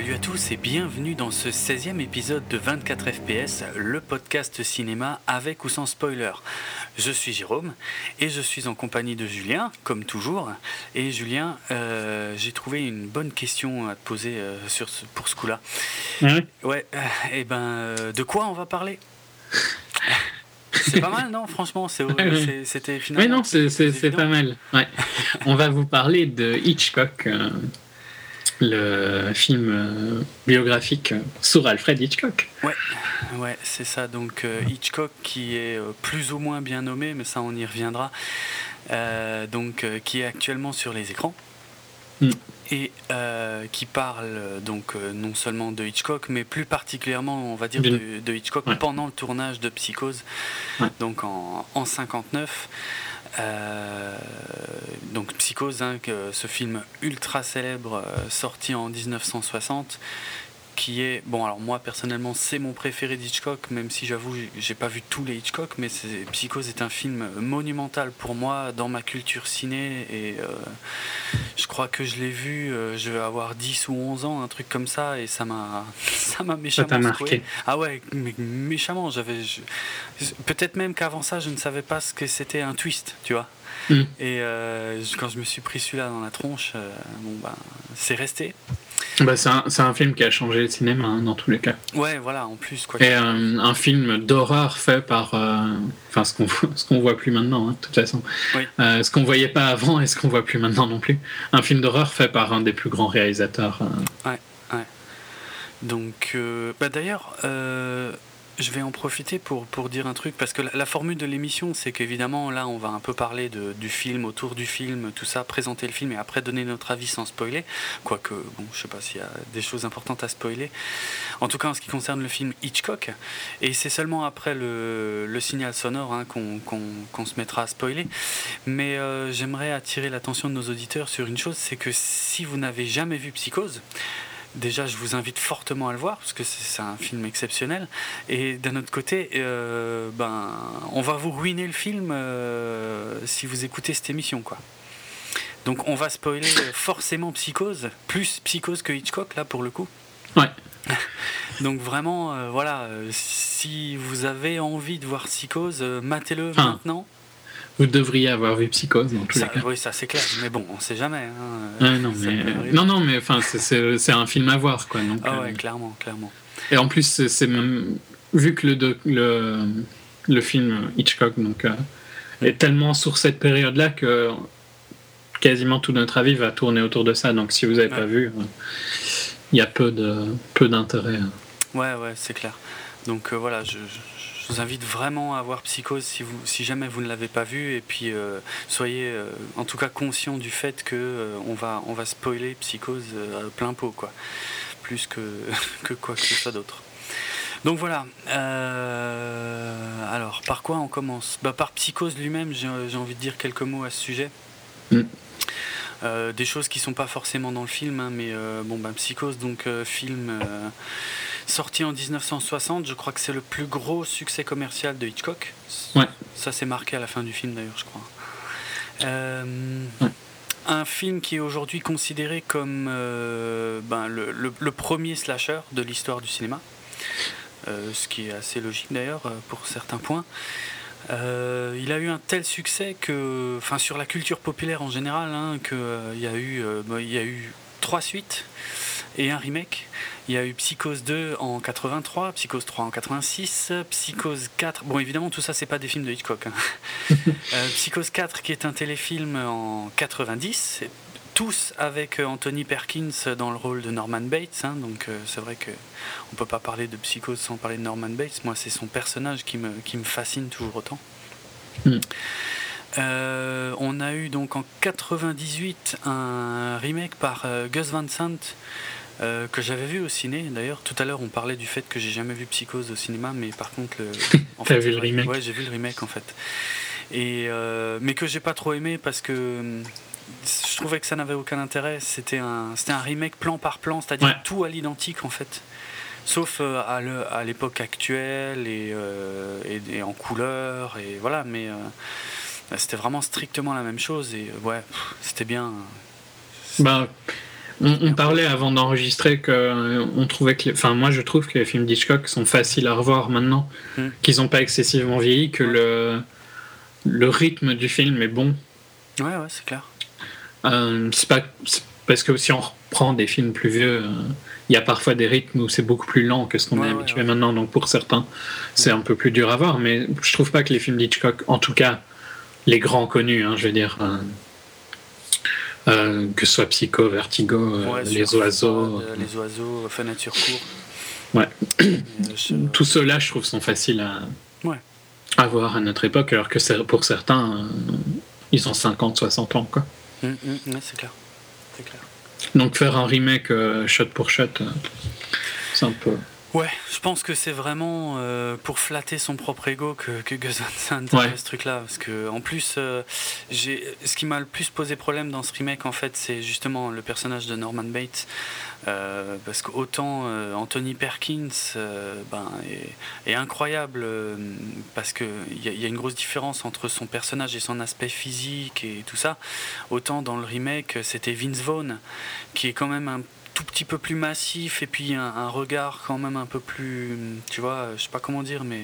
Salut à tous et bienvenue dans ce 16e épisode de 24 FPS, le podcast cinéma avec ou sans spoiler. Je suis Jérôme et je suis en compagnie de Julien, comme toujours. Et Julien, euh, j'ai trouvé une bonne question à te poser euh, sur ce- pour ce coup-là. Ouais. Ouais, euh, et ben, de quoi on va parler? C'est pas mal, non? Franchement, c'était finalement. Oui, non, c'est- pas mal. Ouais. On va vous parler de Hitchcock, le film euh, biographique sur Alfred Hitchcock. Ouais, c'est ça. Donc euh, Hitchcock qui est euh, plus ou moins bien nommé, mais ça on y reviendra. Euh, donc qui est actuellement sur les écrans Mm. et euh, qui parle donc non seulement de Hitchcock, mais plus particulièrement, on va dire, de, de Hitchcock Ouais. pendant le tournage de Psychose, Ouais. donc en, en 59. Euh, donc Psychose, hein, ce film ultra célèbre euh, sorti en 1960 qui est bon alors moi personnellement c'est mon préféré d'Hitchcock même si j'avoue j'ai- pas vu tous les Hitchcock mais c'est- Psychose est un film monumental pour moi dans ma culture ciné et euh, je crois que je l'ai vu euh, je vais avoir 10 ou 11 ans un truc comme ça et ça m'a ça m'a méchamment secoué. marqué. ah ouais mais méchamment j'avais je- peut-être même qu'avant ça je ne savais pas ce que c'était un twist tu vois Mm. et euh, quand je me suis pris celui-là dans la tronche bon bah c'est resté Bah, c'est un, un film qui a changé le cinéma, hein, dans tous les cas. ouais voilà en plus quoi Et euh, un film d'horreur fait par. euh, Enfin, ce qu'on ce qu'on voit plus maintenant, hein, de toute façon. Oui. Euh, ce qu'on voyait pas avant et ce qu'on voit plus maintenant non plus. Un film d'horreur fait par un des plus grands réalisateurs. euh, Donc, euh, bah d'ailleurs, je vais en profiter pour, pour dire un truc, parce que la, formule de l'émission, c'est qu'évidemment, là, on va un peu parler de, du film, autour du film, tout ça, présenter le film et après donner notre avis sans spoiler. Quoique, bon, je sais pas s'il y a des choses importantes à spoiler. En tout cas, en ce qui concerne le film Hitchcock, et c'est seulement après le, le signal sonore hein, qu'on qu'on se mettra à spoiler. Mais euh, j'aimerais attirer l'attention de nos auditeurs sur une chose, c'est que si vous n'avez jamais vu Psychose, Déjà, je vous invite fortement à le voir parce que c'est un film exceptionnel. Et d'un autre côté, euh, ben, on va vous ruiner le film euh, si vous écoutez cette émission, quoi. Donc, on va spoiler forcément Psychose, plus Psychose que Hitchcock là pour le coup. Ouais. Donc vraiment, euh, voilà, si vous avez envie de voir Psychose, matez-le maintenant. Vous devriez avoir vu Psychose dans tous Ça- les cas. oui, ça c'est clair. Mais bon, on sait jamais. hein. Ouais, non, mais, non, non, mais enfin, c'est- un film à voir, quoi. Donc, Ah euh, ouais, clairement, clairement. Et en plus, c'est- même vu que le, le, le film Hitchcock donc, euh, est tellement sur cette période-là que quasiment tout notre avis va tourner autour de ça. Donc, si vous n'avez pas vu, euh, il y a peu de peu d'intérêt. hein. Ouais, ouais, c'est clair. Donc euh, voilà, je, je- je vous invite vraiment à voir Psychose si, vous, si jamais vous ne l'avez pas vu. Et puis euh, soyez euh, en tout cas conscient du fait que euh, on, va, on va spoiler Psychose à plein pot, quoi. Plus que, que quoi que ce soit d'autre. Donc voilà. alors, par quoi on commence? Bah, Par Psychose lui-même, j'ai envie de dire quelques mots à ce sujet. Mm. Euh, des choses qui sont pas forcément dans le film, hein, mais euh, bon, bah, Psychose, donc euh, film sorti en 1960, je crois que c'est le plus gros succès commercial de Hitchcock. Ouais. Ça c'est marqué à la fin du film d'ailleurs, je crois. Euh, Ouais. Un film qui est aujourd'hui considéré comme euh, ben, le, le- le premier slasher de l'histoire du cinéma. Euh, ce qui est assez logique d'ailleurs pour certains points. Euh, il a eu un tel succès que, enfin sur la culture populaire en général, hein, que euh, il y a eu, euh, bon, il y a eu trois suites et un remake. Il y a eu Psychose 2 en 83, Psychose 3 en 86, Psychose 4. Bon, évidemment, tout ça, c'est pas des films de Hitchcock. hein. Euh, Psychose 4, qui est un téléfilm en 90, tous avec euh, Anthony Perkins dans le rôle de Norman Bates. hein. donc, euh, c'est vrai que on peut pas parler de Psychose sans parler de Norman Bates. Moi, c'est son personnage qui me, qui me fascine toujours autant. Mm. Euh, on a eu donc en 98 un remake par Gus Van Sant euh, que j'avais vu au ciné. D'ailleurs, tout à l'heure, on parlait du fait que j'ai jamais vu Psychose au cinéma, mais par contre, le, en fait, vu le remake Ouais, j'ai vu le remake en fait. Et euh, mais que j'ai pas trop aimé parce que hum, je trouvais que ça n'avait aucun intérêt. C'était un, c'était un remake plan par plan, c'est-à-dire Ouais. tout à l'identique en fait. Sauf euh, à l'époque actuelle et, euh, et, et en couleur et voilà, mais euh, c'était vraiment strictement la même chose et ouais, c'était bien. Bah, On, parlait avant d'enregistrer que on trouvait que, enfin moi je trouve que les films d'Hitchcock sont faciles à revoir maintenant, hmm. qu'ils n'ont pas excessivement vieilli, que le le rythme du film est bon. Ouais ouais c'est clair. Euh, c'est pas parce que si on reprend des films plus vieux, euh, il y a parfois des rythmes où c'est beaucoup plus lent que ce qu'on est habitué maintenant, donc pour certains c'est un peu plus dur à voir, mais je trouve pas que les films d'Hitchcock, en tout cas les grands connus, hein, je veux dire. Euh, euh, que ce soit Psycho, Vertigo, euh, les oiseaux. les oiseaux, Fenêtre sur cour. Ouais. Tout cela, je trouve, sont faciles à, à voir à notre époque, alors que pour certains, ils ont 50, 60 ans. Quoi. Mm, mm, c'est clair. clair. Donc faire un remake shot pour shot, c'est un peu. Ouais, je pense que c'est vraiment euh, pour flatter son propre ego que, que Gus Sant ce truc-là. Parce que, en plus, euh, ce qui m'a le plus posé problème dans ce remake, en fait, c'est justement le personnage de Norman Bates. Euh, parce qu'autant Anthony Perkins ben, est, incroyable, parce qu'il y, y, a une grosse différence entre son personnage et son aspect physique et tout ça, autant dans le remake, c'était Vince Vaughn, qui est quand même un tout petit peu plus massif et puis un, regard quand même un peu plus, tu vois, je sais pas comment dire, mais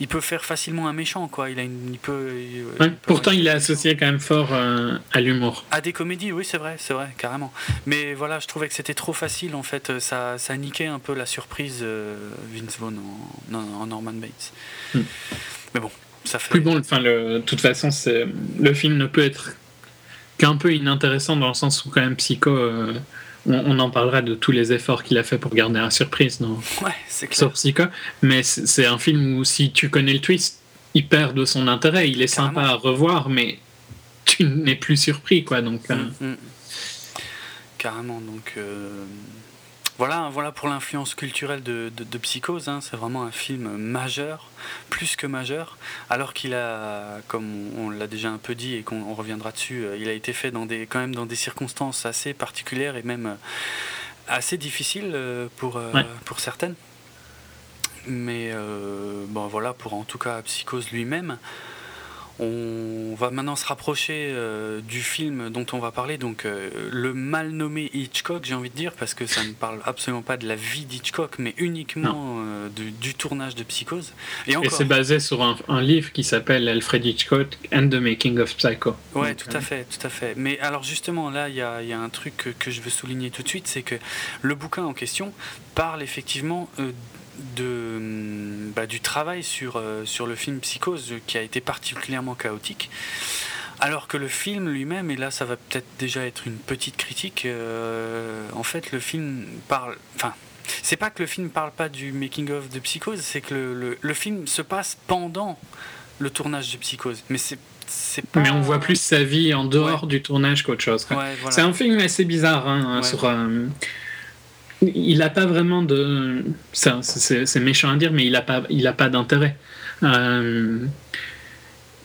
il peut faire facilement un méchant, quoi. Il a une, il peut. pourtant, il est associé quand même fort euh, à l'humour. À des comédies, oui, c'est vrai, c'est vrai, carrément. Mais voilà, je trouvais que c'était trop facile, en fait. Ça, ça niquait un peu la surprise euh, Vince Vaughn en, Norman Bates. Hmm. Mais bon, ça fait. Plus bon, enfin, de toute façon, c'est le film ne peut être qu'un peu inintéressant dans le sens où quand même Psycho. Euh, on, en parlera de tous les efforts qu'il a fait pour garder la surprise dans ouais. Mais c'est un film où si tu connais le twist, il perd de son intérêt. Il est sympa à revoir, mais tu n'es plus surpris, quoi. Donc, euh. mm, mm. Carrément. Donc, euh, voilà, voilà pour l'influence culturelle de, Psychose. Hein. C'est vraiment un film majeur, plus que majeur, alors qu'il a, comme on, l'a déjà un peu dit et qu'on reviendra dessus, euh, il a été fait dans des, quand même dans des circonstances assez particulières et même euh, assez difficiles euh, pour, pour certaines. Mais bon, voilà, pour en tout cas Psychose lui-même. On va maintenant se rapprocher euh, du film dont on va parler, donc euh, le mal nommé Hitchcock, j'ai envie de dire, parce que ça ne parle absolument pas de la vie d'Hitchcock, mais uniquement euh, du, tournage de Psychose. Et, c'est basé sur un, livre qui s'appelle Alfred Hitchcock and the Making of Psycho. Ouais, tout à fait, tout à fait. Mais alors justement, là, il y a, y a, un truc que, que, je veux souligner tout de suite, c'est que le bouquin en question parle effectivement de, mm, bah, du travail sur, euh, sur le film Psychose qui a été particulièrement chaotique. Alors que le film lui-même, et là ça va peut-être déjà être une petite critique, euh, en fait le film parle... Enfin, c'est pas que le film parle pas du making-of de Psychose, c'est que le, le, film se passe pendant le tournage de Psychose. Mais c'est pas... Mais on voit plus sa vie en dehors du tournage qu'autre chose. C'est un film assez bizarre hein, sur, euh, il n'a pas vraiment de. C'est méchant à dire, mais il n'a pas, il a pas d'intérêt. Euh,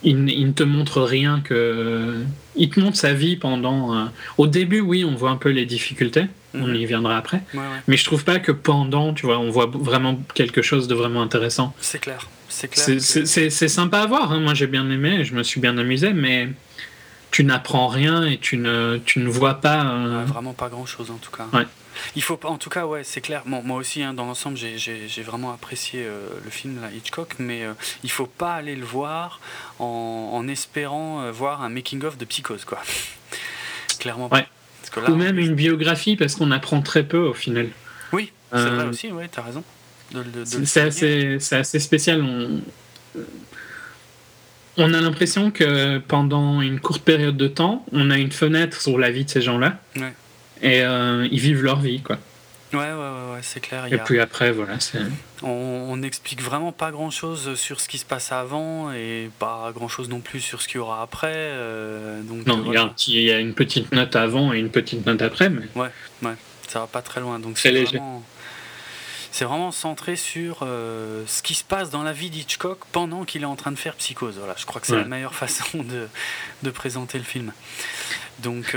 il, ne te montre rien que. Il te montre sa vie pendant. Euh, au début, oui, on voit un peu les difficultés. On mhm. y viendra après. Mais je trouve pas que pendant, tu vois, on voit vraiment quelque chose de vraiment intéressant. C'est clair. C'est C'est sympa à voir. Hein. Moi, j'ai bien aimé, je me suis bien amusé, mais tu n'apprends rien et tu ne, tu ne vois pas. Euh, vraiment pas grand chose en tout cas. Ouais. Il faut en tout cas, ouais, c'est clair. moi aussi, hein, dans l'ensemble, j'ai vraiment apprécié euh, le film là, Hitchcock, mais euh, il faut pas aller le voir en, espérant euh, voir un making of de Psychose, quoi. Clairement. Pas. Ou même une biographie, parce qu'on apprend très peu au final. Oui, c'est vrai aussi. Ouais, as raison. C'est assez, assez, spécial. On, on a l'impression que pendant une courte période de temps, on a une fenêtre sur la vie de ces gens-là. Ouais et euh, ils vivent leur vie, quoi. Ouais, ouais, ouais, c'est clair. Et puis après, voilà. On n'explique vraiment pas grand chose sur ce qui se passe avant et pas grand chose non plus sur ce qu'il y aura après. Euh, donc, non, il y, a une petite note avant et une petite note après. Mais... Ouais, ouais, ça va pas très loin. Donc c'est léger. C'est vraiment centré sur euh, ce qui se passe dans la vie d'Hitchcock pendant qu'il est en train de faire Psychose. Voilà, je crois que c'est la meilleure façon de, de, présenter le film. Donc,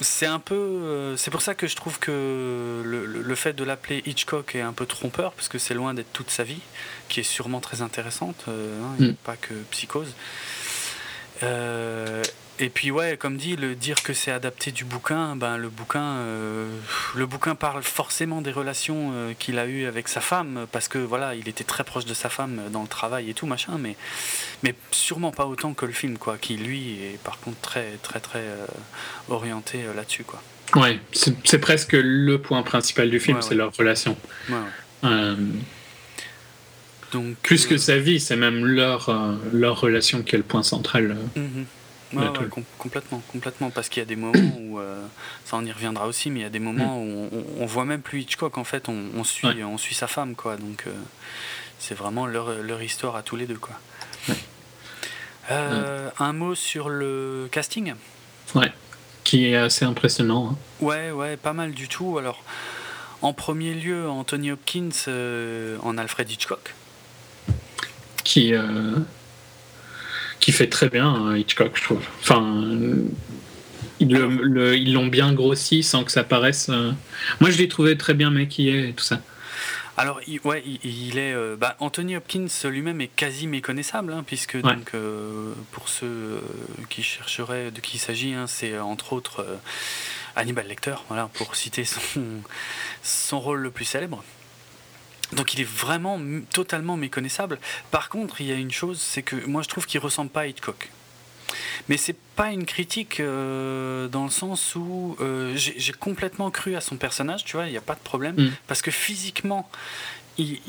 c'est un peu. Euh, c'est pour ça que je trouve que le, fait de l'appeler Hitchcock est un peu trompeur, parce que c'est loin d'être toute sa vie, qui est sûrement très intéressante, euh, hein, mm. pas que psychose. Euh, et puis ouais, comme dit, le dire que c'est adapté du bouquin, ben le bouquin, euh, le bouquin parle forcément des relations euh, qu'il a eues avec sa femme, parce que voilà, il était très proche de sa femme dans le travail et tout machin, mais mais sûrement pas autant que le film quoi, qui lui est par contre très très très euh, orienté là-dessus quoi. Ouais, c'est presque le point principal du film, c'est leur relation. Donc, plus que sa vie, c'est même leur leur relation qui est le point central. Complètement, complètement, parce qu'il y a des moments où, euh, ça on y reviendra aussi, mais il y a des moments mm. où on, voit même plus Hitchcock, en fait, on, suit, on suit sa femme, quoi. Donc euh, c'est vraiment leur, leur, histoire à tous les deux, quoi. Euh, un mot sur le casting? Ouais, qui est assez impressionnant. Hein. Ouais, ouais, pas mal du tout. Alors, en premier lieu, Anthony Hopkins en Alfred Hitchcock. Qui qui fait très bien hein, Hitchcock, je trouve. Enfin, ils l'ont bien grossi sans que ça paraisse. Euh, moi, je l'ai trouvé très bien maquillé et tout ça. Alors, il, ouais, il, est. Euh, bah, Anthony Hopkins lui-même est quasi méconnaissable, hein, puisque donc, euh, pour ceux qui chercheraient de qui il s'agit, hein, c'est entre autres Hannibal Lecter, voilà, pour citer son, son rôle le plus célèbre. Donc il est vraiment totalement méconnaissable. Par contre, il y a une chose, c'est que moi je trouve qu'il ressemble pas à Hitchcock. Mais c'est pas une critique euh, dans le sens où euh, j'ai complètement cru à son personnage, tu vois, il n'y a pas de problème. Mm. Parce que physiquement, il,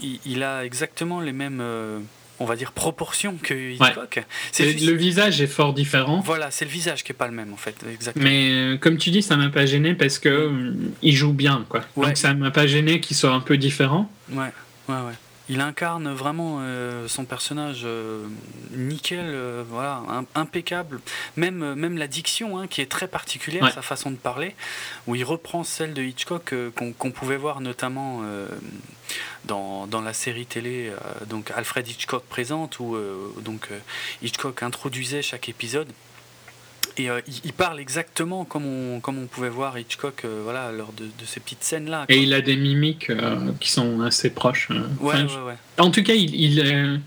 il, a exactement les mêmes. Euh, on va dire, proportion que Hitchcock. Le visage est fort différent. Voilà, c'est le visage qui est pas le même en fait, exactement. Mais euh, comme tu dis, ça m'a pas gêné parce que euh, il joue bien, quoi. Donc ça m'a pas gêné qu'il soit un peu différent. Ouais, ouais, ouais il incarne vraiment euh, son personnage euh, nickel, euh, voilà, impeccable. Même, même la diction, hein, qui est très particulière, sa façon de parler, où il reprend celle de Hitchcock qu'on pouvait voir notamment dans, dans, la série télé, donc Alfred Hitchcock présente, où donc Hitchcock introduisait chaque épisode. Et euh, il, parle exactement comme on, comme on pouvait voir Hitchcock euh, voilà, lors de, de, ces petites scènes-là. Et il a des mimiques euh, qui sont assez proches. Ouais, ouais, ouais. En tout cas, il, il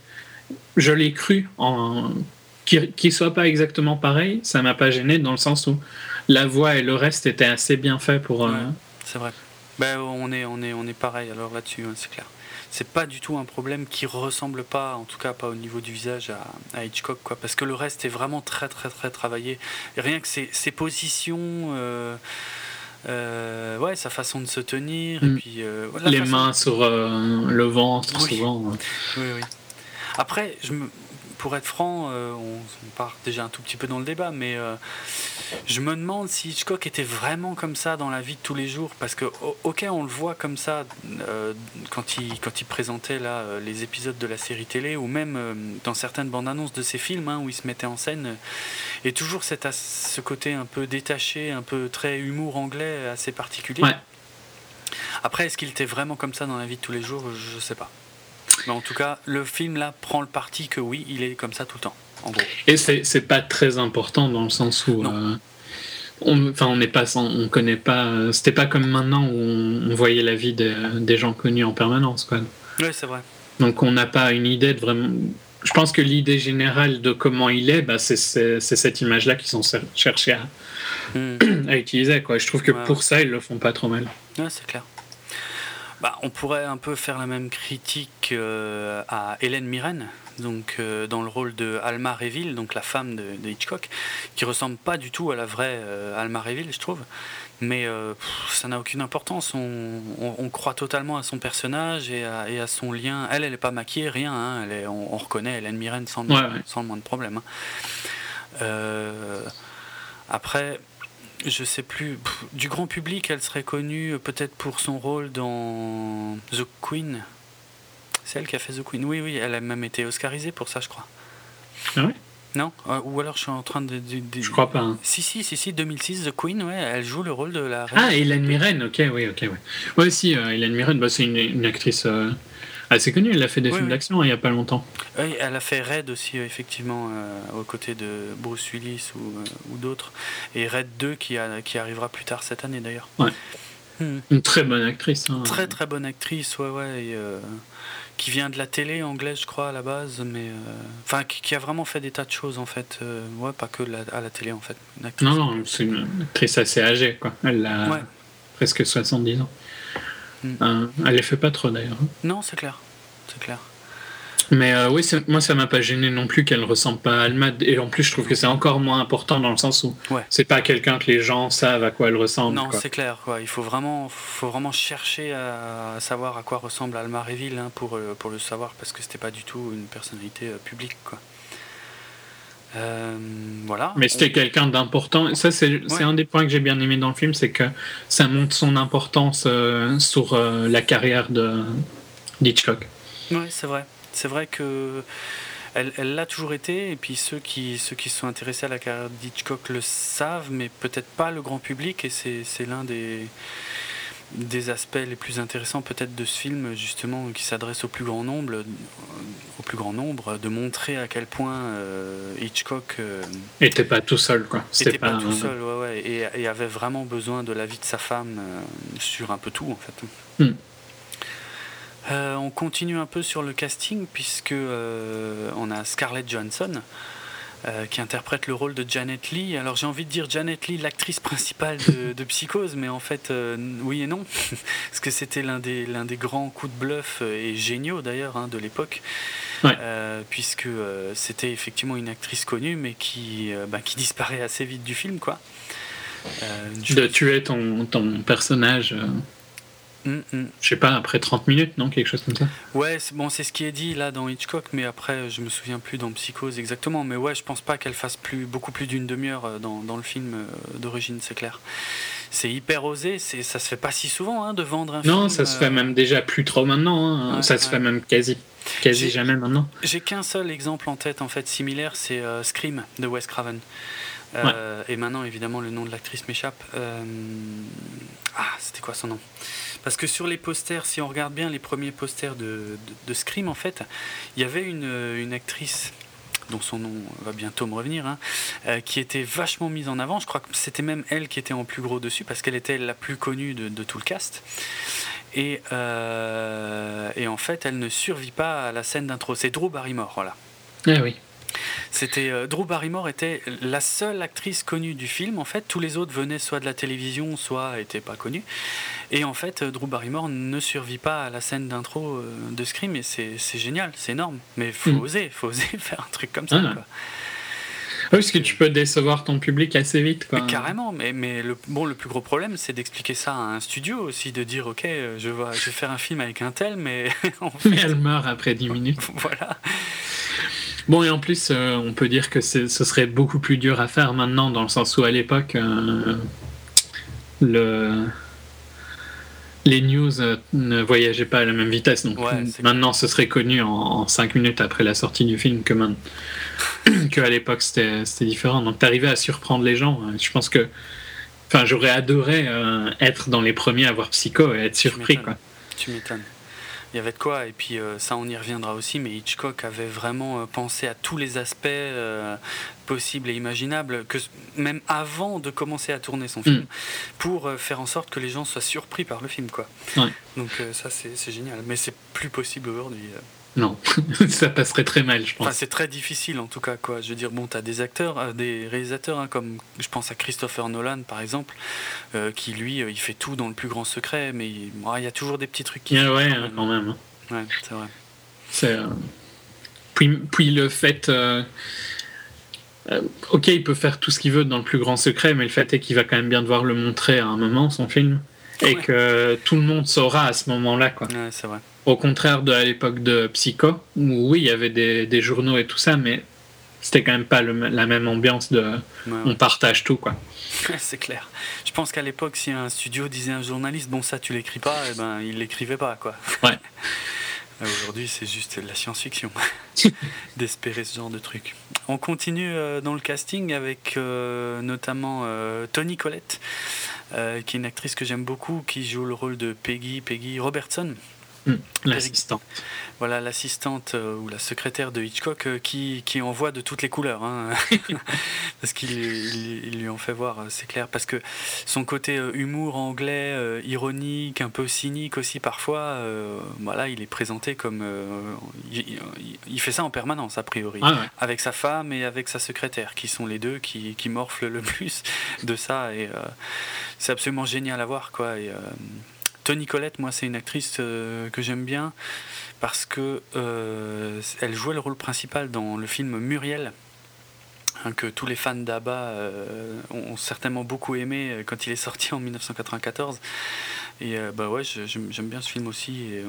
je l'ai cru. En... Qu'il ne soit pas exactement pareil, ça m'a pas gêné dans le sens où la voix et le reste étaient assez bien faits pour. c'est vrai. Ben, on, est, on, est, on est pareil alors là-dessus, c'est clair c'est pas du tout un problème qui ressemble pas, en tout cas pas au niveau du visage, à, Hitchcock, quoi. Parce que le reste est vraiment très très très travaillé. rien que ses, positions. Euh, euh, ouais, sa façon de se tenir, et mm. puis euh, les mains sur le ventre, souvent. Oui, oui. Après, je me, pour être franc, on, on, part déjà un tout petit peu dans le débat, mais je me demande si Hitchcock était vraiment comme ça dans la vie de tous les jours, parce que ok, on le voit comme ça euh, quand il quand il présentait là euh, les épisodes de la série télé, ou même euh, dans certaines bandes annonces de ses films hein, où il se mettait en scène, et toujours cet, ce côté un peu détaché, un peu très humour anglais assez particulier. Après, est-ce qu'il était vraiment comme ça dans la vie de tous les jours? Je sais pas. Mais en tout cas, le film là prend le parti que oui, il est comme ça tout le temps. Et c'est pas très important dans le sens où. Euh, on, enfin, on n'est pas, on connaît pas. C'était pas comme maintenant où on, voyait la vie des gens connus en permanence, quoi. Oui, c'est vrai. Donc on n'a pas une idée de vraiment. Je pense que l'idée générale de comment il est, bah, c'est cette image-là qu'ils sont cherchés à, hmm. à, utiliser. Quoi. Je trouve que pour ça, ils le font pas trop mal. Ouais, c'est clair. Bah, on pourrait un peu faire la même critique euh, à Hélène Mirren, donc euh, dans le rôle de Alma Reville, donc la femme de, Hitchcock, qui ressemble pas du tout à la vraie euh, Alma Reville, je trouve. Mais ça n'a aucune importance. On, croit totalement à son personnage et à, son lien. Elle, elle n'est pas maquillée, rien. Hein. Elle est, on, reconnaît Hélène Mirren sans, sans le moins de problème. Hein. après, je sais plus. du grand public, elle serait connue peut-être pour son rôle dans The Queen. C'est elle qui a fait The Queen. Oui, oui, elle a même été oscarisée pour ça, je crois. Ah oui Non euh, Ou alors je suis en train de. Je crois pas. Hein. Si, si, si, si, 2006, The Queen, ouais, elle joue le rôle de la reine. Ah, Hélène Mirren, ok, oui, ok, ouais. Ouais, si, euh, Hélène Mirren, bah, c'est une, actrice euh, assez connue, elle a fait des films d'action il n'y a pas longtemps. Oui, elle a fait Red aussi, effectivement, aux côtés de Bruce Willis ou, ou d'autres. Et Red 2 qui, a, qui arrivera plus tard cette année d'ailleurs. Ouais. Hmm. Une très bonne actrice. Hein. Très très bonne actrice, ouais, ouais. Et, qui vient de la télé anglaise, je crois, à la base, mais. Enfin, qui, a vraiment fait des tas de choses, en fait. ouais, pas que à la télé, en fait. Non, non, c'est une actrice assez âgée, quoi. Elle a presque 70 ans. Mm. elle les fait pas trop, d'ailleurs. Non, c'est clair. C'est clair. Mais euh, oui, moi ça m'a pas gêné non plus qu'elle ressemble pas à Almad. Et en plus, je trouve que c'est encore moins important dans le sens où c'est pas quelqu'un que les gens savent à quoi elle ressemble. Non, c'est clair. Quoi. Il faut vraiment, faut vraiment chercher à savoir à quoi ressemble Alma Reville hein, pour, euh, pour le savoir parce que c'était pas du tout une personnalité euh, publique. Quoi. Voilà. Mais c'était quelqu'un d'important. Ça, c'est un des points que j'ai bien aimé dans le film, c'est que ça montre son importance sur la carrière de d'Hitchcock. Oui, c'est vrai c'est vrai que elle l'a toujours été, et puis ceux qui, ceux qui sont intéressés à la carrière d'Hitchcock le savent, mais peut-être pas le grand public, et c'est l'un des, des aspects les plus intéressants peut-être de ce film, justement, qui s'adresse au plus grand nombre, au plus grand nombre, de montrer à quel point euh, Hitchcock euh, était pas tout seul, quoi. Était pas, tout seul, ouais, ouais, et, avait vraiment besoin de la vie de sa femme euh, sur un peu tout, en fait. Hmm. Euh, on continue un peu sur le casting puisque euh, on a Scarlett Johansson euh, qui interprète le rôle de Janet Lee. Alors j'ai envie de dire Janet Lee, l'actrice principale de, Psychose, mais en fait oui et non, parce que c'était l'un des, l'un des grands coups de bluff et géniaux d'ailleurs hein, de l'époque, puisque c'était effectivement une actrice connue mais qui, bah, qui disparaît assez vite du film quoi. de tuer ton, ton personnage. Mm, mm. Je sais pas, après 30 minutes, non Quelque chose comme ça Ouais, c'est bon, c'est ce qui est dit là dans Hitchcock, mais après, je me souviens plus dans Psychose exactement. Mais ouais, je pense pas qu'elle fasse plus, beaucoup plus d'une demi-heure euh, dans, dans, le film euh, d'origine, c'est clair. C'est hyper osé, ça se fait pas si souvent hein, de vendre un film. Non, ça se fait euh, même déjà plus trop maintenant. Hein. ça se fait même quasi, quasi jamais maintenant. J'ai qu'un seul exemple en tête, en fait, similaire, c'est Scream de Wes Craven. Et maintenant, évidemment, le nom de l'actrice m'échappe. Ah, c'était quoi son nom? Parce que sur les posters, si on regarde bien les premiers posters de, de, Scream, en fait, il y avait une, une, actrice dont son nom va bientôt me revenir, hein, euh, qui était vachement mise en avant. Je crois que c'était même elle qui était en plus gros dessus, parce qu'elle était la plus connue de, de tout le cast. Et, euh, et, en fait, elle ne survit pas à la scène d'intro. C'est Drew Barrymore, voilà. Ah oui. C'était euh, Drew Barrymore était la seule actrice connue du film. En fait, tous les autres venaient soit de la télévision, soit n'étaient pas connus. Et en fait, euh, Drew Barrymore ne survit pas à la scène d'intro euh, de Scream. Et c'est génial, c'est énorme. Mais faut mm. oser, faut oser faire un truc comme ça. Ah. Oui, parce que tu peux décevoir ton public assez vite. Quoi. carrément, mais, mais le, bon, le plus gros problème, c'est d'expliquer ça à un studio aussi, de dire ok, je, je vais faire un film avec un tel, mais. mais elle meurt après 10 minutes. voilà. Bon, et en plus, euh, on peut dire que ce serait beaucoup plus dur à faire maintenant, dans le sens où à l'époque, euh, le... les news euh, ne voyageaient pas à la même vitesse. Donc maintenant, ce serait connu en, 5 minutes après la sortie du film que maintenant. qu'à l'époque, c'était différent. Donc, t'arrivais à surprendre les gens. Je pense que. Enfin, j'aurais adoré être dans les premiers à voir Psycho et être surpris. Quoi. Tu m'étonnes il y avait de quoi. Et puis euh, ça, on y reviendra aussi, mais Hitchcock avait vraiment euh, pensé à tous les aspects euh, possibles et imaginables, que même avant de commencer à tourner son film, mm. pour faire en sorte que les gens soient surpris par le film. Quoi. Donc ça, c'est génial. Mais c'est plus possible aujourd'hui. Non, ça passerait très mal, je pense. Enfin, c'est très difficile en tout cas, quoi. Je veux dire, bon, tu as des acteurs, euh, des réalisateurs, hein, comme je pense à Christopher Nolan par exemple, euh, qui lui, euh, il fait tout dans le plus grand secret, mais il, y a toujours des petits trucs qui. Yeah, ouais, quand même. Hein. Ouais, c'est vrai. C'est, puis, puis, le fait. ok, il peut faire tout ce qu'il veut dans le plus grand secret, mais le fait est qu'il va quand même bien devoir le montrer à un moment, son film, et que tout le monde saura à ce moment-là, quoi. Ouais, c'est vrai. Au contraire de à l'époque de Psycho, où oui, il y avait des, journaux et tout ça, mais c'était quand même pas la même ambiance de on partage tout quoi. c'est clair. Je pense qu'à l'époque, si un studio disait à un journaliste bon ça tu l'écris pas, et eh ben il l'écrivait pas quoi. Ouais. Aujourd'hui, c'est juste de la science-fiction d'espérer ce genre de truc. On continue euh, dans le casting avec euh, notamment euh, Tony Collette, qui est une actrice que j'aime beaucoup, qui joue le rôle de Peggy, Peggy Robertson Hmm, l'assistante. Voilà, l'assistante euh, ou la secrétaire de Hitchcock euh, qui, qui envoie de toutes les couleurs. Hein. parce qu'il il, lui en fait voir, c'est clair. Parce que son côté humour anglais, ironique, un peu cynique aussi parfois, voilà, il est présenté comme. Il, fait ça en permanence, a priori. Ah avec sa femme et avec sa secrétaire, qui sont les deux qui, qui morflent le plus de ça. Et c'est absolument génial à voir, quoi. Et, Tony Collette, moi, c'est une actrice euh, que j'aime bien parce que euh, elle jouait le rôle principal dans le film Muriel. Hein, que tous les fans d'ABBA euh, ont certainement beaucoup aimé quand il est sorti en 1994. Et bah ouais, j'aime bien ce film aussi. Et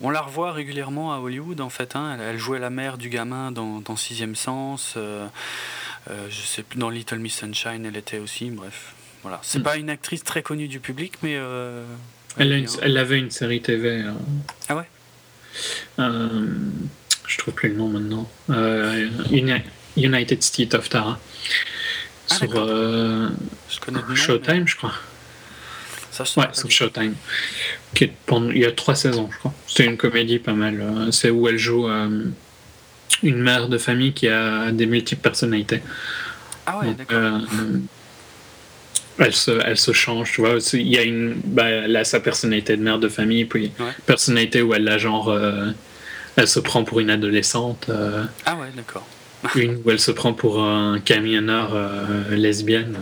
on, la revoit régulièrement à Hollywood en fait. Hein. Elle, jouait la mère du gamin dans, dans Sixième Sens. je sais plus, dans Little Miss Sunshine, elle était aussi. Bref, voilà. C'est mm. pas une actrice très connue du public, mais elle, elle, avait une série TV. Euh, ah ouais? Euh, Je trouve plus le nom maintenant. Euh, United States of Tara. Ah, sur euh, je Showtime, je crois. Ça, ouais, sur Showtime. Qui est pendant, il y a trois saisons, je crois. C'est une comédie pas mal. C'est où elle joue une mère de famille qui a des multiples personnalités. Ah ouais, d'accord elle se, elle se change, tu vois. Il y a une, bah, elle a sa personnalité de mère de famille, puis personnalité où elle a genre, euh, elle se prend pour une adolescente. Euh, ah ouais, d'accord. une où elle se prend pour un camionneur euh, lesbienne.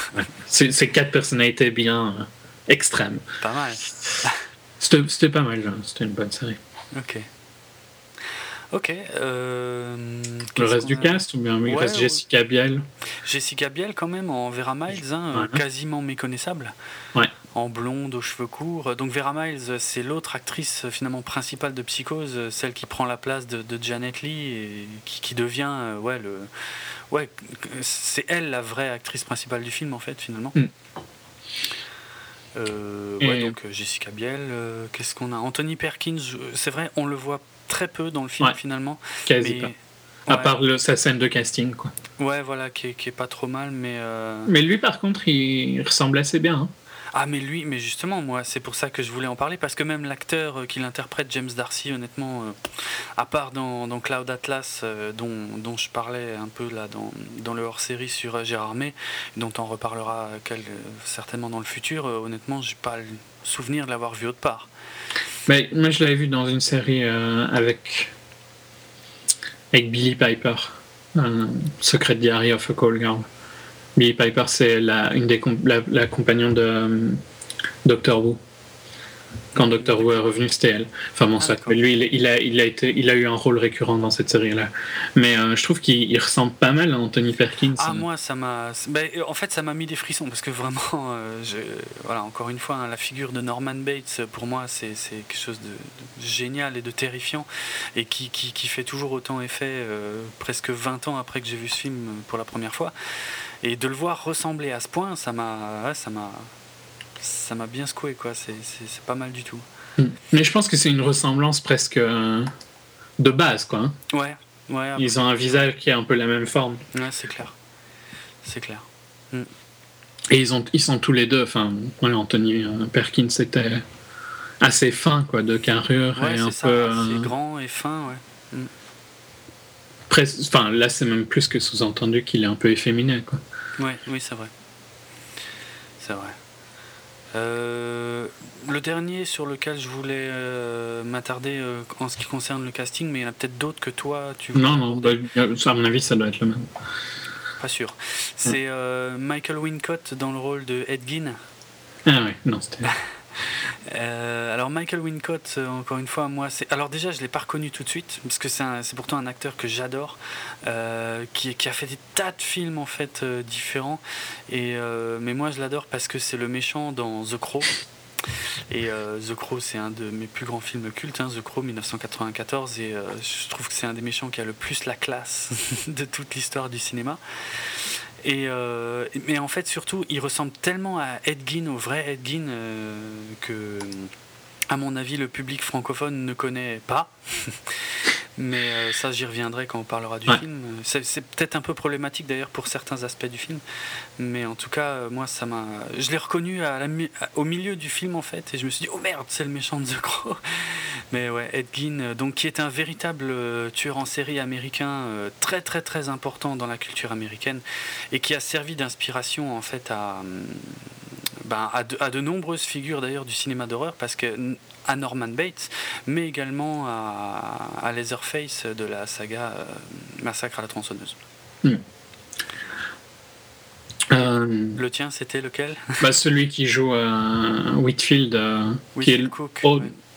C'est quatre personnalités bien extrêmes. Pas mal. C'était pas mal, c'était une bonne série. Ok. Ok. Euh, le reste du cast ou bien il reste Jessica Biel Jessica Biel quand même en Vera Miles, hein, quasiment méconnaissable. Ouais. En blonde aux cheveux courts. Donc Vera Miles, c'est l'autre actrice finalement principale de Psychose, celle qui prend la place de, Janet Lee et qui, devient euh, ouais le ouais c'est elle la vraie actrice principale du film en fait finalement. Mm. Euh, ouais, donc Jessica Biel, qu'est-ce qu'on a? Anthony Perkins, c'est vrai, on le voit très peu dans le film finalement. Quasi pas. À part le, sa scène de casting, quoi. Ouais, voilà, qui est, qui est pas trop mal, mais. Euh, mais lui, par contre, il ressemble assez bien. Hein. Ah, mais lui, mais justement, moi, c'est pour ça que je voulais en parler, parce que même l'acteur euh, qui l'interprète, James Darcy, honnêtement, euh, à part dans, dans Cloud Atlas, dont, dont, je parlais un peu là dans, dans le hors-série sur Gérard May, dont on reparlera quel, certainement dans le futur, honnêtement, j'ai pas le souvenir de l'avoir vu autre part. Moi, je l'avais vu dans une série euh, avec, avec Billy Piper, Secret Diary of a Call Girl. Billy Piper, c'est la, une des la, la compagnon de euh, Doctor Who quand Doctor Who est revenu, c'était elle. Enfin bon, ah, ça, lui, il, a, il, a été, il a eu un rôle récurrent dans cette série-là. Mais euh, je trouve qu'il ressemble pas mal à Anthony Perkins. Ah, moi, ça m'a. Ben, en fait, ça m'a mis des frissons parce que vraiment, euh, voilà, encore une fois, hein, la figure de Norman Bates, pour moi, c'est quelque chose de, génial et de terrifiant et qui, qui, qui fait toujours autant effet euh, presque 20 ans après que j'ai vu ce film pour la première fois. Et de le voir ressembler à ce point, ça m'a. ça m'a ça m'a bien secoué, quoi. C'est pas mal du tout. Hmm. Mais je pense que c'est une ressemblance presque euh, de base, quoi. Hein. Ouais, ouais. Ils ont un visage qui a un peu la même forme. Ouais, c'est clair. C'est clair. Hmm. Et ils, ont, ils sont tous les deux, enfin, Anthony euh, Perkins c'était assez fin, quoi, de carrure. Ouais, et un ça, peu. Assez grand et fin, ouais. Hmm. Enfin, là, c'est même plus que sous-entendu qu'il est un peu efféminé, quoi. Ouais, oui, c'est vrai. C'est vrai. Euh, le dernier sur lequel je voulais euh, m'attarder euh, en ce qui concerne le casting, mais il y en a peut-être d'autres que toi. Tu non, non, bah, à mon avis, ça doit être le même. Pas sûr. C'est Michael Wincott dans le rôle de Ed Gein. Ah oui, non, c'était. Euh, alors Michael Wincott, euh, encore une fois, moi, c'est alors déjà je l'ai pas reconnu tout de suite parce que c'est pourtant un acteur que j'adore, euh, qui, qui, a fait des tas de films en fait différents. Et mais moi je l'adore parce que c'est le méchant dans The Crow. Et The Crow, c'est un de mes plus grands films cultes, hein, The Crow 1994, et je trouve que c'est un des méchants qui a le plus la classe de toute l'histoire du cinéma. Et, euh, mais en fait, surtout, il ressemble tellement à Ed au vrai Ed euh, que, à mon avis, le public francophone ne connaît pas. Mais euh, ça, j'y reviendrai quand on parlera du film. C'est, peut-être un peu problématique d'ailleurs pour certains aspects du film. Mais en tout cas, euh, moi, ça m'a. Je l'ai reconnu à la, au milieu du film en fait. Et je me suis dit, oh merde, c'est le méchant de The Crow. Mais ouais, Ed Gein, euh, donc, qui est un véritable tueur en série américain très très très important dans la culture américaine et qui a servi d'inspiration en fait à. Ben, à, de, nombreuses figures d'ailleurs du cinéma d'horreur parce que à Norman Bates, mais également à, à Leatherface de la saga euh, Massacre à la tronçonneuse. Hmm. Euh, le tien, c'était lequel? Bah, Celui qui joue euh, Whitfield, qui est Cook,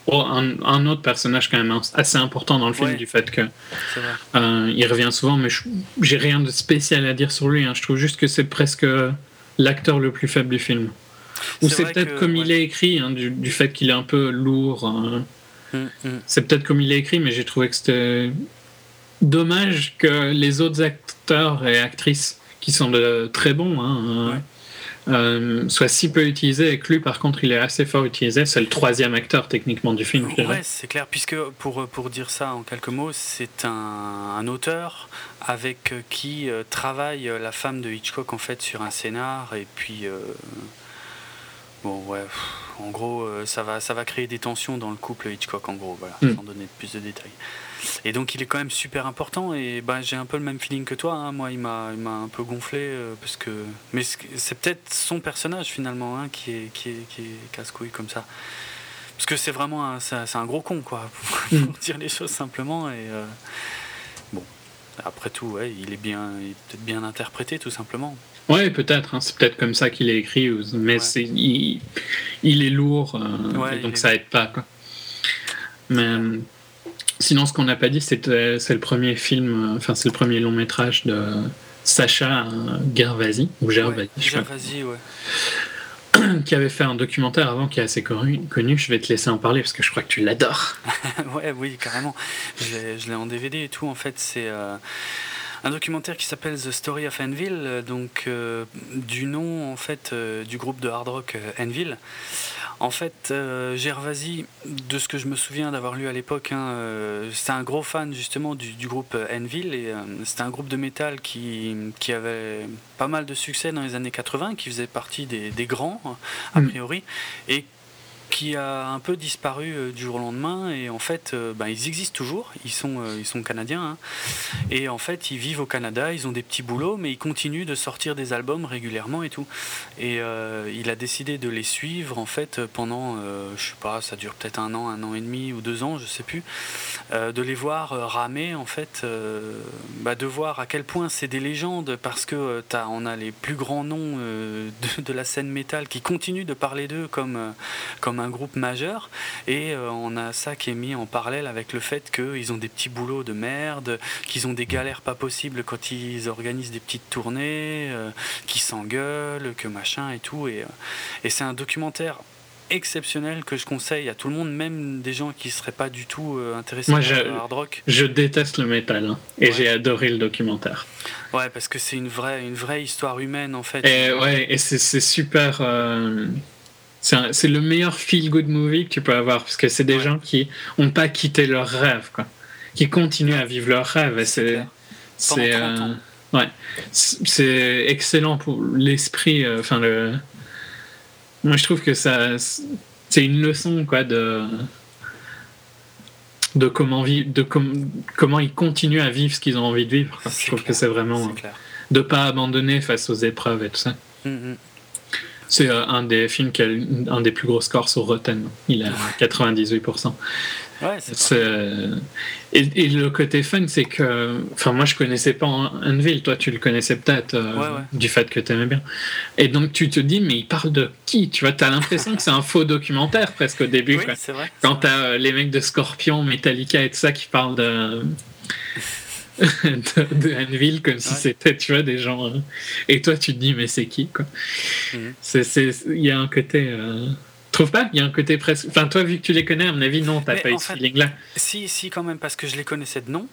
un, autre personnage quand même assez important dans le film du fait que il revient souvent, mais j'ai rien de spécial à dire sur lui. Hein. Je trouve juste que c'est presque l'acteur le plus faible du film. Ou c'est peut-être comme il est écrit, hein, du, fait qu'il est un peu lourd. Hein. hum, hum. C'est peut-être comme il est écrit, mais j'ai trouvé que c'était dommage que les autres acteurs et actrices, qui sont de très bons, hein, euh, soient si peu utilisés et que lui, par contre, il est assez fort utilisé. C'est le troisième acteur techniquement du film. Ouais, c'est clair, puisque pour, pour dire ça en quelques mots, c'est un, auteur avec qui euh, travaille la femme de Hitchcock en fait sur un scénar et puis. Euh, Bon, ouais, en gros, euh, ça va, ça va créer des tensions dans le couple Hitchcock, en gros, voilà, mm. sans donner plus de détails. Et donc, il est quand même super important, et bah, j'ai un peu le même feeling que toi. Hein. Moi, il m'a un peu gonflé, euh, parce que. Mais c'est peut-être son personnage, finalement, hein, qui est, qui est, qui est casse-couille comme ça. Parce que c'est vraiment un, c'est un gros con, quoi, pour mm. dire les choses simplement, et. Euh, bon, après tout, ouais, il est bien, peut-être bien interprété, tout simplement. Ouais, peut-être. Hein. C'est peut-être comme ça qu'il est écrit, mais c'est il, est lourd, euh, donc ça aide pas. Quoi. Mais euh, sinon, ce qu'on n'a pas dit, c'est c'est le premier film, euh, enfin c'est le premier long métrage de Sacha Gervasi ou Gervasi, Gervasi, ouais. qui avait fait un documentaire avant qui est assez connu, Je vais te laisser en parler parce que je crois que tu l'adores. ouais, oui, carrément. Je l'ai en DVD et tout. En fait, c'est un documentaire qui s'appelle The Story of Enville, euh, donc euh, du nom en fait euh, du groupe de hard rock Enville. En fait, Gervasi, de ce que je me souviens d'avoir lu à l'époque, hein, c'était un gros fan justement du, groupe Enville et c'était un groupe de métal qui, qui, avait pas mal de succès dans les années 80, qui faisait partie des, des grands a mm. priori et qui a un peu disparu euh, du jour au lendemain. Et en fait euh, ben, ils existent toujours, ils sont, euh, ils sont canadiens hein. et en fait ils vivent au Canada, ils ont des petits boulots mais ils continuent de sortir des albums régulièrement et tout. Et il a décidé de les suivre en fait pendant je sais pas ça dure peut-être un an, un an et demi ou deux ans je sais plus de les voir ramer en fait bah, de voir à quel point c'est des légendes. Parce que as, on a les plus grands noms de, de, la scène métal qui continuent de parler d'eux comme, comme un groupe majeur et euh, on a ça qui est mis en parallèle avec le fait qu'ils ont des petits boulots de merde, qu'ils ont des galères pas possibles quand ils organisent des petites tournées, euh, qu'ils s'engueulent, que machin et tout. Et, euh, et c'est un documentaire exceptionnel que je conseille à tout le monde, même des gens qui ne seraient pas du tout intéressés par le hard rock. Je déteste le métal hein, et j'ai adoré le documentaire. Ouais, parce que c'est une vraie, une vraie histoire humaine en fait. Et, ouais, et c'est super. C'est le meilleur feel-good movie que tu peux avoir parce que c'est des gens qui n'ont pas quitté leur rêve, quoi. Qui continuent à vivre leur rêve. c'est. Euh, ouais, c'est excellent pour l'esprit. Euh, le. Moi, je trouve que ça. C'est une leçon, quoi, de de comment vivre, de comment ils continuent à vivre ce qu'ils ont envie de vivre. Je trouve que c'est vraiment de pas abandonner face aux épreuves et tout ça. Hum, hum. C'est euh, un des films qui a un des plus gros scores sur Rotten. Il a 98%. Ouais, c'est euh, et, et, le côté fun, c'est que. Enfin, moi, je connaissais pas Unville. Toi, tu le connaissais peut-être euh, du fait que tu aimais bien. Et donc, tu te dis, mais il parle de qui Tu vois, tu as l'impression que c'est un faux documentaire presque au début. Oui, Vrai, Quand tu as les mecs de Scorpion, Metallica et tout ça qui parlent de. De, de Anvil comme si c'était tu vois des gens hein. et toi tu te dis mais c'est qui quoi? Mhm. il y a un côté euh, trouves pas Il y a un côté presque. Enfin, toi, vu que tu les connais, à mon avis, non, t'as pas eu ce feeling-là. Si, si, quand même, parce que je les connaissais de nom.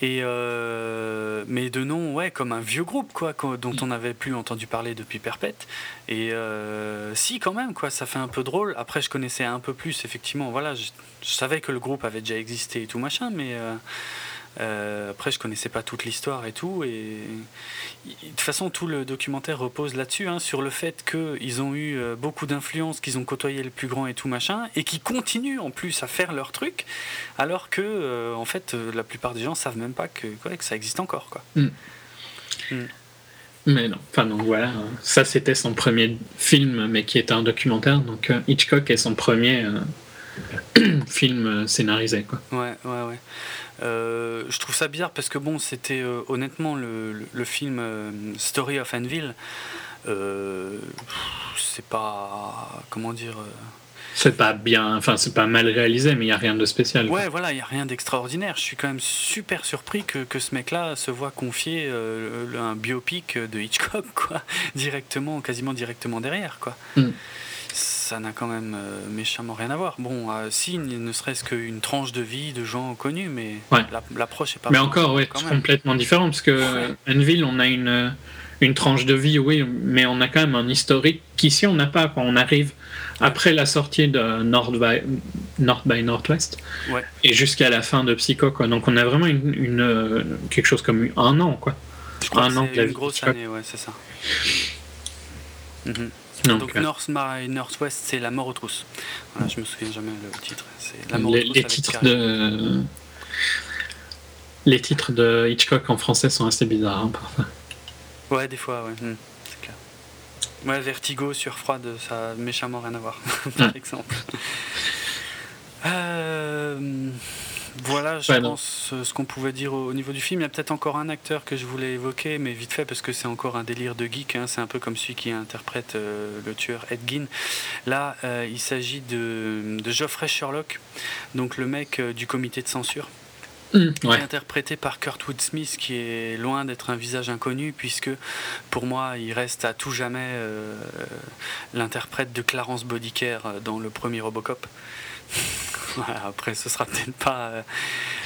Et euh, mais de nom, ouais, comme un vieux groupe, quoi, dont on n'avait plus entendu parler depuis perpète. Et euh, si, quand même, quoi, ça fait un peu drôle. Après, je connaissais un peu plus, effectivement. Voilà, je, je savais que le groupe avait déjà existé et tout machin, mais euh, euh, après, je connaissais pas toute l'histoire et tout. Et de toute façon, tout le documentaire repose là-dessus, hein, sur le fait qu'ils ont eu euh, beaucoup d'influence, qu'ils ont côtoyé le plus grand et tout machin, et qui continuent en plus à faire leur truc, alors que, euh, en fait, la plupart des gens savent même pas que, ouais, que ça existe encore, quoi. Mais non, enfin donc voilà, hein. ça c'était son premier film, mais qui était un documentaire. Donc Hitchcock est son premier euh, film scénarisé, quoi. Ouais, ouais, ouais. Euh, je trouve ça bizarre parce que bon, c'était euh, honnêtement le, le- le film euh, Story of Anvil. c'est pas comment dire. C'est pas bien, enfin c'est pas mal réalisé, mais il y a rien de spécial. quoi. Ouais, voilà, il n'y a rien d'extraordinaire. Je suis quand même super surpris que, que ce mec-là se voit confier un biopic de Hitchcock, quoi, directement, quasiment directement derrière, quoi. Mm. Ça n'a quand même euh, méchamment rien à voir. Bon, euh, si, ne serait-ce qu'une tranche de vie de gens connus, mais Ouais. la- l'approche est pas Mais encore, ouais, c'est complètement différent parce que Ouais. Anvil, on a une, une tranche de vie, oui, mais on a quand même un historique qu'ici on n'a pas. Quand on arrive après la sortie de North by, North by Northwest Ouais. et jusqu'à la fin de Psycho, quoi. Donc on a vraiment une, une, euh, quelque chose comme un an, quoi. Je crois un que an une vie grosse année, ouais, c'est ça. Mhm. Donc, Donc, North by Northwest, c'est La mort aux trousses. Voilà, je me souviens jamais le titre. C'est La mort aux les, trousses les avec titres Carrie. de les titres de Hitchcock en français sont assez bizarres hein, parfois. Ouais, des fois, ouais. hmm, c'est clair. Ouais, Vertigo sur Froide, ça a méchamment rien à voir, par Ouais. exemple. Euh, voilà, je Ouais, pense euh, ce qu'on pouvait dire au, au niveau du film. Il y a peut-être encore un acteur que je voulais évoquer, mais vite fait, parce que c'est encore un délire de geek. hein. C'est un peu comme celui qui interprète euh, le tueur Ed Gein. Là, euh, il s'agit de, de Geoffrey Sherlock, donc le mec euh, du comité de censure Ouais. qui est interprété par Kurtwood Smith, qui est loin d'être un visage inconnu, puisque pour moi, il reste à tout jamais euh, l'interprète de Clarence euh, dans le premier Robocop. Voilà, après, ce sera peut-être pas euh,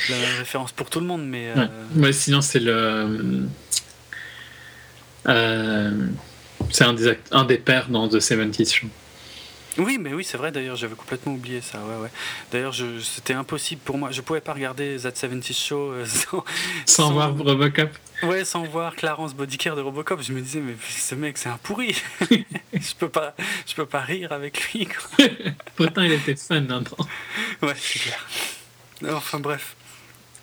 la même référence pour tout le monde, mais euh, Ouais. Ouais, sinon, c'est le. euh, c'est un des, act- un des pères dans The 70s Show. Oui, mais oui, c'est vrai. D'ailleurs, j'avais complètement oublié ça. Ouais, ouais. D'ailleurs, c'était impossible pour moi. Je pouvais pas regarder That 70 Show euh, sans, Sans, Sans- voir Robocop. Ouais, sans voir Clarence Bodicare de Robocop, je me disais mais ce mec c'est un pourri. je peux pas, je peux pas rire avec lui. Quoi. Pourtant, il était fun. hein, dans- Ouais, c'est clair. Enfin bref.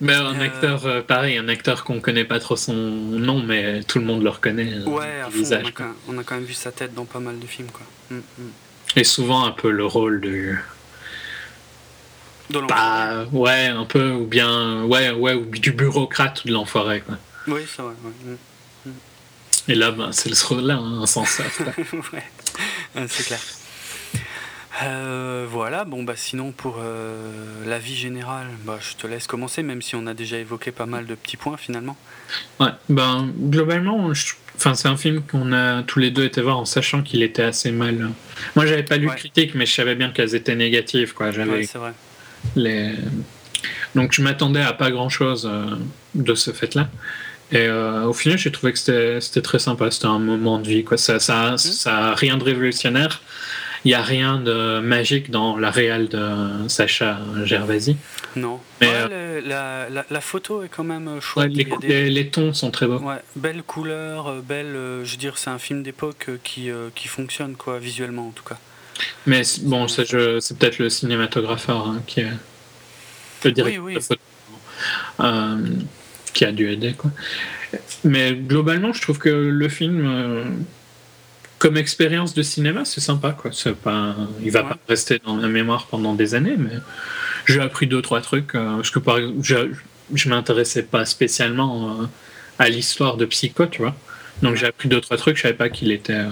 Mais un Euh. acteur, euh, pareil, un acteur qu'on connaît pas trop son nom, mais tout le monde le reconnaît. euh, Ouais, à fond, on visage, a, quoi. quand même, on a quand même vu sa tête dans pas mal de films quoi. Mm, mm. Et souvent un peu le rôle du. De l'enfant. Bah, ouais, un peu, ou bien. Ouais, ouais, ou du bureaucrate ou de l'enfoiré, quoi. Oui, c'est vrai. Ouais, Et là, ben, c'est ce rôle-là, hein, un sens. mm. Ouais, c'est clair. Euh, voilà, bon bah sinon pour euh, la vie générale, bah, je te laisse commencer même si on a déjà évoqué pas mal de petits points finalement. Ouais, ben, globalement, je- enfin, c'est un film qu'on a tous les deux été voir en sachant qu'il était assez mal. Moi, j'avais pas lu Ouais. de critiques, mais je savais bien qu'elles étaient négatives, quoi. J'avais Ouais, c'est vrai. les... Donc, je m'attendais à pas grand-chose euh, de ce fait-là. Et euh, au final, j'ai trouvé que c'était très sympa. C'était un moment de vie, quoi. Ça, ça, ça a rien de révolutionnaire. Il n'y a rien de magique dans la réelle de Sacha Gervasi. Non. Mais, Ouais, le- la, la, la photo est quand même euh, Ouais, chouette. les, des- tons sont très beaux. Ouais, belle couleur, euh, belle. euh, je veux dire, c'est un film d'époque euh, qui, euh, qui fonctionne, quoi, visuellement en tout cas. Mais bon, c'est peut-être le cinématographeur hein, qui est le directeur oui. de photo euh, qui a dû aider. Quoi. Mais globalement, je trouve que le film, euh, comme expérience de cinéma, c'est sympa. Quoi. C'est pas, il va Ouais. pas rester dans ma mémoire pendant des années, mais j'ai appris deux trois trucs. euh, parce que par exemple, je, je m'intéressais pas spécialement euh, à l'histoire de Psycho, tu vois. Donc j'ai appris deux trois trucs. Je savais pas qu'il était euh,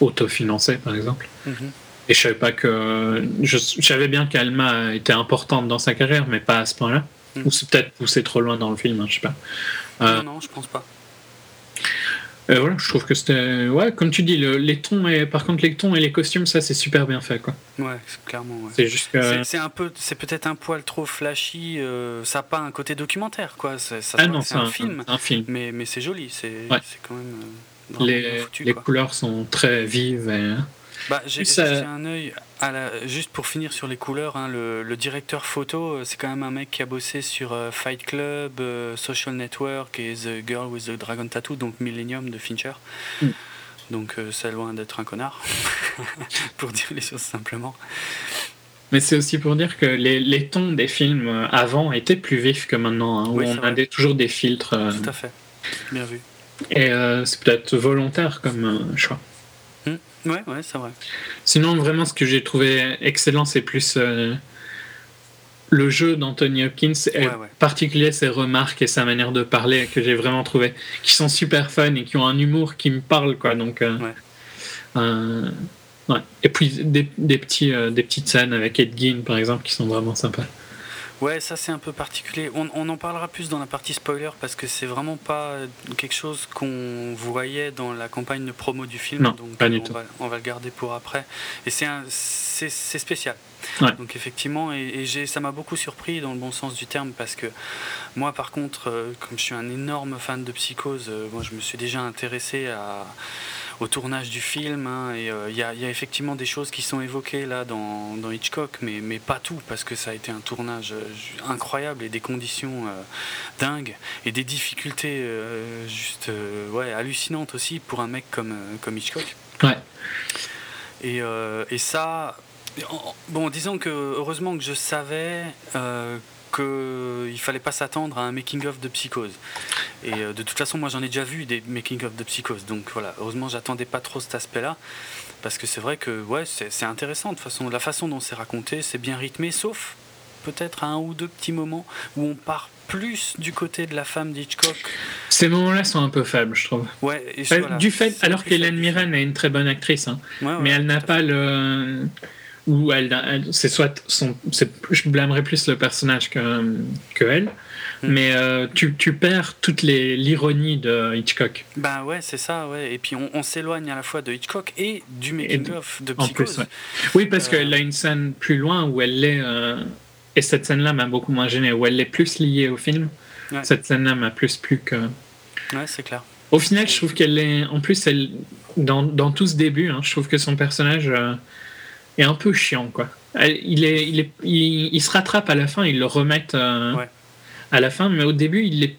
autofinancé, par exemple. Mhm. Et je savais pas que. Je, je savais bien qu'Alma était importante dans sa carrière, mais pas à ce point-là. Mm. Ou c'est peut-être poussé trop loin dans le film, hein, je sais pas. Non, non, je pense pas. Euh, voilà, je trouve que c'était. Ouais, comme tu dis, le, les tons et par contre, les tons et les costumes, ça, c'est super bien fait, quoi. Ouais, clairement. Ouais. C'est juste que. C'est un peu, c'est peut-être un poil trop flashy. Euh, ça n'a pas un côté documentaire, quoi. Ça, Ah non, c'est un, film, un film. mais, mais c'est joli. C'est Ouais. c'est quand même. euh, Les, foutu, les couleurs sont très vives. Et... Bah, j'ai ça- j'ai un œil à la, juste pour finir sur les couleurs. hein, le, le directeur photo, euh, c'est quand même un mec qui a bossé sur euh, Fight Club, euh, Social Network et The Girl with the Dragon Tattoo, donc Millennium de Fincher. Mm. Donc euh, c'est loin d'être un connard, pour dire les choses simplement. Mais c'est aussi pour dire que les, les tons des films avant étaient plus vifs que maintenant, hein, où Oui, on a des- toujours des filtres. Tout à fait. Bien vu. et c'est peut-être volontaire comme choix. Ouais, ouais, c'est vrai. Sinon, vraiment, ce que j'ai trouvé excellent, c'est plus euh, le jeu d'Anthony Hopkins, et Ouais, en particulier ses remarques et sa manière de parler que j'ai vraiment trouvé, qui sont super fun et qui ont un humour qui me parle, quoi. Donc, euh, Ouais. euh, ouais. Et puis des, des petits, des petites scènes avec Ed Gein, par exemple, qui sont vraiment sympas. Ouais, ça c'est un peu particulier. On, on en parlera plus dans la partie spoiler parce que c'est vraiment pas quelque chose qu'on voyait dans la campagne de promo du film. Non, donc pas du on, tout. Va, on va le garder pour après. Et c'est c'est spécial. Ouais. Donc effectivement, et, ça m'a beaucoup surpris dans le bon sens du terme parce que moi par contre, euh, comme je suis un énorme fan de Psychose, euh, moi je me suis déjà intéressé à, au tournage du film. hein, et euh, il y, a, il y a effectivement des choses qui sont évoquées là dans, dans Hitchcock, mais, mais pas tout, parce que ça a été un tournage euh, incroyable et des conditions euh, dingues et des difficultés euh, juste ouais, hallucinantes aussi pour un mec comme, comme Hitchcock. Ouais. Et, et ça, bon, disons que heureusement que je savais qu'il fallait pas s'attendre à un making-of de Psychose. Et euh, de toute façon, moi j'en ai déjà vu des making-of de Psychose. Donc voilà, heureusement, j'attendais pas trop cet aspect-là. Parce que c'est vrai que ouais, c'est intéressant. De façon, la façon dont c'est raconté, c'est bien rythmé, sauf peut-être à un ou deux petits moments où on part plus du côté de la femme d'Hitchcock. Ces moments-là sont un peu faibles, je trouve. Ouais, et Euh, voilà, du fait, alors qu'Hélène. Mirren est une très bonne actrice, hein, Ouais, ouais, mais elle n'a pas le. Ou elle, elle- c'est soit son, je blâmerais plus le personnage que, que elle, Mm. mais euh, tu, tu perds toute l'ironie de Hitchcock. Ben ouais, c'est ça, ouais. Et puis on, on s'éloigne à la fois de Hitchcock et du making-of de En Psychose. plus, ouais. Oui, parce Euh. qu'elle a une scène plus loin où elle est. euh, et cette scène-là m'a beaucoup moins gêné, où elle est plus liée au film. Ouais. Cette scène-là m'a plus plu que. Ouais, c'est clair. Au final, je trouve qu'elle est. En plus, elle, dans, dans tout ce début, hein, je trouve que son personnage euh, est un peu chiant, quoi. Elle- il, est, il, est, il, il se rattrape à la fin, ils le remettent euh, Ouais. à la fin, mais au début, il est,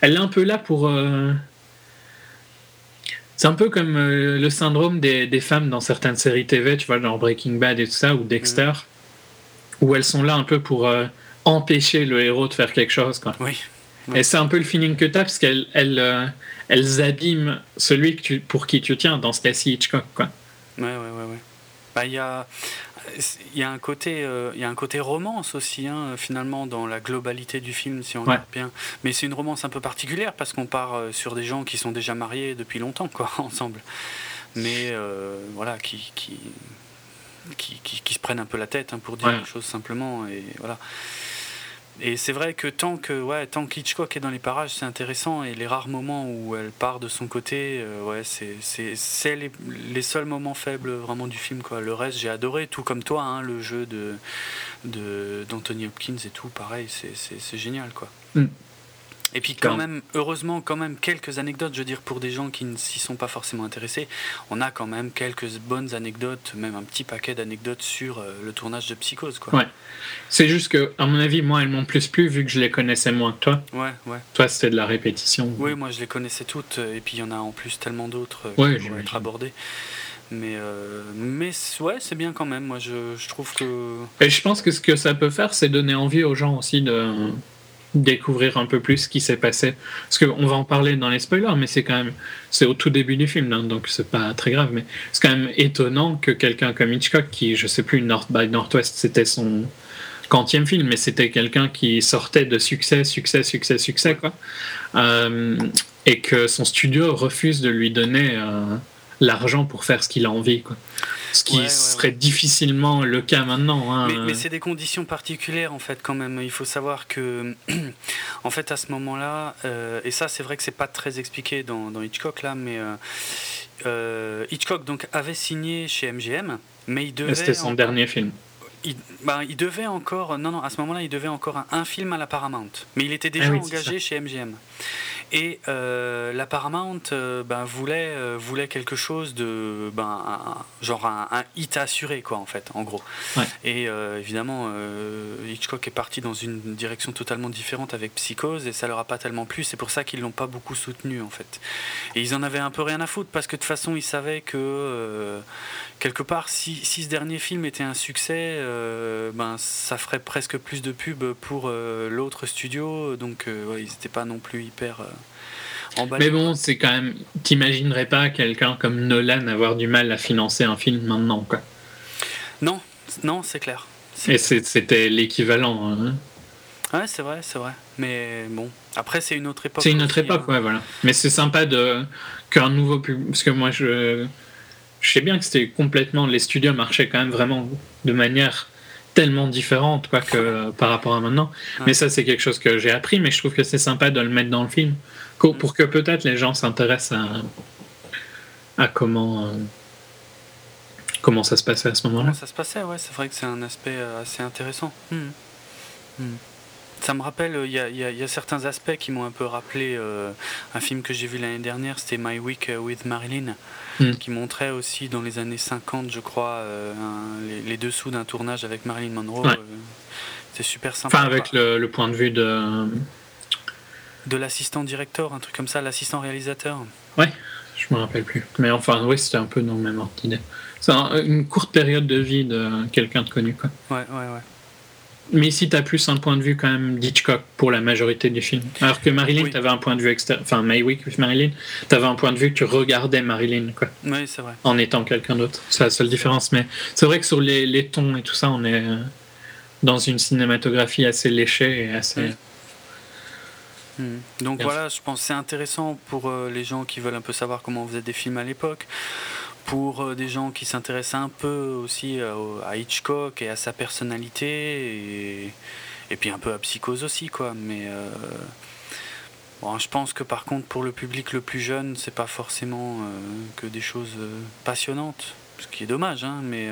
elle est un peu là pour. euh, C'est un peu comme euh, le syndrome des, des femmes dans certaines séries TV, tu vois, genre Breaking Bad et tout ça, ou Dexter, où elles sont là un peu pour euh, empêcher le héros de faire quelque chose, quoi. Oui. Et c'est un peu le feeling que tu as, parce qu'elles elles, euh, elles abîment celui que tu, pour qui tu tiens, dans ce cas-ci Hitchcock. Quoi. Ouais, ouais, ouais, ouais. Bah, il y a, il y a un côté, euh, il y a un côté romance aussi, hein, finalement, dans la globalité du film, si on Ouais. regarde bien. Mais c'est une romance un peu particulière parce qu'on part euh, sur des gens qui sont déjà mariés depuis longtemps, quoi, ensemble. Mais euh, voilà, qui, qui, qui, qui- qui se prennent un peu la tête, hein, pour dire Ouais. les choses simplement, et voilà. Et c'est vrai que tant que ouais, tant qu'Hitchcock est dans les parages, c'est intéressant. Et les rares moments où elle part de son côté, euh, ouais, c'est les, les seuls moments faibles vraiment du film. Quoi. Le reste, j'ai adoré, tout comme toi, hein, le jeu de de- d'Anthony Hopkins et tout, pareil, c'est génial, quoi. Mm. Et puis quand même, heureusement, quand même quelques anecdotes, je veux dire, pour des gens qui ne s'y sont pas forcément intéressés, on a quand même quelques bonnes anecdotes, même un petit paquet d'anecdotes sur euh, le tournage de Psychose, quoi. Ouais. C'est juste que, à mon avis, moi, elles m'ont plus plu vu que je les connaissais moins que toi. ouais. ouais. Toi, c'était de la répétition. Oui, moi je les connaissais toutes, euh, et puis il y en a en plus tellement d'autres euh, Ouais, qui pourraient j'imagine. être abordées. Mais, euh, mais ouais, c'est bien quand même. Moi je, je trouve que. Et je pense que ce que ça peut faire, c'est donner envie aux gens aussi de découvrir un peu plus ce qui s'est passé. Parce qu'on va en parler dans les spoilers, mais c'est quand même, c'est au tout début du film, hein, donc c'est pas très grave, mais c'est quand même étonnant que quelqu'un comme Hitchcock, qui, je sais plus, North by Northwest, c'était son quantième film, mais c'était quelqu'un qui sortait de succès, succès, succès, succès, quoi. Euh, et que son studio refuse de lui donner l'argent pour faire ce qu'il a envie, quoi. Ce qui Ouais, ouais, serait ouais. difficilement le cas maintenant. hein. Mais, mais c'est des conditions particulières en fait quand même. Il faut savoir que En fait, à ce moment-là, et ça, c'est vrai que c'est pas très expliqué dans, dans Hitchcock là, mais Hitchcock donc avait signé chez MGM, mais il devait. C'était son dernier film il, bah, il, devait encore, non, non, à ce moment-là, il devait encore un, film à la Paramount. Mais il était déjà ah engagé chez MGM. Et euh, la Paramount euh, ben, voulait, euh, voulait quelque chose de. Ben, genre un, hit assuré, quoi, en fait, en gros. Et évidemment, Hitchcock est parti dans une direction totalement différente avec Psychose et ça leur a pas tellement plu. C'est pour ça qu'ils l'ont pas beaucoup soutenu, en fait. Et ils en avaient un peu rien à foutre parce que de toute façon, ils savaient que quelque part, si, si, ce dernier film était un succès, ben, ça ferait presque plus de pub pour l'autre studio. Donc, ils n'étaient pas non plus hyper. Mais bon, c'est quand même. T'imaginerais pas quelqu'un comme Nolan avoir du mal à financer un film maintenant, quoi. Non, non, c'est clair. Et c'était l'équivalent. Hein. Ouais, c'est vrai, c'est vrai. Mais bon, après, c'est une autre époque. C'est une autre époque, hein. ouais, voilà. Mais c'est sympa de qu'un nouveau public. Parce que moi, je. Je sais bien que c'était complètement. Les studios marchaient quand même vraiment de manière tellement différente quoi que par rapport à maintenant mais ça c'est quelque chose que j'ai appris mais je trouve que c'est sympa de le mettre dans le film pour que peut-être les gens s'intéressent à, à comment, euh, comment ça se passait à ce moment-là. Ça se passait, ouais, c'est vrai que c'est un aspect euh, assez intéressant. Hmm. Hmm. Ça me rappelle, il y, y, a certains aspects qui m'ont un peu rappelé euh, un film que j'ai vu l'année dernière, c'était My Week with Marilyn, hmm. qui montrait aussi dans les années 50, je crois, les, dessous d'un tournage avec Marilyn Monroe. c'est super sympa. Enfin, avec le, le, point de vue de de l'assistant directeur, un truc comme ça, l'assistant réalisateur. Ouais, je me rappelle plus. Mais enfin, oui, c'était un peu dans le même ordre d'idée. C'est une courte période de vie de quelqu'un de connu, quoi. Ouais, ouais, ouais. Mais ici, tu as plus un point de vue quand même d'Hitchcock pour la majorité du film. Alors que Marilyn, tu avais un point de vue extérieur. Enfin, My Week with Marilyn, tu avais un point de vue que tu regardais Marilyn, quoi. Oui, c'est vrai. En étant quelqu'un d'autre. C'est la seule différence. Mais c'est vrai que sur les, les, tons et tout ça, on est euh, dans une cinématographie assez léchée et assez. Donc voilà, je pense que c'est intéressant pour euh, les gens qui veulent un peu savoir comment on faisait des films à l'époque, pour euh, des gens qui s'intéressent un peu aussi euh, à, Hitchcock et à sa personnalité, et, puis un peu à Psychose aussi, quoi. Mais bon, je pense que par contre, pour le public le plus jeune, c'est pas forcément que des choses passionnantes. Ce qui est dommage, hein, mais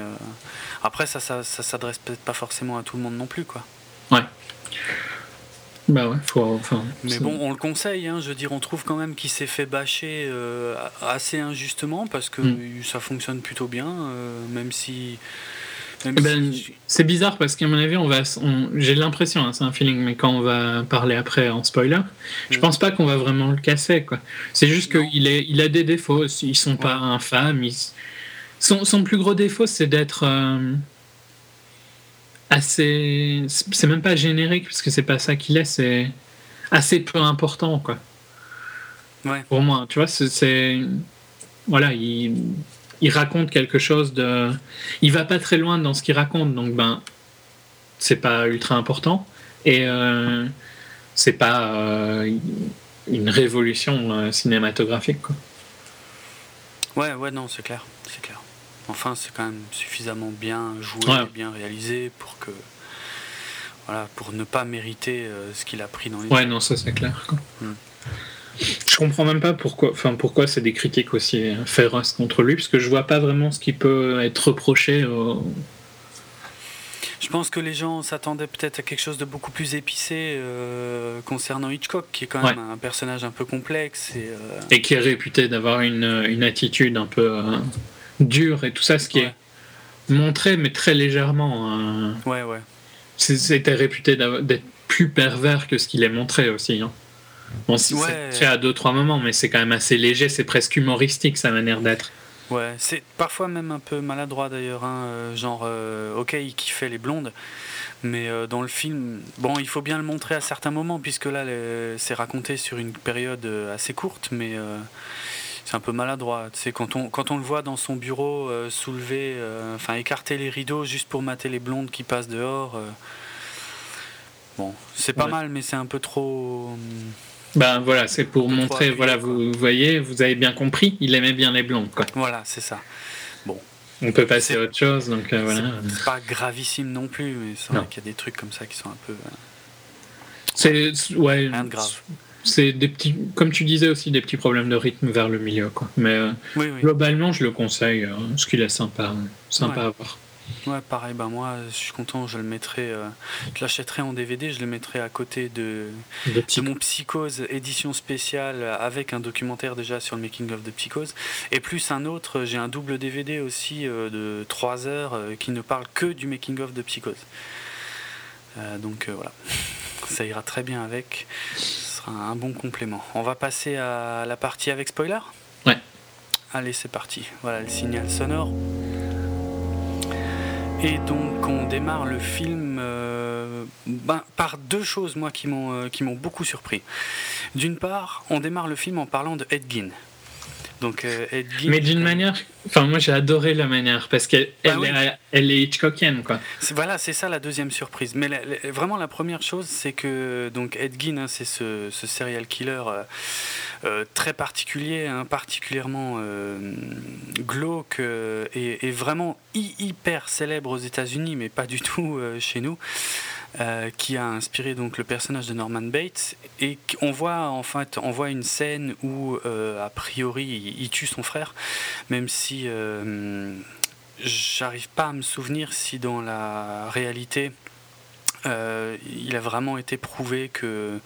après, ça, ça, ça s'adresse peut-être pas forcément à tout le monde non plus, quoi. Ouais. Bah ouais, faut, enfin, Mais bon, on le conseille, hein, je veux dire, on trouve quand même qu'il s'est fait bâcher euh, assez injustement parce que mm. ça fonctionne plutôt bien, euh, même si. Eh ben, c'est bizarre parce qu'à mon avis, on va, j'ai l'impression, hein, c'est un feeling, mais quand on va parler après en spoiler, je mm. pense pas qu'on va vraiment le casser. Quoi. C'est juste qu'il il a des défauts, ils sont pas infâmes. Son, son, plus gros défaut, c'est d'être. Euh, assez. C'est même pas générique, parce que c'est pas ça qu'il est, c'est assez peu important, quoi. Ouais. Pour moi, tu vois, c'est. Voilà, il, il raconte quelque chose de. Il va pas très loin dans ce qu'il raconte, donc ben. C'est pas ultra important. Et euh, c'est pas euh, une révolution euh, cinématographique, quoi. Ouais, ouais, non, c'est clair. C'est clair. Enfin, c'est quand même suffisamment bien joué, bien réalisé pour que voilà, pour ne pas mériter euh, ce qu'il a pris dans les. Ouais, non, ça c'est clair. Hmm. Je comprends même pas pourquoi, enfin pourquoi c'est des critiques aussi féroces contre lui, parce que je vois pas vraiment ce qui peut être reproché. Je pense que les gens s'attendaient peut-être à quelque chose de beaucoup plus épicé euh, concernant Hitchcock, qui est quand même un personnage un peu complexe et, euh, et qui est réputé d'avoir une, une, attitude un peu dur et tout ça, ce qui est montré, mais très légèrement. Hein. Ouais, ouais. C'était réputé d'être plus pervers que ce qu'il est montré aussi. Hein. Bon, c'est fait à deux, trois moments, mais c'est quand même assez léger, c'est presque humoristique sa manière d'être. Ouais, c'est parfois même un peu maladroit d'ailleurs, hein, euh, genre, euh, ok, il kiffait les blondes, mais euh, dans le film, bon, il faut bien le montrer à certains moments, puisque là, c'est raconté sur une période assez courte, mais c'est un peu maladroit. C'est quand on, quand on le voit dans son bureau euh, soulever, euh, enfin écarter les rideaux juste pour mater les blondes qui passent dehors. Euh, bon, c'est pas mal, mais c'est un peu trop. Ben voilà, c'est pour montrer, voilà, vous, voyez, vous avez bien compris, il aimait bien les blondes, quoi. Voilà, c'est ça. Bon. On peut passer à autre chose, donc voilà. C'est pas gravissime non plus, mais c'est vrai qu'il y a des trucs comme ça qui sont un peu. C'est ouais. Rien de grave. C'est des petits, comme tu disais aussi, des petits problèmes de rythme vers le milieu, quoi. Mais euh, Oui, oui. globalement, je le conseille, euh, ce qu'il est sympa, sympa Ouais. à voir. Ouais, pareil, bah moi, je suis content, je le mettrai, euh, je l'achèterai en DVD, je le mettrai à côté de, de mon Psychose édition spéciale avec un documentaire déjà sur le making of de Psychose et plus un autre j'ai un double DVD aussi euh, de 3 heures euh, qui ne parle que du making of de Psychose donc voilà ça ira très bien avec un bon complément on va passer à la partie avec spoiler Ouais. allez c'est parti voilà le signal sonore et donc on démarre le film euh, ben, par deux choses moi qui m'ont euh, qui m'ont beaucoup surpris. D'une part, on démarre le film en parlant de Ed Gein. Donc euh, Ed Gein, Mais d'une manière, enfin moi j'ai adoré la manière parce qu'elle Bah elle oui. est, elle est Hitchcockienne quoi. voilà, c'est ça la deuxième surprise. Mais la- la- vraiment la première chose, c'est que donc Ed Gein, hein, c'est ce, ce serial killer euh, euh, très particulier, hein, particulièrement euh, glauque euh, et, et vraiment hy- hyper célèbre aux États-Unis, mais pas du tout euh, chez nous. Euh, qui a inspiré donc le personnage de Norman Bates et on voit en fait une scène où euh, a priori il, tue son frère même si euh, j'arrive pas à me souvenir si dans la réalité il a vraiment été prouvé que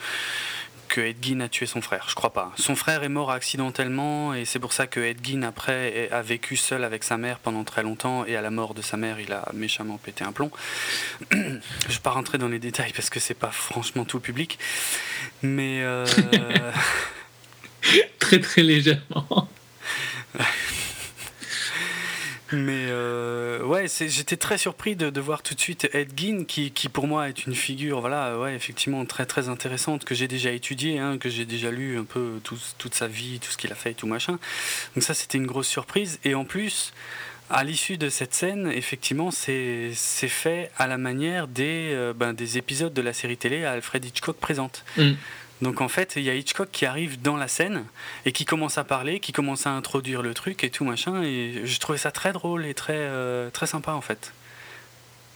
que a tué son frère. Je crois pas. Son frère est mort accidentellement et c'est pour ça que Ed Gein après a vécu seul avec sa mère pendant très longtemps et à la mort de sa mère il a méchamment pété un plomb. Je vais pas rentrer dans les détails parce que c'est pas franchement tout public, mais euh, Très très légèrement. Mais euh, ouais, j'étais très surpris de, voir tout de suite Ed Gein, qui, pour moi est une figure, voilà, ouais, effectivement très très intéressante que j'ai déjà étudiée, hein, que j'ai déjà lu un peu tout- toute sa vie, tout ce qu'il a fait et tout machin. Donc ça, c'était une grosse surprise. Et en plus, à l'issue de cette scène, effectivement, c'est fait à la manière des, euh, ben, des épisodes de la série télé à Alfred Hitchcock présente. Mm. Donc en fait, il y a Hitchcock qui arrive dans la scène et qui commence à parler, qui commence à introduire le truc et tout machin. Et je trouvais ça très drôle et très, euh, très sympa en fait.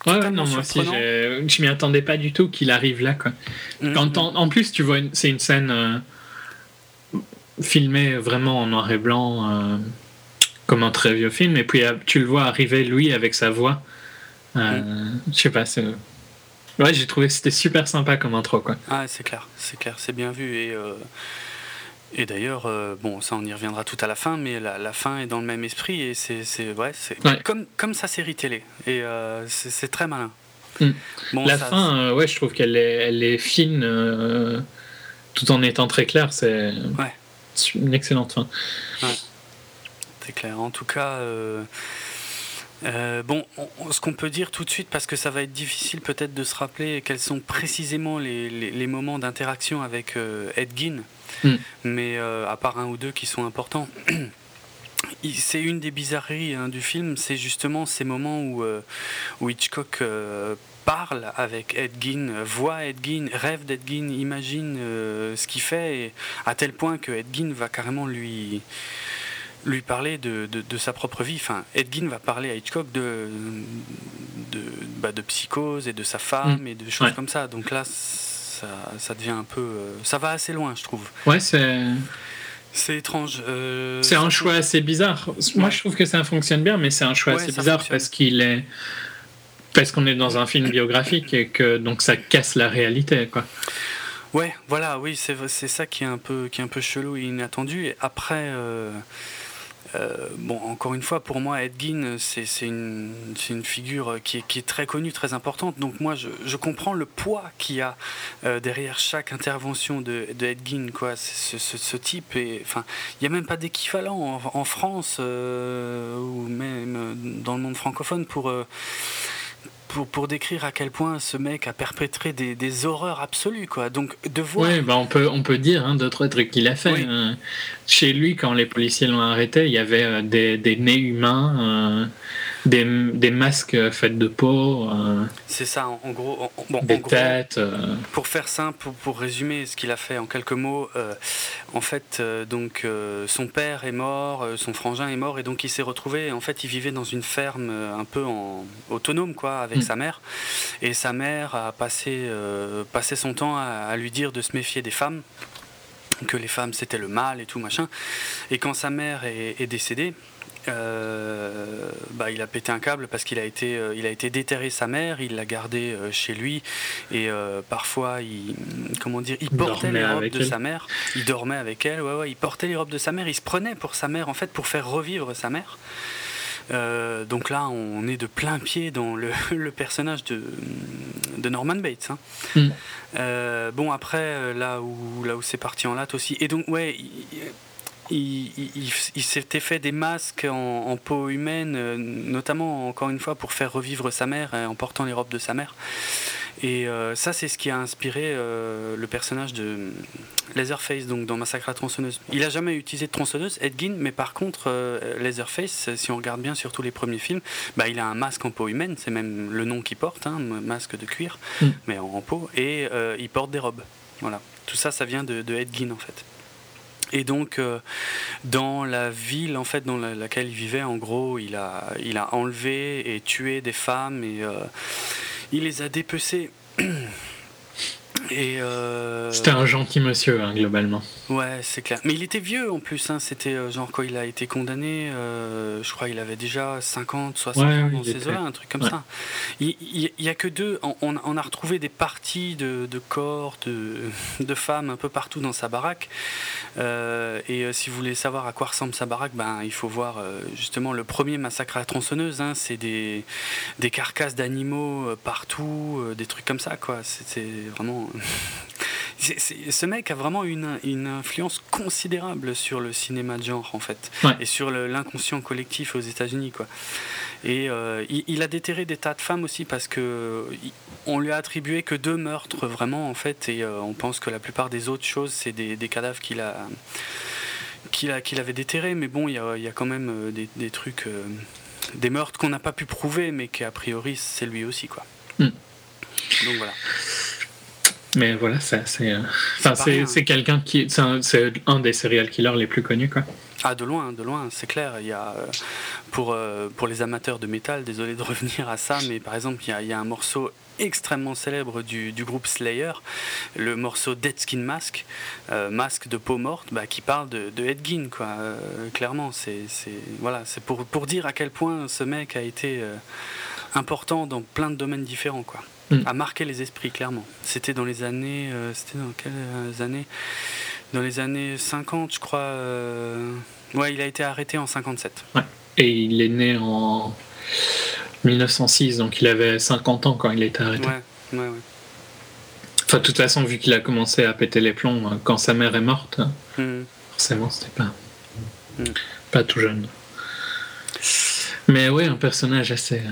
Ouais, non, moi aussi, je m'y attendais pas du tout qu'il arrive là. Quoi. Mm, Quand mm. en, plus, tu vois, c'est une scène euh, filmée vraiment en noir et blanc, euh, comme un très vieux film, et puis tu le vois arriver, lui, avec sa voix. Euh, Mm. Je sais pas, c'est. Ouais, j'ai trouvé que c'était super sympa comme intro, quoi. Ah, c'est clair, c'est clair, c'est bien vu. Et, euh, et d'ailleurs, euh, bon, ça on y reviendra tout à la fin, mais la, la fin est dans le même esprit et c'est, ouais, c'est Ouais. Comme, comme sa série télé. Et euh, c'est, très malin. Mm. Bon, La ça- fin, ouais, je trouve qu'elle est, elle est fine, tout en étant très claire. C'est Ouais. c'est une excellente fin. C'est clair. En tout cas, euh, bon, on- on- ce qu'on peut dire tout de suite, parce que ça va être difficile peut-être de se rappeler quels sont précisément les, les- les moments d'interaction avec euh, Ed Gein, Mm. mais euh, à part un ou deux qui sont importants. C'est une des bizarreries hein, du film, c'est justement ces moments où, euh, où Hitchcock parle avec Ed Gein, euh, voit Ed Gein, rêve d'Ed Gein, imagine ce qu'il fait, et à tel point que Ed Gein va carrément lui, lui parler de, de, de sa propre vie. Enfin, Ed Gein va parler à Hitchcock de, de, bah, de psychose et de sa femme et de choses Ouais. comme ça. Donc là, ça, ça devient un peu... euh, ça va assez loin, je trouve. Ouais, c'est. C'est étrange. euh, C'est un choix assez bizarre. Moi, Ouais. je trouve que ça fonctionne bien, mais c'est un choix Ouais, assez bizarre fonctionne. parce qu'il est. Parce qu'on est dans un film biographique et que donc ça casse la réalité, quoi. Ouais, voilà, oui, c'est c'est ça qui est un peu qui est un peu chelou et inattendu. Et après, euh, euh, bon, encore une fois, pour moi, Ed Gein, c'est une, figure qui est, très connue, très importante. Donc moi, je, comprends le poids qu'il y a euh, derrière chaque intervention de, de Ed Gein, quoi. Ce, type, enfin, il n'y a même pas d'équivalent en, en France euh, ou même dans le monde francophone pour. Pour, pour décrire à quel point ce mec a perpétré des, des horreurs absolues quoi donc de voir Oui, bah on peut on peut dire hein, d'autres trucs qu'il a fait. Oui. hein. Chez lui, quand les policiers l'ont arrêté, il y avait euh, des, des nez humains. euh, des, des, masques faits de peau. Euh, c'est ça, en, gros. bon, des têtes. Pour faire simple, pour, pour résumer ce qu'il a fait en quelques mots, en fait, donc son père est mort, son frangin est mort, et donc il s'est retrouvé. En fait, il vivait dans une ferme un peu en autonome, quoi, avec. Sa mère. Et sa mère a passé, passé son temps à, lui dire de se méfier des femmes que les femmes c'était le mal et tout machin. Et quand sa mère est décédée, euh, bah, il a pété un câble parce qu'il a été, euh, il a été déterré sa mère, il l'a gardé euh, chez lui et parfois il, comment dire, il portait les robes de sa mère, il dormait avec elle, ouais, ouais, il portait les robes de sa mère, il se prenait pour sa mère en fait pour faire revivre sa mère. Donc là, on est de plein pied dans le, le personnage de, de, Norman Bates. Hein. Mm. bon après, là où là où c'est parti en latte aussi. Et donc ouais, il, s'était fait des masques en, peau humaine, euh, notamment encore une fois pour faire revivre sa mère en portant les robes de sa mère. Et euh, ça, c'est ce qui a inspiré euh, le personnage de Leatherface donc dans Massacre à tronçonneuse. Il a jamais utilisé de tronçonneuse, Edgin, mais par contre, Leatherface, si on regarde bien sur tous les premiers films, bah, il a un masque en peau humaine, c'est même le nom qu'il porte, hein, masque de cuir, mm. mais en, peau, et il porte des robes. Voilà. Tout ça, ça vient de, de Edgin en fait. Et donc, euh, dans la ville en fait dans laquelle il vivait, en gros, il a, il a enlevé et tué des femmes et euh, il les a Euh, c'était un gentil monsieur, hein, globalement. Ouais, c'est clair. Mais il était vieux en plus. Hein. C'était euh, genre quand il a été condamné, euh, je crois qu'il avait déjà 50, 60 ans dans ces un truc comme ça. Il n'y a que deux. On, a retrouvé des parties de, corps, de, de, femmes un peu partout dans sa baraque. et si vous voulez savoir à quoi ressemble sa baraque, ben, il faut voir justement le premier massacre à la tronçonneuse. Hein. C'est des, des carcasses d'animaux partout, des trucs comme ça. quoi. C'était vraiment ce mec a vraiment une, une, influence considérable sur le cinéma de genre en fait et sur l'inconscient collectif aux États-Unis quoi. Et euh, il, a déterré des tas de femmes aussi parce que on lui a attribué que deux meurtres vraiment en fait et euh, on pense que la plupart des autres choses c'est des, des, cadavres qu'il a qu'il avait déterrés mais bon il y a, y a quand même euh, des, des trucs des meurtres qu'on n'a pas pu prouver mais qu'a priori c'est lui aussi quoi. Hmm. Donc voilà. Mais voilà, c'est euh, c'est quelqu'un qui c'est un, des serial killers les plus connus quoi. Ah de loin, de loin, c'est clair. Il y a euh, pour euh, pour les amateurs de métal, désolé de revenir à ça, mais par exemple il y a, il y a un morceau extrêmement célèbre du, du, groupe Slayer, le morceau Dead Skin Mask, masque de peau morte, bah, qui parle de, de Ed Gein, quoi. clairement, c'est voilà, c'est pour, pour dire à quel point ce mec a été important dans plein de domaines différents, quoi. Mm. a marqué les esprits, clairement. C'était dans les années. Euh, c'était dans quelles années? Dans les années 50, je crois. Euh, ouais, il a été arrêté en 57. Ouais. Et il est né en 1906, donc il avait 50 ans quand il a été arrêté. Ouais, ouais, ouais. Enfin, de toute façon, vu qu'il a commencé à péter les plombs euh, quand sa mère est morte, mm. forcément, c'était pas, mm. pas tout jeune. Mais ouais, un personnage assez.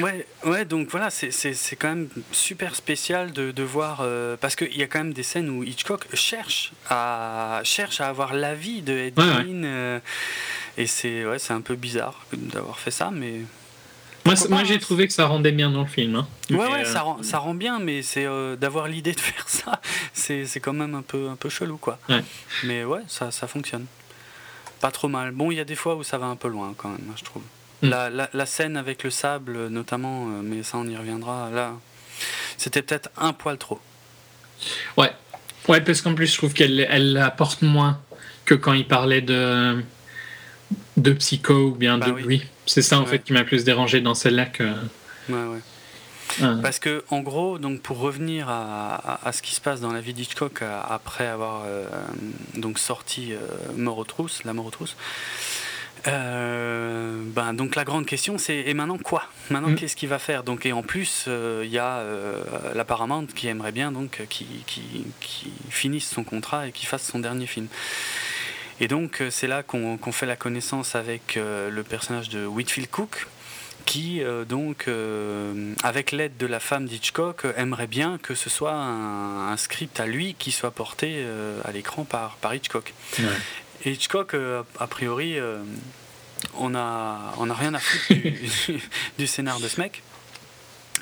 Ouais, ouais, donc voilà, c'est quand même super spécial de, de voir, euh, parce qu'il y a quand même des scènes où Hitchcock cherche à, cherche à avoir l'avis de Edwin, euh, et c'est ouais, un peu bizarre d'avoir fait ça, mais... Moi, moi j'ai trouvé que ça rendait bien dans le film. Hein. Ouais, ouais, ça, rend, ça rend bien, mais c'est d'avoir l'idée de faire ça, c'est quand même un peu, un peu chelou, quoi. Mais ouais, ça, ça fonctionne. Pas trop mal. Bon, il y a des fois où ça va un peu loin, quand même, je trouve. Mm. La, la, scène avec le sable, notamment, euh, mais ça on y reviendra, là, c'était peut-être un poil trop. Ouais, ouais parce qu'en plus je trouve qu'elle elle apporte moins que quand il parlait de, de psycho ou bien bah de oui. C'est ça en fait qui m'a plus dérangé dans celle-là que. Ouais, ouais. Ah. Parce que, en gros, donc pour revenir à, à, ce qui se passe dans la vie d'Hitchcock euh, après avoir euh, donc sorti Mort aux trousses, La mort aux trousses, euh, ben, donc la grande question c'est et maintenant quoi? Maintenant mm. qu'est-ce qu'il va faire? Donc et en plus il euh, y a euh, la Paramount qui aimerait bien donc qui, qui, qui, finisse son contrat et qui fasse son dernier film. Et donc c'est là qu'on fait la connaissance avec le personnage de Whitfield Cook qui donc avec l'aide de la femme d'Hitchcock aimerait bien que ce soit un, script à lui qui soit porté à l'écran par, par Hitchcock. Et Hitchcock, a priori, on a, on a rien à foutre du, du scénar de ce mec.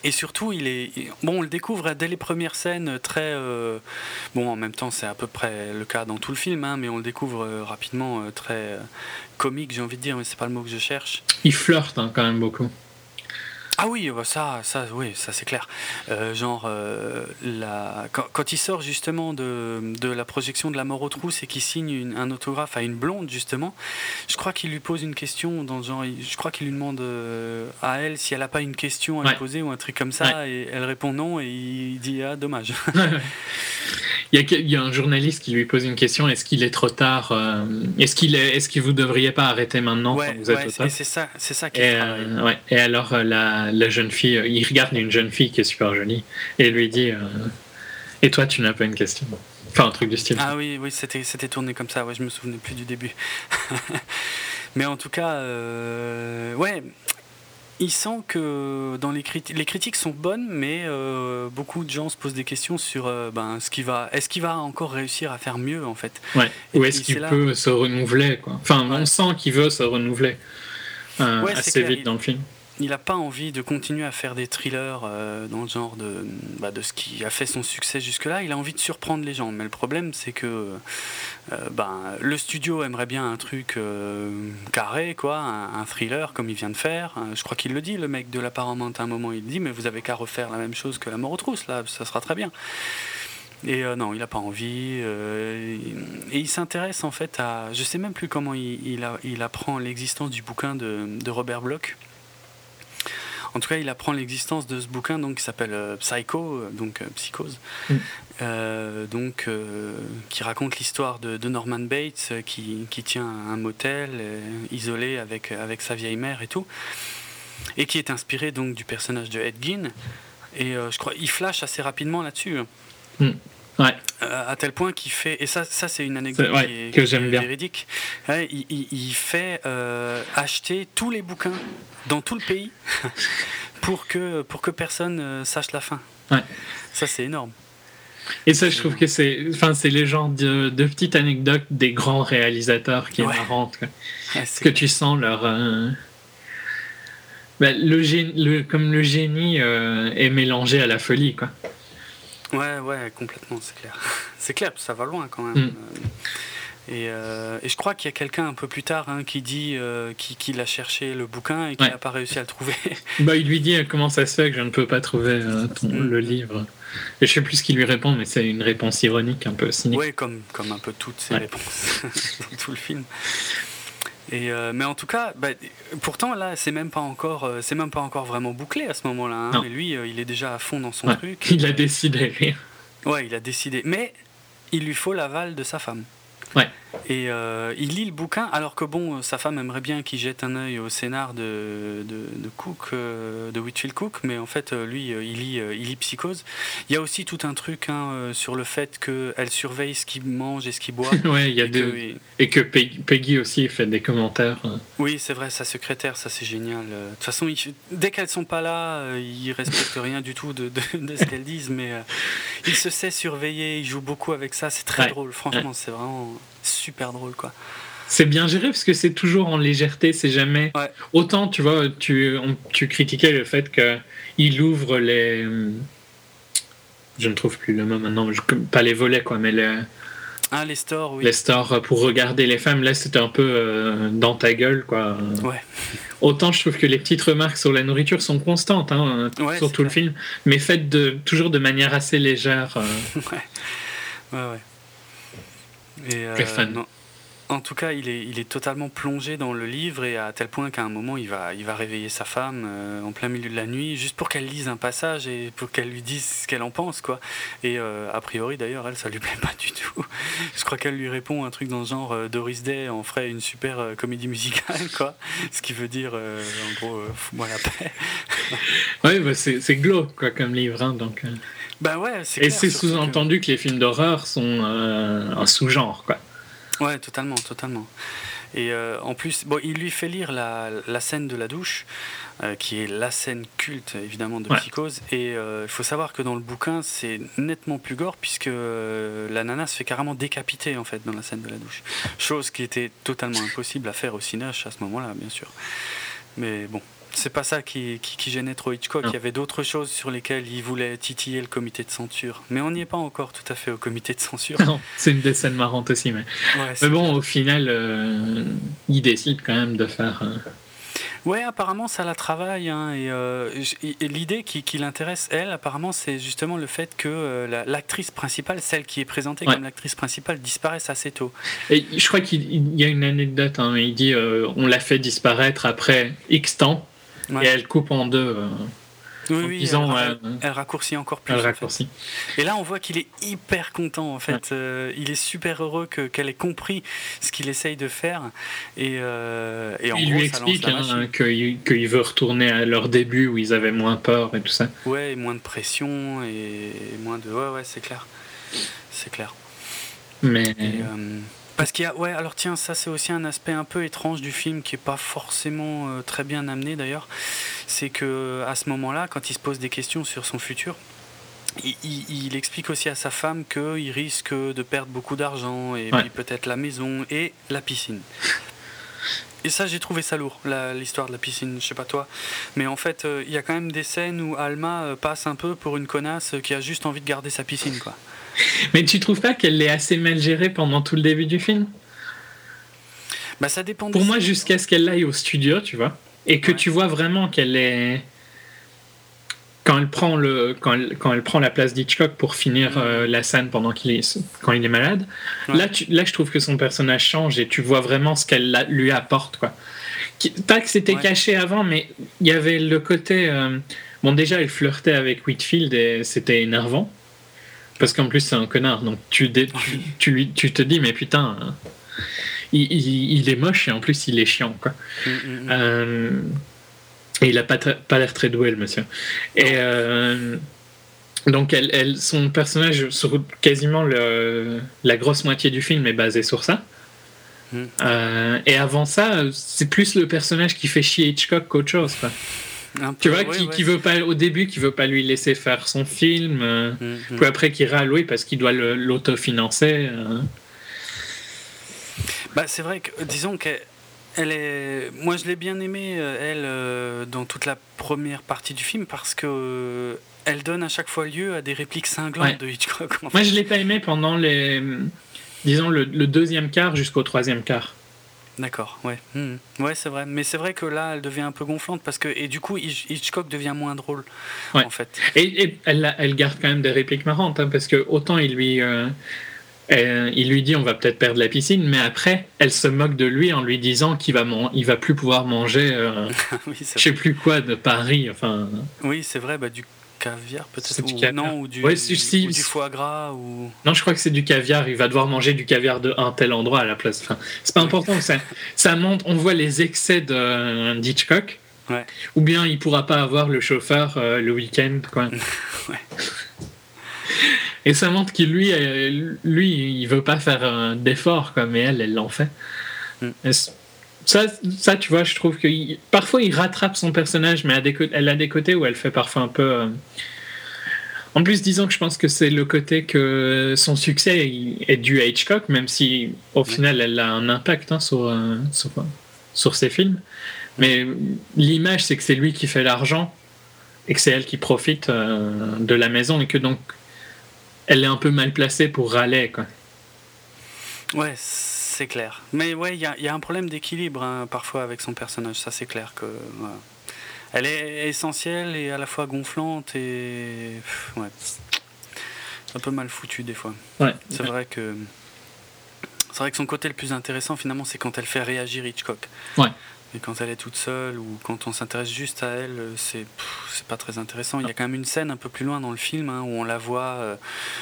Et surtout, il est bon. On le découvre dès les premières scènes très euh, bon. En même temps, c'est à peu près le cas dans tout le film, hein, mais on le découvre euh, rapidement euh, très comique, j'ai envie de dire, mais c'est pas le mot que je cherche. Il flirte hein, quand même beaucoup. Ah oui, bah ça, ça, oui, ça c'est clair. Euh, genre, euh, la... quand, il sort justement de, de, la projection de La mort aux trousses et qu'il signe un autographe à une blonde, justement, je crois qu'il lui pose une question, dans genre, je crois qu'il lui demande euh, à elle si elle n'a pas une question à lui poser ou un truc comme ça, et elle répond non, et il dit ah, dommage. Il y, a, un journaliste qui lui pose une question est-ce qu'il est trop tard euh, Est-ce qu'il est, est-ce que vous devriez pas arrêter maintenant ouais, vous êtes C'est ça, c'est ça qui ouais. et alors euh, la, la, jeune fille, il regarde une jeune fille qui est super jolie et lui dit et toi tu n'as pas une question Enfin un truc du style. Ah oui, oui, c'était c'était tourné comme ça. Ouais, je me souvenais plus du début. Mais en tout cas, ouais, il sent que dans les critiques, les critiques sont bonnes, mais euh, beaucoup de gens se posent des questions sur euh, ben, ce qui va, est-ce qu'il va encore réussir à faire mieux en fait? Ouais. Ou est-ce qu'il peut se renouveler quoi? Enfin, on sent qu'il veut se renouveler euh, assez vite dans le film il n'a pas envie de continuer à faire des thrillers euh, dans le genre de, bah, de ce qui a fait son succès jusque-là. Il a envie de surprendre les gens. Mais le problème, c'est que euh, ben, le studio aimerait bien un truc euh, carré, quoi, un, thriller comme il vient de faire. Je crois qu'il le dit, le mec de la à un moment, il dit Mais vous avez qu'à refaire la même chose que La mort aux trousses, là, ça sera très bien. Et non, il n'a pas envie. et il s'intéresse en fait à. Je sais même plus comment il, il, apprend l'existence du bouquin de Robert Bloch. En tout cas, il apprend l'existence de ce bouquin donc, qui s'appelle euh, Psycho, euh, donc euh, Psychose, mm. donc, qui raconte l'histoire de, Norman Bates qui, qui, tient un motel isolé avec, avec sa vieille mère et tout, et qui est inspiré donc du personnage de Ed Gein. Et je crois il flash assez rapidement là-dessus. Hein. Mm. Ouais. à tel point qu'il fait, et ça, ça c'est une anecdote que j'aime bien. véridique, il, il, fait acheter tous les bouquins dans tout le pays pour que, pour que personne euh, sache la fin. Ouais. Ça, c'est énorme. Et ça, je trouve que c'est, enfin, c'est les genres de, de, petites anecdotes des grands réalisateurs qui est marrante. que tu sens leur. Euh, ben, le, le, comme le génie euh, est mélangé à la folie, quoi. Ouais, ouais, complètement, c'est clair. C'est clair, ça va loin quand même. Mm. Euh, et, je crois qu'il y a quelqu'un un peu plus tard hein, qui dit euh, qu'il a cherché le bouquin et qu'il n'a pas réussi à le trouver. bah, il lui dit euh, comment ça se fait que je ne peux pas trouver mm. le livre? Et je sais plus ce qu'il lui répond, mais c'est une réponse ironique, un peu cynique. Oui, comme, comme un peu toutes ces réponses dans tout le film. Et mais en tout cas, bah, pourtant là, c'est même pas encore, c'est même pas encore vraiment bouclé à ce moment-là. Hein. mais lui, il est déjà à fond dans son truc. Il a décidé. Ouais, il a décidé. Mais il lui faut l'aval de sa femme. Ouais. Et euh, il lit le bouquin, alors que bon, sa femme aimerait bien qu'il jette un œil au scénar de, de, Cook, euh, de Whitfield Cook, mais en fait, euh, lui, il lit, il lit Psychose. Il y a aussi tout un truc hein, sur le fait qu'elle surveille ce qu'il mange et ce qu'il boit. ouais, il y a et, que, et que Peggy aussi fait des commentaires. Oui, c'est vrai, sa secrétaire, ça c'est génial. De toute façon, dès qu'elles sont pas là, il respecte rien du tout de, de ce qu'elles disent, mais il se sait surveiller, il joue beaucoup avec ça, c'est très drôle, franchement, c'est vraiment super drôle quoi. C'est bien géré parce que c'est toujours en légèreté, c'est jamais. Autant, tu vois, tu, tu critiquais le fait qu'il ouvre les. Je ne trouve plus le mot maintenant, pas les volets, quoi, mais les. Ah, les stores, oui. Les stores pour regarder les femmes. Là, c'était un peu euh, dans ta gueule, quoi. Ouais. Autant je trouve que les petites remarques sur la nourriture sont constantes hein, sur tout le film, mais faites de, toujours de manière assez légère. Euh. ouais. Ouais, ouais. Et, euh, en tout cas, il est, il est totalement plongé dans le livre et à tel point qu'à un moment, il va, il va réveiller sa femme euh, en plein milieu de la nuit juste pour qu'elle lise un passage et pour qu'elle lui dise ce qu'elle en pense. quoi. Et euh, a priori, d'ailleurs, elle, ça lui plaît pas du tout. Je crois qu'elle lui répond un truc dans le genre Doris Day en ferait une super comédie musicale, quoi. Ce qui veut dire, en gros, fous-moi la paix. oui, bah c'est glauque quoi, comme livre. Hein, donc, bah ouais, Et c'est sous-entendu que... les films d'horreur sont un sous-genre, quoi. Ouais, totalement, totalement. Et euh, en plus, bon, il lui fait lire la, la scène de la douche, euh, qui est la scène culte évidemment de Ouais. Psychose. Et euh, il faut savoir que dans le bouquin, c'est nettement plus gore, puisque euh, la nana se fait carrément décapiter en fait dans la scène de la douche. Chose qui était totalement impossible à faire au cinéache à ce moment-là, bien sûr. Mais bon. C'est pas ça qui, qui, qui gênait trop Hitchcock. Non. Il y avait d'autres choses sur lesquelles il voulait titiller le comité de censure. Mais on n'y est pas encore tout à fait au comité de censure. Non, c'est une des scènes marrantes aussi. Mais, Ouais, mais bon, au final, euh, il décide quand même de faire. euh, Ouais, apparemment ça la travaille. hein, et euh, et l'idée qui, qui l'intéresse, elle, apparemment, c'est justement le fait que euh, la- l'actrice principale, celle qui est présentée Ouais. comme l'actrice principale, disparaisse assez tôt. Et je crois qu'il il y a une anecdote. hein, il dit euh, on l'a fait disparaître après X temps Ouais. et elle coupe en deux. euh, oui, en oui, disant, elle, elle- elle raccourcit encore plus. elle en fait. raccourcit. Et là, on voit qu'il est hyper content, en fait. Ouais. Euh, il est super heureux que- qu'elle ait compris ce qu'il essaye de faire. Et, euh, et en il gros, lui ça explique hein, qu'il veut retourner à leur début où ils avaient moins peur et tout ça. Ouais, et moins de pression et moins de. Ouais, ouais, c'est clair. C'est clair. Mais Et, parce qu'il y a, ouais, alors tiens, ça c'est aussi un aspect un peu étrange du film qui est pas forcément euh, très bien amené d'ailleurs. C'est que à ce moment-là, quand il se pose des questions sur son futur, il, il- il explique aussi à sa femme qu'il risque de perdre beaucoup d'argent et Ouais. puis peut-être la maison et la piscine. Et ça, j'ai trouvé ça lourd, l'histoire de la piscine, je sais pas toi. Mais en fait, euh, il y a quand même des scènes où Alma euh, passe un peu pour une connasse qui a juste envie de garder sa piscine, quoi. Mais tu trouves pas qu'elle l'est assez mal gérée pendant tout le début du film? Bah, ça dépend Pour moi, jusqu'à ce qu'elle aille au studio, tu vois, et que Ouais. tu vois vraiment qu'elle est. Quand elle prend, le, quand elle, quand elle prend la place d'Hitchcock pour finir euh, la scène pendant qu'il est, quand il est malade, Ouais. là, tu, là, je trouve que son personnage change et tu vois vraiment ce qu'elle lui apporte. Quoi. Pas que c'était Ouais. caché avant, mais il y avait le côté. euh, bon, déjà, elle flirtait avec Whitfield et c'était énervant. Parce qu'en plus, c'est un connard. Donc, tu, dé- tu, tu tu te dis, mais putain, euh, il, il- il est moche et en plus, il est chiant. Quoi. Mm, mm, mm. Euh, et il a pas, pas l'air très doué, le monsieur. Et euh, donc, elle, elle- son personnage, sur quasiment le- la grosse moitié du film, est basé sur ça. Mm. Euh, et avant ça, c'est plus le personnage qui fait chier Hitchcock qu'autre chose. quoi. Un Tu peu, vois, ouais, qui, ouais. qui veut pas, au début, qui veut pas lui laisser faire son film. euh, Mm, mm. Puis après, qui râle, oui, parce qu'il doit l'autofinancer. euh. Bah, c'est vrai que, disons qu'elle elle est. Moi, je l'ai bien aimée, euh, elle, euh, dans toute la première partie du film, parce que elle donne à chaque fois lieu à des répliques cinglantes Ouais. de Hitchcock. en Moi, je l'ai pas aimé pendant les. Disons le, le deuxième quart jusqu'au troisième quart. D'accord, ouais. Mm. Ouais, c'est vrai. Mais c'est vrai que là, elle devient un peu gonflante, parce que. Et du coup, Hitch- Hitchcock devient moins drôle, Ouais. en fait. Et, et elle, elle garde quand même des répliques marrantes, hein, parce que autant il lui, euh, euh, il lui dit on va peut-être perdre la piscine, mais après elle se moque de lui en lui disant qu'il va, il va plus pouvoir manger, euh, oui, je sais plus quoi de Paris. Enfin, Oui, c'est vrai, bah, du caviar peut-être. du Ou, caviar. non, ou du, Ouais, si- si- ou du foie gras, ou. non, je crois que c'est du caviar. Il va devoir manger du caviar de un tel endroit à la place. Enfin, c'est pas important. Ça, ça montre. On voit les excès de d'Hitchcock. Ouais. Ou bien il pourra pas avoir le chauffeur euh, le week-end, quoi. Ouais. Et ça montre qu'il lui, euh, lui, il veut pas faire euh, d'efforts, quoi, mais elle, elle l'en fait. Mm. Ça, ça, tu vois, je trouve que il- parfois il rattrape son personnage, mais à des cô- elle a des côtés où elle fait parfois un peu. euh, En plus, disons que je pense que c'est le côté que son succès est dû à Hitchcock, même si au final elle a un impact hein, sur, euh, sur, sur ses films. Mais l'image, c'est que c'est lui qui fait l'argent et que c'est elle qui profite euh, de la maison et que donc elle est un peu mal placée pour râler. Quoi. Ouais, c'est clair. Mais ouais, il y a, il y a un problème d'équilibre hein, parfois avec son personnage, ça c'est clair que. Elle est essentielle et à la fois gonflante et. Ouais. Un peu mal foutu des fois. Ouais. C'est vrai que. C'est vrai que son côté le plus intéressant finalement, c'est quand elle fait réagir Hitchcock. Ouais. Et quand elle est toute seule ou quand on s'intéresse juste à elle, euh, c'est pas très intéressant. Il y a quand même une scène un peu plus loin dans le film hein, où on la voit euh,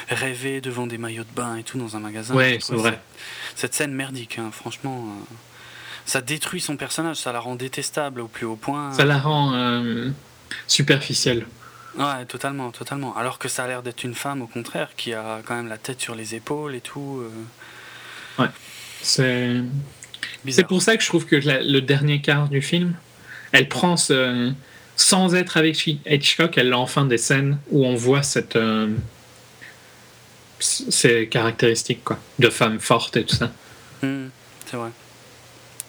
rêver devant des maillots de bain et tout dans un magasin. Ouais, c'est vrai. Cette, cette scène merdique, hein, franchement, euh, ça détruit son personnage, ça la rend détestable au plus haut point. Ça la rend euh, superficielle. Ouais, totalement, totalement. Alors que ça a l'air d'être une femme, au contraire, qui a quand même la tête sur les épaules et tout. euh. C'est C'est pour ça que je trouve que le dernier quart du film, elle prend ce, sans être avec Hitchcock, elle a enfin des scènes où on voit cette euh, ces caractéristiques quoi, de femme forte et tout ça. Hmm, c'est vrai,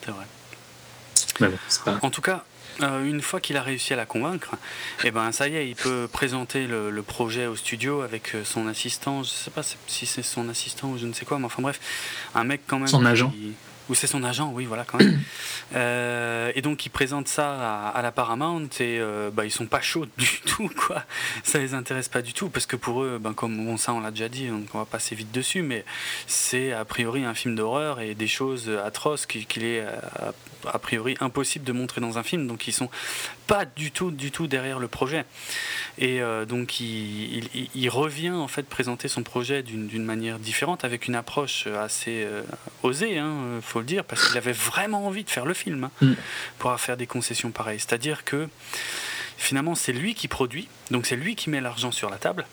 c'est vrai. Mais bon, pas... En tout cas, euh, une fois qu'il a réussi à la convaincre, et eh ben ça y est, il peut présenter le, projet au studio avec euh, son assistant. Je sais pas si c'est son assistant ou je ne sais quoi, mais enfin bref, un mec quand même. Son agent. Ou c'est son agent, oui, voilà, quand même. Euh, et donc, ils présentent ça à, la Paramount et euh, bah, ils sont pas chauds du tout, quoi. Ça les intéresse pas du tout parce que pour eux, ben, comme ça, on l'a déjà dit, donc on va passer vite dessus, mais c'est a priori un film d'horreur et des choses atroces qu'il est a, priori impossible de montrer dans un film. Donc, ils sont pas du tout, du tout derrière le projet. Et euh, donc, il, il, revient en fait présenter son projet d'une manière différente avec une approche assez osée. Hein, faut le dire, parce qu'il avait vraiment envie de faire le film hein, mm. pour faire des concessions pareilles. C'est-à-dire que finalement, c'est lui qui produit, donc c'est lui qui met l'argent sur la table.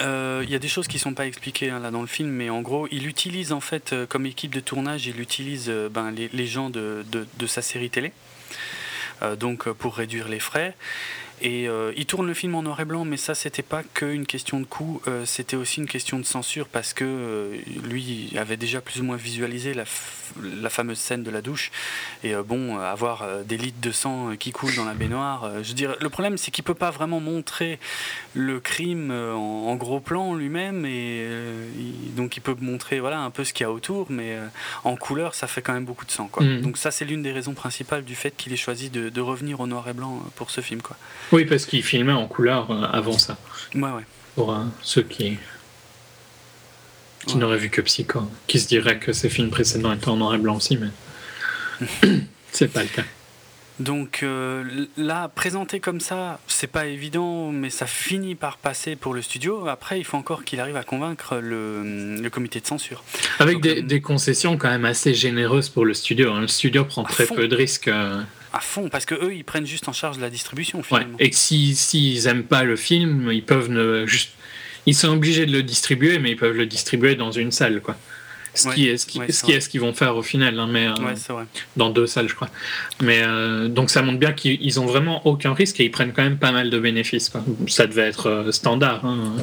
Euh, il y a des choses qui sont pas expliquées hein, là dans le film, mais en gros, il utilise en fait euh, comme équipe de tournage, il utilise euh, ben, les, gens de, de, sa série télé, donc pour réduire les frais. Et euh, il tourne le film en noir et blanc, mais ça, c'était pas qu'une question de coût, euh, c'était aussi une question de censure parce que euh, lui avait déjà plus ou moins visualisé la, la fameuse scène de la douche. Et bon, avoir des litres de sang qui coulent dans la baignoire, je veux dire, le problème, c'est qu'il peut pas vraiment montrer le crime en, gros plan lui-même, et donc il peut montrer voilà un peu ce qu'il y a autour, mais en couleur, ça fait quand même beaucoup de sang. Quoi. Mm. Donc ça, c'est l'une des raisons principales du fait qu'il ait choisi de, de, revenir au noir et blanc pour ce film. Quoi. Oui, parce qu'il filmait en couleur euh, avant ça. Ouais, ouais. Pour euh, ceux qui, qui n'auraient vu que Psycho, qui se diraient que ses films précédents étaient en noir et blanc aussi, mais c'est pas le cas. Donc euh, là, présenté comme ça, c'est pas évident, mais ça finit par passer pour le studio. Après, il faut encore qu'il arrive à convaincre le, le, comité de censure. Avec des, des, concessions quand même assez généreuses pour le studio. Hein. Le studio prend très peu de risques à fond, parce que eux, ils prennent juste en charge la distribution. Finalement. Et s'ils si, aiment pas le film, ils peuvent ne juste, ils sont obligés de le distribuer, mais ils peuvent le distribuer dans une salle, quoi. Ce qui est ce qui, ce qui est ce qu'ils vont faire au final, hein, mais euh, vrai. dans deux salles, je crois. Mais euh, donc ça montre bien qu'ils ont vraiment aucun risque et ils prennent quand même pas mal de bénéfices. Quoi. Ça devait être euh, standard, hein,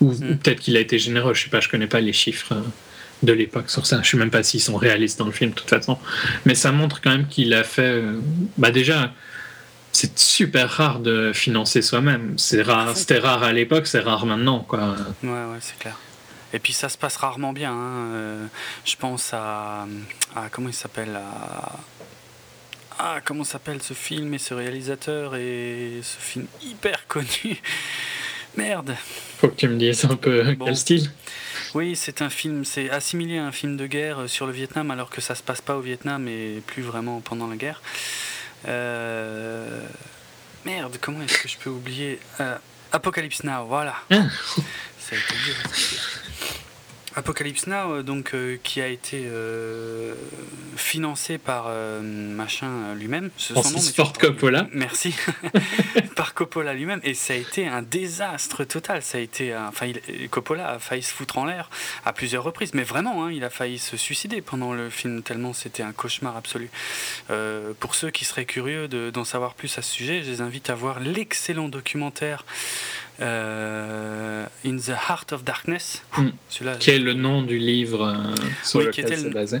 ou, mm. peut-être qu'il a été généreux. Je sais pas, je connais pas les chiffres de l'époque sur ça. Je sais même pas s'ils sont réalistes dans le film de toute façon, mais ça montre quand même qu'il a fait. Euh, bah déjà, c'est super rare de financer soi-même. C'est rare, c'était rare à l'époque, c'est rare maintenant, quoi. Ouais, ouais, c'est clair. Et puis ça se passe rarement bien. Hein. Euh, je pense à, comment il s'appelle Ah, comment s'appelle ce film et ce réalisateur et ce film hyper connu? Merde. Faut que tu me dises un peu quel style. Oui, c'est un film, c'est assimilé à un film de guerre euh, sur le Vietnam, alors que ça se passe pas au Vietnam et plus vraiment pendant la guerre. Euh, merde, comment est-ce que je peux oublier euh, Apocalypse Now, voilà. Ah. Ça a été Apocalypse Now, euh, donc, euh, qui a été euh, financé par machin lui-même. Francis Ford Coppola. Merci. par Coppola lui-même. Et ça a été un désastre total. Ça a été, enfin, Coppola a failli se foutre en l'air à plusieurs reprises. Mais vraiment, hein, il a failli se suicider pendant le film, tellement c'était un cauchemar absolu. pour ceux qui seraient curieux d'en savoir plus à ce sujet, je les invite à voir l'excellent documentaire In the Heart of Darkness. Hmm. Qui est le nom du livre euh, sur lequel c'est basé.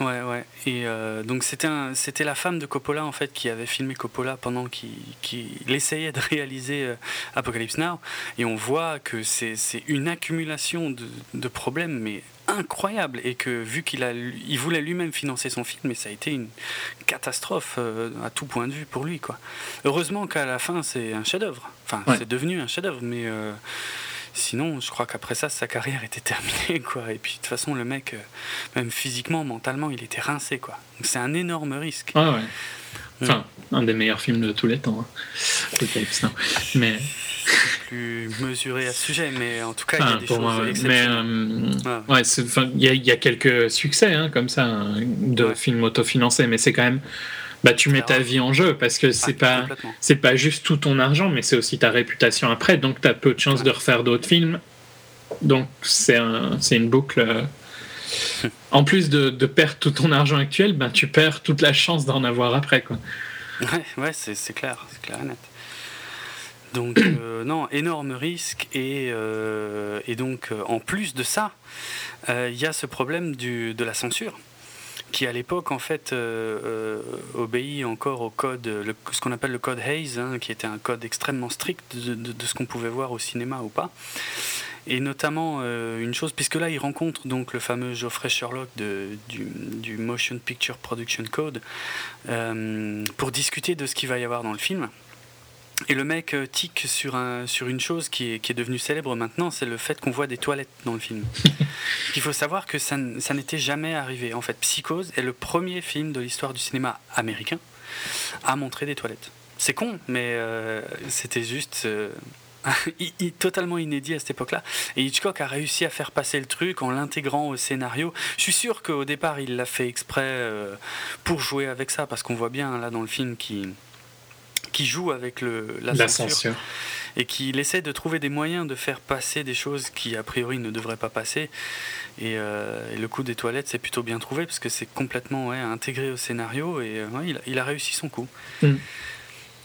Ouais, ouais. Et euh, donc c'était c'était la femme de Coppola en fait qui avait filmé Coppola pendant qu'il essayait de réaliser Apocalypse Now. Et on voit que c'est une accumulation de, de, problèmes, mais incroyable et que vu qu'il a il voulait lui-même financer son film mais ça a été une catastrophe euh, à tout point de vue pour lui quoi. Heureusement qu'à la fin c'est un chef-d'œuvre. Enfin c'est devenu un chef-d'œuvre mais euh, sinon je crois qu'après ça sa carrière était terminée quoi. Et puis de toute façon le mec euh, même physiquement mentalement il était rincé quoi. C'est un énorme risque. Ah ouais. Enfin un des meilleurs films de tous les temps hein. mais plus mesuré à ce sujet, mais en tout cas, il y a des choses Mais euh, ouais, il y, a quelques succès hein, comme ça hein, de films autofinancés, mais c'est quand même. Bah, tu mets ta vie en jeu parce que c'est ah, pas c'est pas juste tout ton argent, mais c'est aussi ta réputation après. Donc, tu as peu de chances de refaire d'autres films. Donc, c'est un, une boucle. Euh, en plus de, de, perdre tout ton argent actuel, ben, tu perds toute la chance d'en avoir après. Quoi. Ouais, ouais c'est clair, c'est clair et net. Donc, euh, non, énorme risque. Et, euh, donc, euh, en plus de ça, il y a ce problème de la censure qui à l'époque en fait obéit encore au code, ce qu'on appelle le code Hayes, hein, qui était un code extrêmement strict de, ce qu'on pouvait voir au cinéma ou pas. Et notamment une chose, puisque là il rencontre donc le fameux Geoffrey Sherlock du, Motion Picture Production Code pour discuter de ce qu'il va y avoir dans le film. Et le mec euh, tique sur, un, sur une chose qui est, qui est devenue célèbre maintenant, c'est le fait qu'on voit des toilettes dans le film. Il faut savoir que ça, ça n'était jamais arrivé. En fait, Psychose est le premier film de l'histoire du cinéma américain à montrer des toilettes. C'est con, mais euh, c'était juste euh, totalement inédit à cette époque-là. Et Hitchcock a réussi à faire passer le truc en l'intégrant au scénario. Je suis sûr qu'au départ, il l'a fait exprès pour jouer avec ça, parce qu'on voit bien là dans le film qu'il qui joue avec le, la, censure, et qui essaie de trouver des moyens de faire passer des choses qui a priori ne devraient pas passer. Et, euh, le coup des toilettes, c'est plutôt bien trouvé parce que c'est complètement ouais, intégré au scénario et euh, il, il, a réussi son coup. Mm.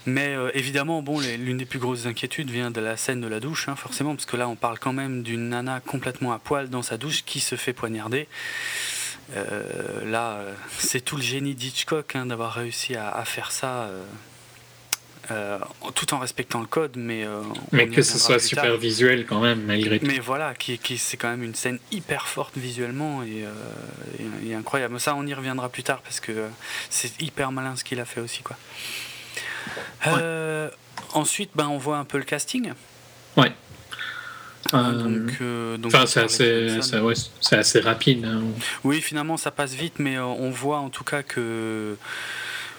Mais euh, évidemment, bon, l'une des plus grosses inquiétudes vient de la scène de la douche, hein, forcément, parce que là, on parle quand même d'une nana complètement à poil dans sa douche qui se fait poignarder. là, c'est tout le génie d'Hitchcock hein, d'avoir réussi à, à, faire ça euh, tout en respectant le code, mais. Euh, mais que ce soit super visuel quand même, malgré tout. Mais voilà, qui, qui c'est quand même une scène hyper forte visuellement et, euh, et, incroyable. Ça, on y reviendra plus tard parce que c'est hyper malin ce qu'il a fait aussi, quoi. ensuite, ben, on voit un peu le casting. Ouais. donc, c'est assez, assez, rapide. Hein. Oui, finalement, ça passe vite, mais on voit en tout cas que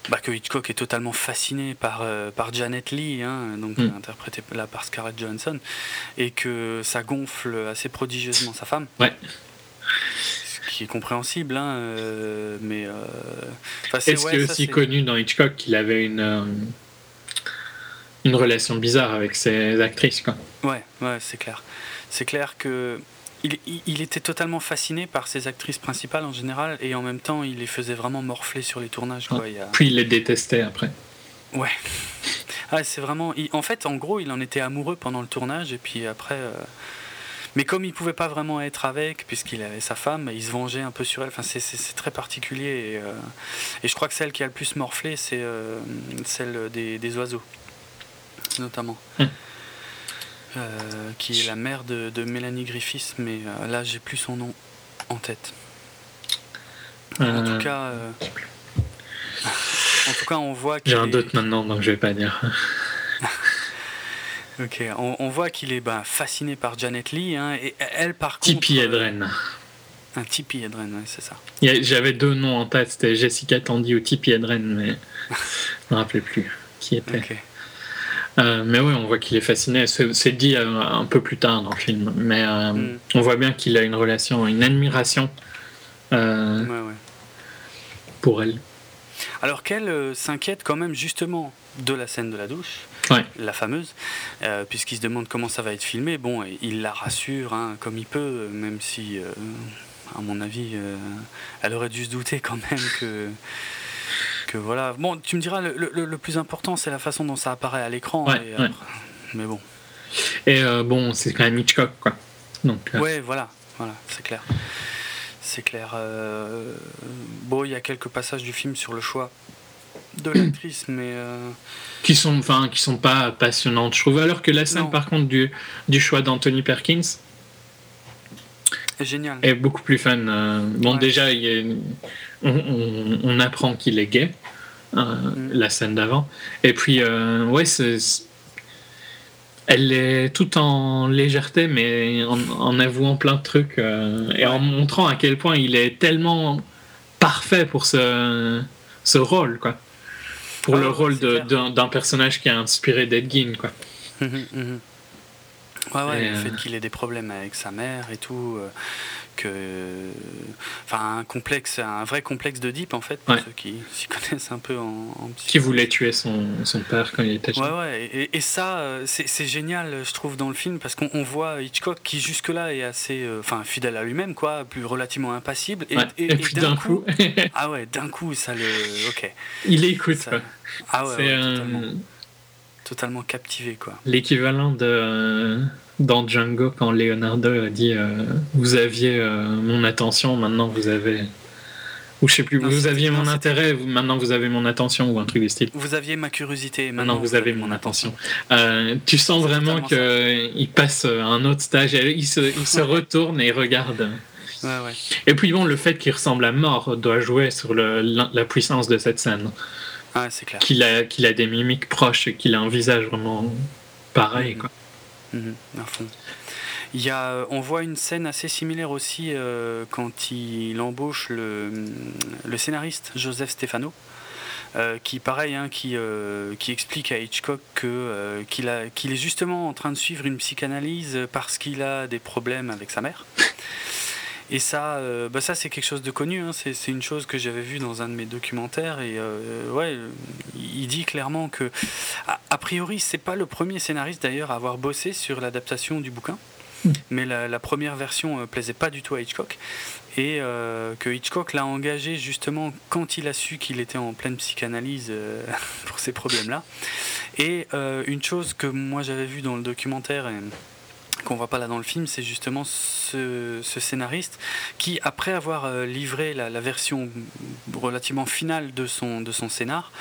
bah, que Hitchcock est totalement fasciné par, euh, par Janet Lee, hein, donc mm. interprétée là par Scarlett Johansson, et que ça gonfle assez prodigieusement sa femme. Ouais. Ce qui est compréhensible, hein, euh, mais. Euh, Est-ce que aussi connu dans Hitchcock qu'il avait une une relation bizarre avec ses actrices, quoi? Ouais, ouais, c'est clair. C'est clair que il, était totalement fasciné par ses actrices principales en général et en même temps il les faisait vraiment morfler sur les tournages. Quoi. Puis il les détestait après. Ouais. Ah, c'est vraiment. en fait, en gros, il en était amoureux pendant le tournage et puis après. Euh, mais comme il pouvait pas vraiment être avec, puisqu'il avait sa femme, il se vengeait un peu sur elle. Enfin, c'est très particulier. Et, euh, et, je crois que celle qui a le plus morflé, c'est euh, celle des, des, oiseaux, notamment. Hum. Euh, qui est la mère de, Mélanie Griffiths, mais euh, là j'ai plus son nom en tête. En tout euh. cas, en tout cas, on voit. J'ai un doute maintenant, donc je vais pas dire. ok, on, voit qu'il est bah, fasciné par Janet Lee, hein, et elle par contre. Tipeee Edren. Un Tipeee Edren, oui, c'est ça. J'avais deux noms en tête, c'était Jessica Tandy ou Tipeee Edren, mais je me rappelais plus qui était. Euh, mais oui, on voit qu'il est fasciné. C'est dit euh, un peu plus tard dans le film, mais euh, mm. on voit bien qu'il a une relation, une admiration pour elle. Alors qu'elle s'inquiète quand même justement de la scène de la douche, la fameuse, puisqu'il se demande comment ça va être filmé. Bon, il la rassure hein, comme il peut, même si, à mon avis, elle aurait dû se douter quand même que voilà. Bon, tu me diras, le, plus important, c'est la façon dont ça apparaît à l'écran. Mais bon. Et euh, bon, c'est quand même Hitchcock, quoi. Donc, euh. Ouais, voilà, voilà, c'est clair. C'est clair. Euh, bon, il y a quelques passages du film sur le choix de l'actrice, mais qui sont, enfin, qui sont pas passionnantes, je trouve. Alors que la scène, par contre, du, du choix d'Anthony Perkins, génial. Est beaucoup plus fun. bon, déjà, il a on, apprend qu'il est gay, euh, mm. la scène d'avant. Et puis, euh, ouais, elle est tout en légèreté, mais en, avouant plein de trucs euh, et en montrant à quel point il est tellement parfait pour ce, ce rôle, quoi. Pour ah le rôle d'un personnage qui a inspiré Dead Gein, quoi. Mhm, mhm. Ouais, ouais, le fait qu'il ait des problèmes avec sa mère et tout que, enfin un complexe, un vrai complexe de Deep en fait pour ceux qui s'y connaissent un peu en, en Qui voulait tuer son, son, père quand il était jeune. Ouais ouais et, et ça c'est génial je trouve dans le film parce qu'on voit Hitchcock qui jusque là est assez, enfin fidèle à lui-même quoi, plus relativement impassible et, et, puis d'un coup, ah ouais d'un coup ça le, ok. Il écoute. Ça, ah ouais, totalement, totalement captivé quoi. L'équivalent de dans Django quand Leonardo a dit euh, vous aviez euh, mon attention, maintenant vous avez ou je sais plus, vous aviez mon intérêt, maintenant vous avez mon attention ou un truc du style. Vous aviez ma curiosité, maintenant, vous, avez, mon attention. Euh, tu sens vraiment qu'il passe à un autre stage, il se, il se retourne et il regarde. Ouais, ouais. Et puis bon, le fait qu'il ressemble à mort doit jouer sur le, la, puissance de cette scène. Ah, c'est clair. Qu'il a, qu'il a des mimiques proches et qu'il a un visage vraiment pareil. Mm-hmm. Quoi. Mhm, il y a, on voit une scène assez similaire aussi euh, quand il embauche le, le scénariste Joseph Stefano. Euh, qui pareil, hein, qui, euh, qui explique à Hitchcock que, qu'il, a, qu'il est justement en train de suivre une psychanalyse parce qu'il a des problèmes avec sa mère. Et ça, euh, bah ça c'est quelque chose de connu. Hein. C'est, une chose que j'avais vue dans un de mes documentaires. Et euh, ouais, il dit clairement que, a, a priori, c'est pas le premier scénariste d'ailleurs à avoir bossé sur l'adaptation du bouquin. Hmm. Mais la, première version euh, plaisait pas du tout à Hitchcock. Et que Hitchcock l'a engagé justement quand il a su qu'il était en pleine psychanalyse pour ces problèmes-là. Et une chose que moi j'avais vue dans le documentaire. Et, qu'on voit pas là dans le film, c'est justement ce, scénariste qui, après avoir euh, livré la, version relativement finale de son, de son scénar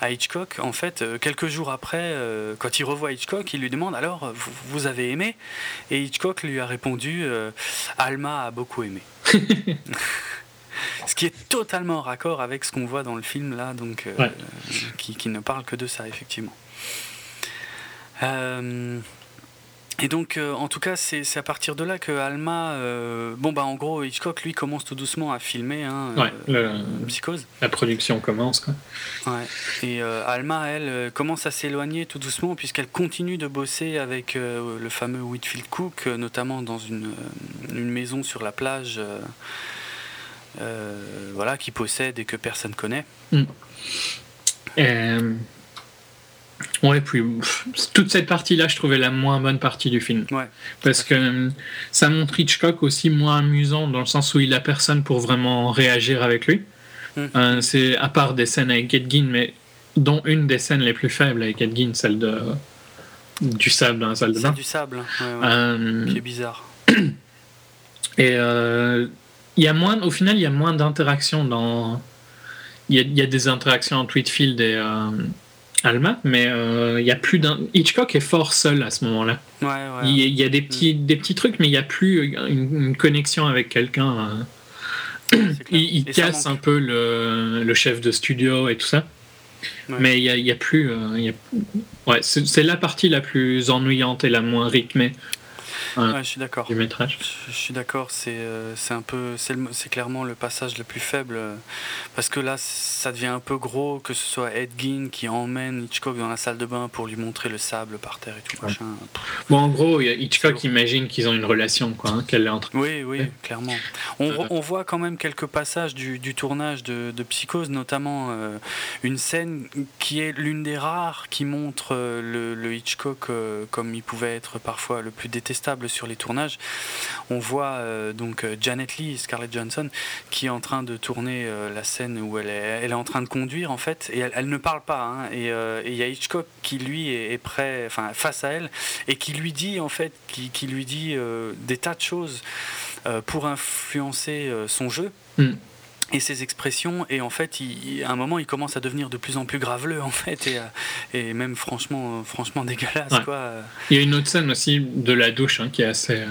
à Hitchcock, en fait, euh, quelques jours après, euh, quand il revoit Hitchcock, il lui demande alors, vous, avez aimé? Et Hitchcock lui a répondu, Alma a beaucoup aimé. ce qui est totalement raccord avec ce qu'on voit dans le film là, donc qui, qui, ne parle que de ça effectivement. Et donc, euh, en tout cas, c'est à partir de là que Alma, euh, bon bah en gros, Hitchcock lui commence tout doucement à filmer hein, euh, Psychose. La production commence quoi. Ouais. Et Alma, elle, commence à s'éloigner tout doucement puisqu'elle continue de bosser avec le fameux Whitfield Cook, notamment dans une, une, maison sur la plage, voilà, qui possède et que personne connaît. Mm. Ouais, puis toute cette partie-là, je trouvais la moins bonne partie du film. Ouais, Parce que euh, ça montre Hitchcock aussi moins amusant dans le sens où il a personne pour vraiment réagir avec lui. Hum. Euh, c'est à part des scènes avec Edgin, mais dont une des scènes les plus faibles avec Edgin, celle de du sable dans la salle de bain. du sable, ouais, euh, qui est bizarre. Et il y a moins, au final, il y a moins d'interactions dans. Il y, y, a, des interactions entre Whitfield et, Alma, mais euh, il y a plus d'un. Hitchcock est fort seul à ce moment-là. Ouais, ouais. Il, y a des petits, des petits trucs, mais il n'y a plus une, connexion avec quelqu'un. Euh. il, casse un peu le, le, chef de studio et tout ça. Mais il n'y a, y a, plus. Euh, ouais, c'est la partie la plus ennuyante et la moins rythmée je suis d'accord. Du métrage. Je, suis d'accord, c'est euh, c'est un peu, c'est clairement le passage le plus faible euh, parce que là, ça devient un peu gros que ce soit Ed Gein qui emmène Hitchcock dans la salle de bain pour lui montrer le sable par terre et tout machin. Bon, en gros, Hitchcock imagine qu'ils ont une relation, quoi, hein, qu'elle est entre. Oui, oui, clairement. On, on, voit quand même quelques passages du, du tournage de, de, Psychose, notamment euh, une scène qui est l'une des rares qui montre le, le Hitchcock comme il pouvait être parfois le plus détestable sur les tournages. On voit euh, donc euh, Janet Lee, Scarlett Johansson, qui est en train de tourner euh, la scène où elle est, elle est en train de conduire en fait, et elle, ne parle pas. Hein. et il y a Hitchcock qui lui est, prêt, enfin face à elle, et qui lui dit en fait, qui, lui dit des tas de choses pour influencer son jeu. Mm et ses expressions et en fait il, à un moment il commence à devenir de plus en plus graveleux en fait et, euh, et même franchement franchement dégueulasse quoi il y a une autre scène aussi de la douche hein, qui est assez euh,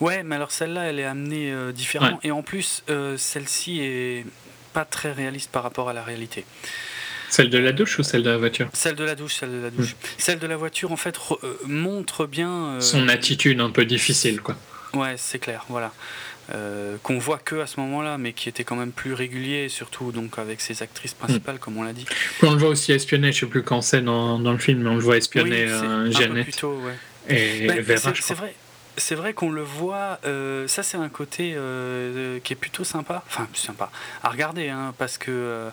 ouais mais alors celle-là elle est amenée euh, différemment et en plus celle-ci est pas très réaliste par rapport à la réalité celle de la douche ou celle de la voiture? Celle de la douche, celle de la douche. Hmm. Celle de la voiture, en fait, montre bien... Son attitude un peu difficile, quoi. Ouais, c'est clair, voilà. Euh, qu'on voit que à ce moment-là, mais qui était quand même plus régulier, surtout donc avec ses actrices principales, comme on l'a dit. on le voit aussi espionner, je sais plus quand c'est dans, dans, le film, mais on le voit espionner oui, euh, ouais. Et ben, Vera. C'est vrai. c'est vrai qu'on le voit. euh, ça, c'est un côté qui est plutôt sympa. Enfin, sympa à regarder, hein, parce que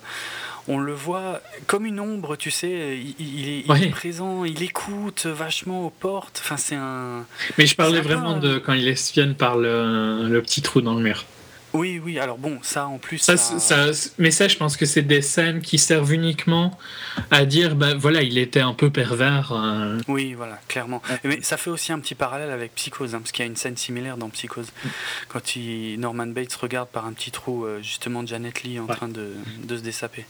on le voit comme une ombre, tu sais. Il, il est, il Ouais. est présent, il écoute vachement aux portes. Enfin, c'est un. Mais je parlais vraiment de quand il espionne par le, le petit trou dans le mur. Oui, oui. Alors bon, ça en plus. Ça, ça- ça- mais ça, je pense que c'est des scènes qui servent uniquement à dire, ben voilà, il était un peu pervers. euh, Oui, voilà, clairement. Mais ça fait aussi un petit parallèle avec Psychose, hein, parce qu'il y a une scène similaire dans Psychose. Quand il, Norman Bates regarde par un petit trou, euh, justement, Janet Lee en Ouais. train de, de se dessaper.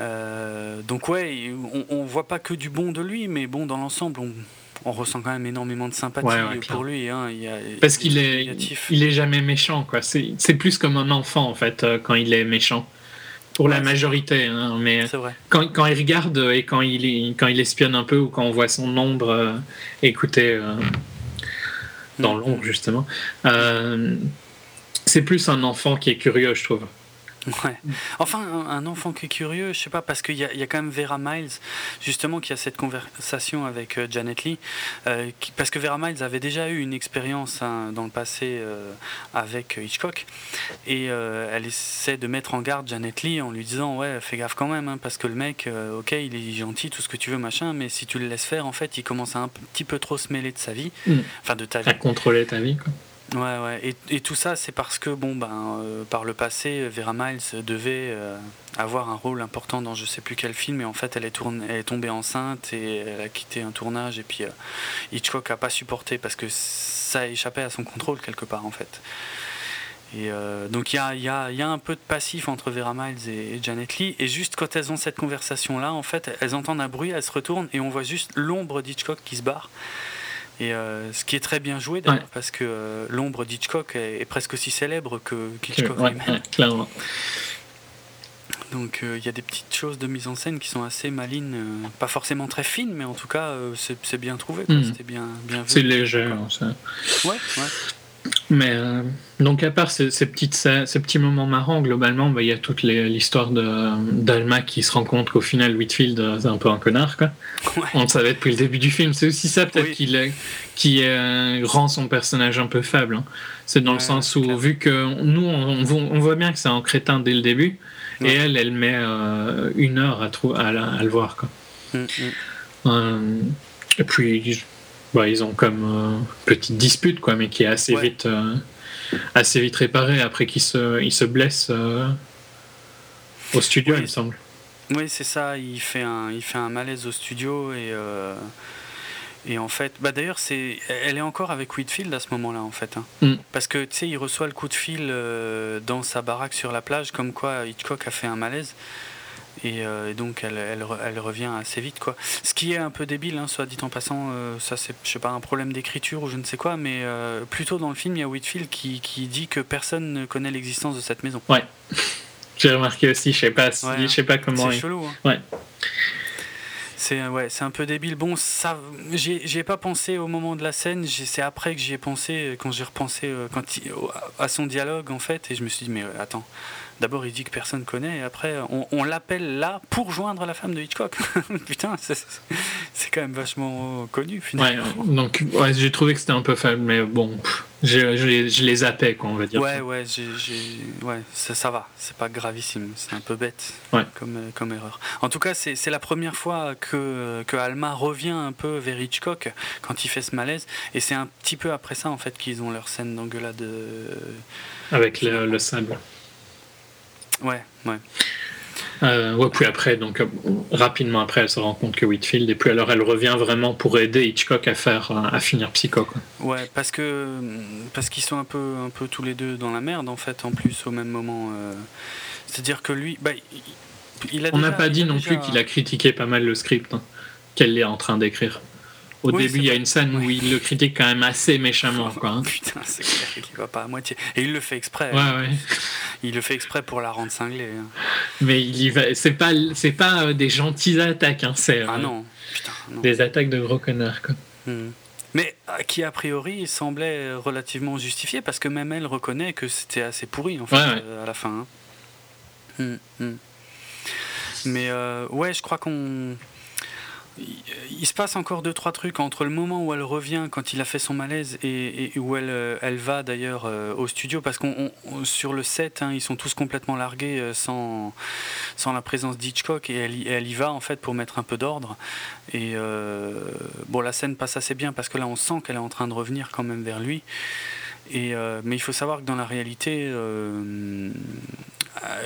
Euh, donc, ouais, on, on voit pas que du bon de lui, mais bon, dans l'ensemble, on, on ressent quand même énormément de sympathie Ouais, ouais, pour lui. Hein. Il y a Parce qu'il est, négatifs. il est jamais méchant, quoi. C'est c'est plus comme un enfant, en fait, euh, quand il est méchant. Pour la Ouais, majorité, hein, mais quand, quand il regarde et quand il, quand il espionne un peu ou quand on voit son ombre euh, écouter euh, dans Mm. l'ombre, justement, euh, c'est plus un enfant qui est curieux, je trouve. Ouais. Enfin, un, enfant qui est curieux, je sais pas, parce qu'il y, a- il y a quand même Vera Miles, justement, qui a cette conversation avec euh, Janet Lee, euh, qui- parce que Vera Miles avait déjà eu une expérience hein, dans le passé euh, avec Hitchcock, et euh, elle essaie de mettre en garde Janet Lee en lui disant ouais, fais gaffe quand même, hein, parce que le mec, euh, ok, il est gentil, tout ce que tu veux, machin, mais si tu le laisses faire, en fait, il commence à un petit peu trop se mêler de sa vie, Mm. enfin de ta vie. À contrôler ta vie, quoi. Ouais, ouais. Et, et tout ça, c'est parce que, bon, ben, euh, par le passé, Vera Miles devait euh, avoir un rôle important dans je sais plus quel film, et en fait, elle est, tombée enceinte et elle a quitté un tournage, et puis euh, Hitchcock a pas supporté parce que ça échappait à son contrôle quelque part, en fait. Et donc, il y a, y, a, y a un peu de passif entre Vera Miles et, et Janet Lee, et juste quand elles ont cette conversation-là, en fait, elles entendent un bruit, elles se retournent, et on voit juste l'ombre d'Hitchcock qui se barre. Et euh, ce qui est très bien joué d'ailleurs, Ouais. parce que euh, l'ombre d'Hitchcock est, est presque aussi célèbre que qu'Hitchcock Ouais, lui-même. ouais, clairement. Donc euh, il y a des petites choses de mise en scène qui sont assez malines, euh, pas forcément très fines, mais en tout cas euh, c'est bien trouvé. Mhm. c'était bien, bien vu. C'est léger. hein, ça. Ouais, ouais. Mais euh, donc à part ces, ces petites, scè- ces petits moments marrants, globalement, bah, il y a toute l'histoire d'Alma qui se rend compte qu'au final Whitfield euh, c'est un peu un connard. Quoi. Ouais. On le savait depuis le début du film. C'est aussi ça peut-être Oui. qui, euh, rend son personnage un peu faible. hein. C'est dans le sens où, clair. vu que nous, on, voit bien que c'est un crétin dès le début, Ouais. et elle, elle met euh, une heure à, le voir. Quoi. Mm, mm. Et puis, bah, ils ont comme euh, petite dispute, quoi, mais qui est assez Ouais. vite, euh, assez vite réparée après qu'ils se, se blessent euh, au studio, Oui. il me semble. Oui, c'est ça. Il fait un, il fait un malaise au studio et et en fait, bah d'ailleurs, c'est, elle est encore avec Whitfield à ce moment-là, en fait, hein. Mm. parce que tu sais, il reçoit le coup de fil euh, dans sa baraque sur la plage, comme quoi Hitchcock a fait un malaise. Et, euh, et donc elle, elle, re- elle revient assez vite quoi. Ce qui est un peu débile, hein, soit dit en passant, euh, ça c'est je sais pas un problème d'écriture ou je ne sais quoi, mais euh, plutôt dans le film il y a Whitfield qui, qui dit que personne ne connaît l'existence de cette maison. J'ai remarqué aussi, je sais pas, si- Ouais, je sais pas comment. C'est il- chelou. hein. Ouais. C'est ouais, c'est un peu débile. Bon, ça, j'y j'y ai pas pensé au moment de la scène. j'ai- C'est après que j'y ai pensé, quand j'ai repensé quand il- à son dialogue en fait, et je me suis dit mais attends. D'abord, il dit que personne connaît, et après, on, on l'appelle là pour joindre la femme de Hitchcock. Putain, c'est quand même vachement connu Ouais, finalement. euh, donc ouais, j'ai trouvé que c'était un peu faible, mais bon, je, les, je les zappais, quoi, on va dire. Ouais, ouais, ouais ça, ça va, c'est pas gravissime, c'est un peu bête Ouais. comme, euh, comme erreur. En tout cas, c'est, la première fois que, que Alma revient un peu vers Hitchcock quand il fait ce malaise, et c'est un petit peu après ça en fait qu'ils ont leur scène d'engueulade. euh, Avec le, le sable. Ouais, ouais. Euh, ouais, puis après, donc euh, rapidement après, elle se rend compte que Whitfield, et puis alors elle revient vraiment pour aider Hitchcock à faire, euh, à finir Psycho. Quoi. Ouais, parce que parce qu'ils sont un peu un peu tous les deux dans la merde en fait en plus au même moment. euh, C'est-à-dire que lui, bah, il, il a On n'a pas dit non déjà- plus qu'il a critiqué pas mal le script hein, qu'elle est en train d'écrire. Au Oui, début, il y a une scène où il le critique quand même assez méchamment. Quoi, hein. Putain, c'est clair qu'il va pas à moitié. Et il le fait exprès. Ouais, ouais. Il le fait exprès pour la rendre cinglée. hein. Mais il y va. C'est pas, c'est pas euh, des gentilles attaques, hein, c'est Ah euh, non, putain, non. des attaques de gros connards. Quoi. Hmm. Mais euh, qui a priori semblait relativement justifié parce que même elle reconnaît que c'était assez pourri en fait Ouais, ouais. euh, à la fin. hein. Hmm, hmm. Mais euh, ouais, je crois qu'on il, se passe encore deux trois trucs entre le moment où elle revient quand il a fait son malaise et, où elle, elle va d'ailleurs au studio parce qu'on sur le set hein, ils sont tous complètement largués sans, sans la présence d'Hitchcock et elle, elle, y va en fait pour mettre un peu d'ordre. Et bon la scène passe assez bien parce que là on sent qu'elle est en train de revenir quand même vers lui. Et, mais il faut savoir que dans la réalité euh,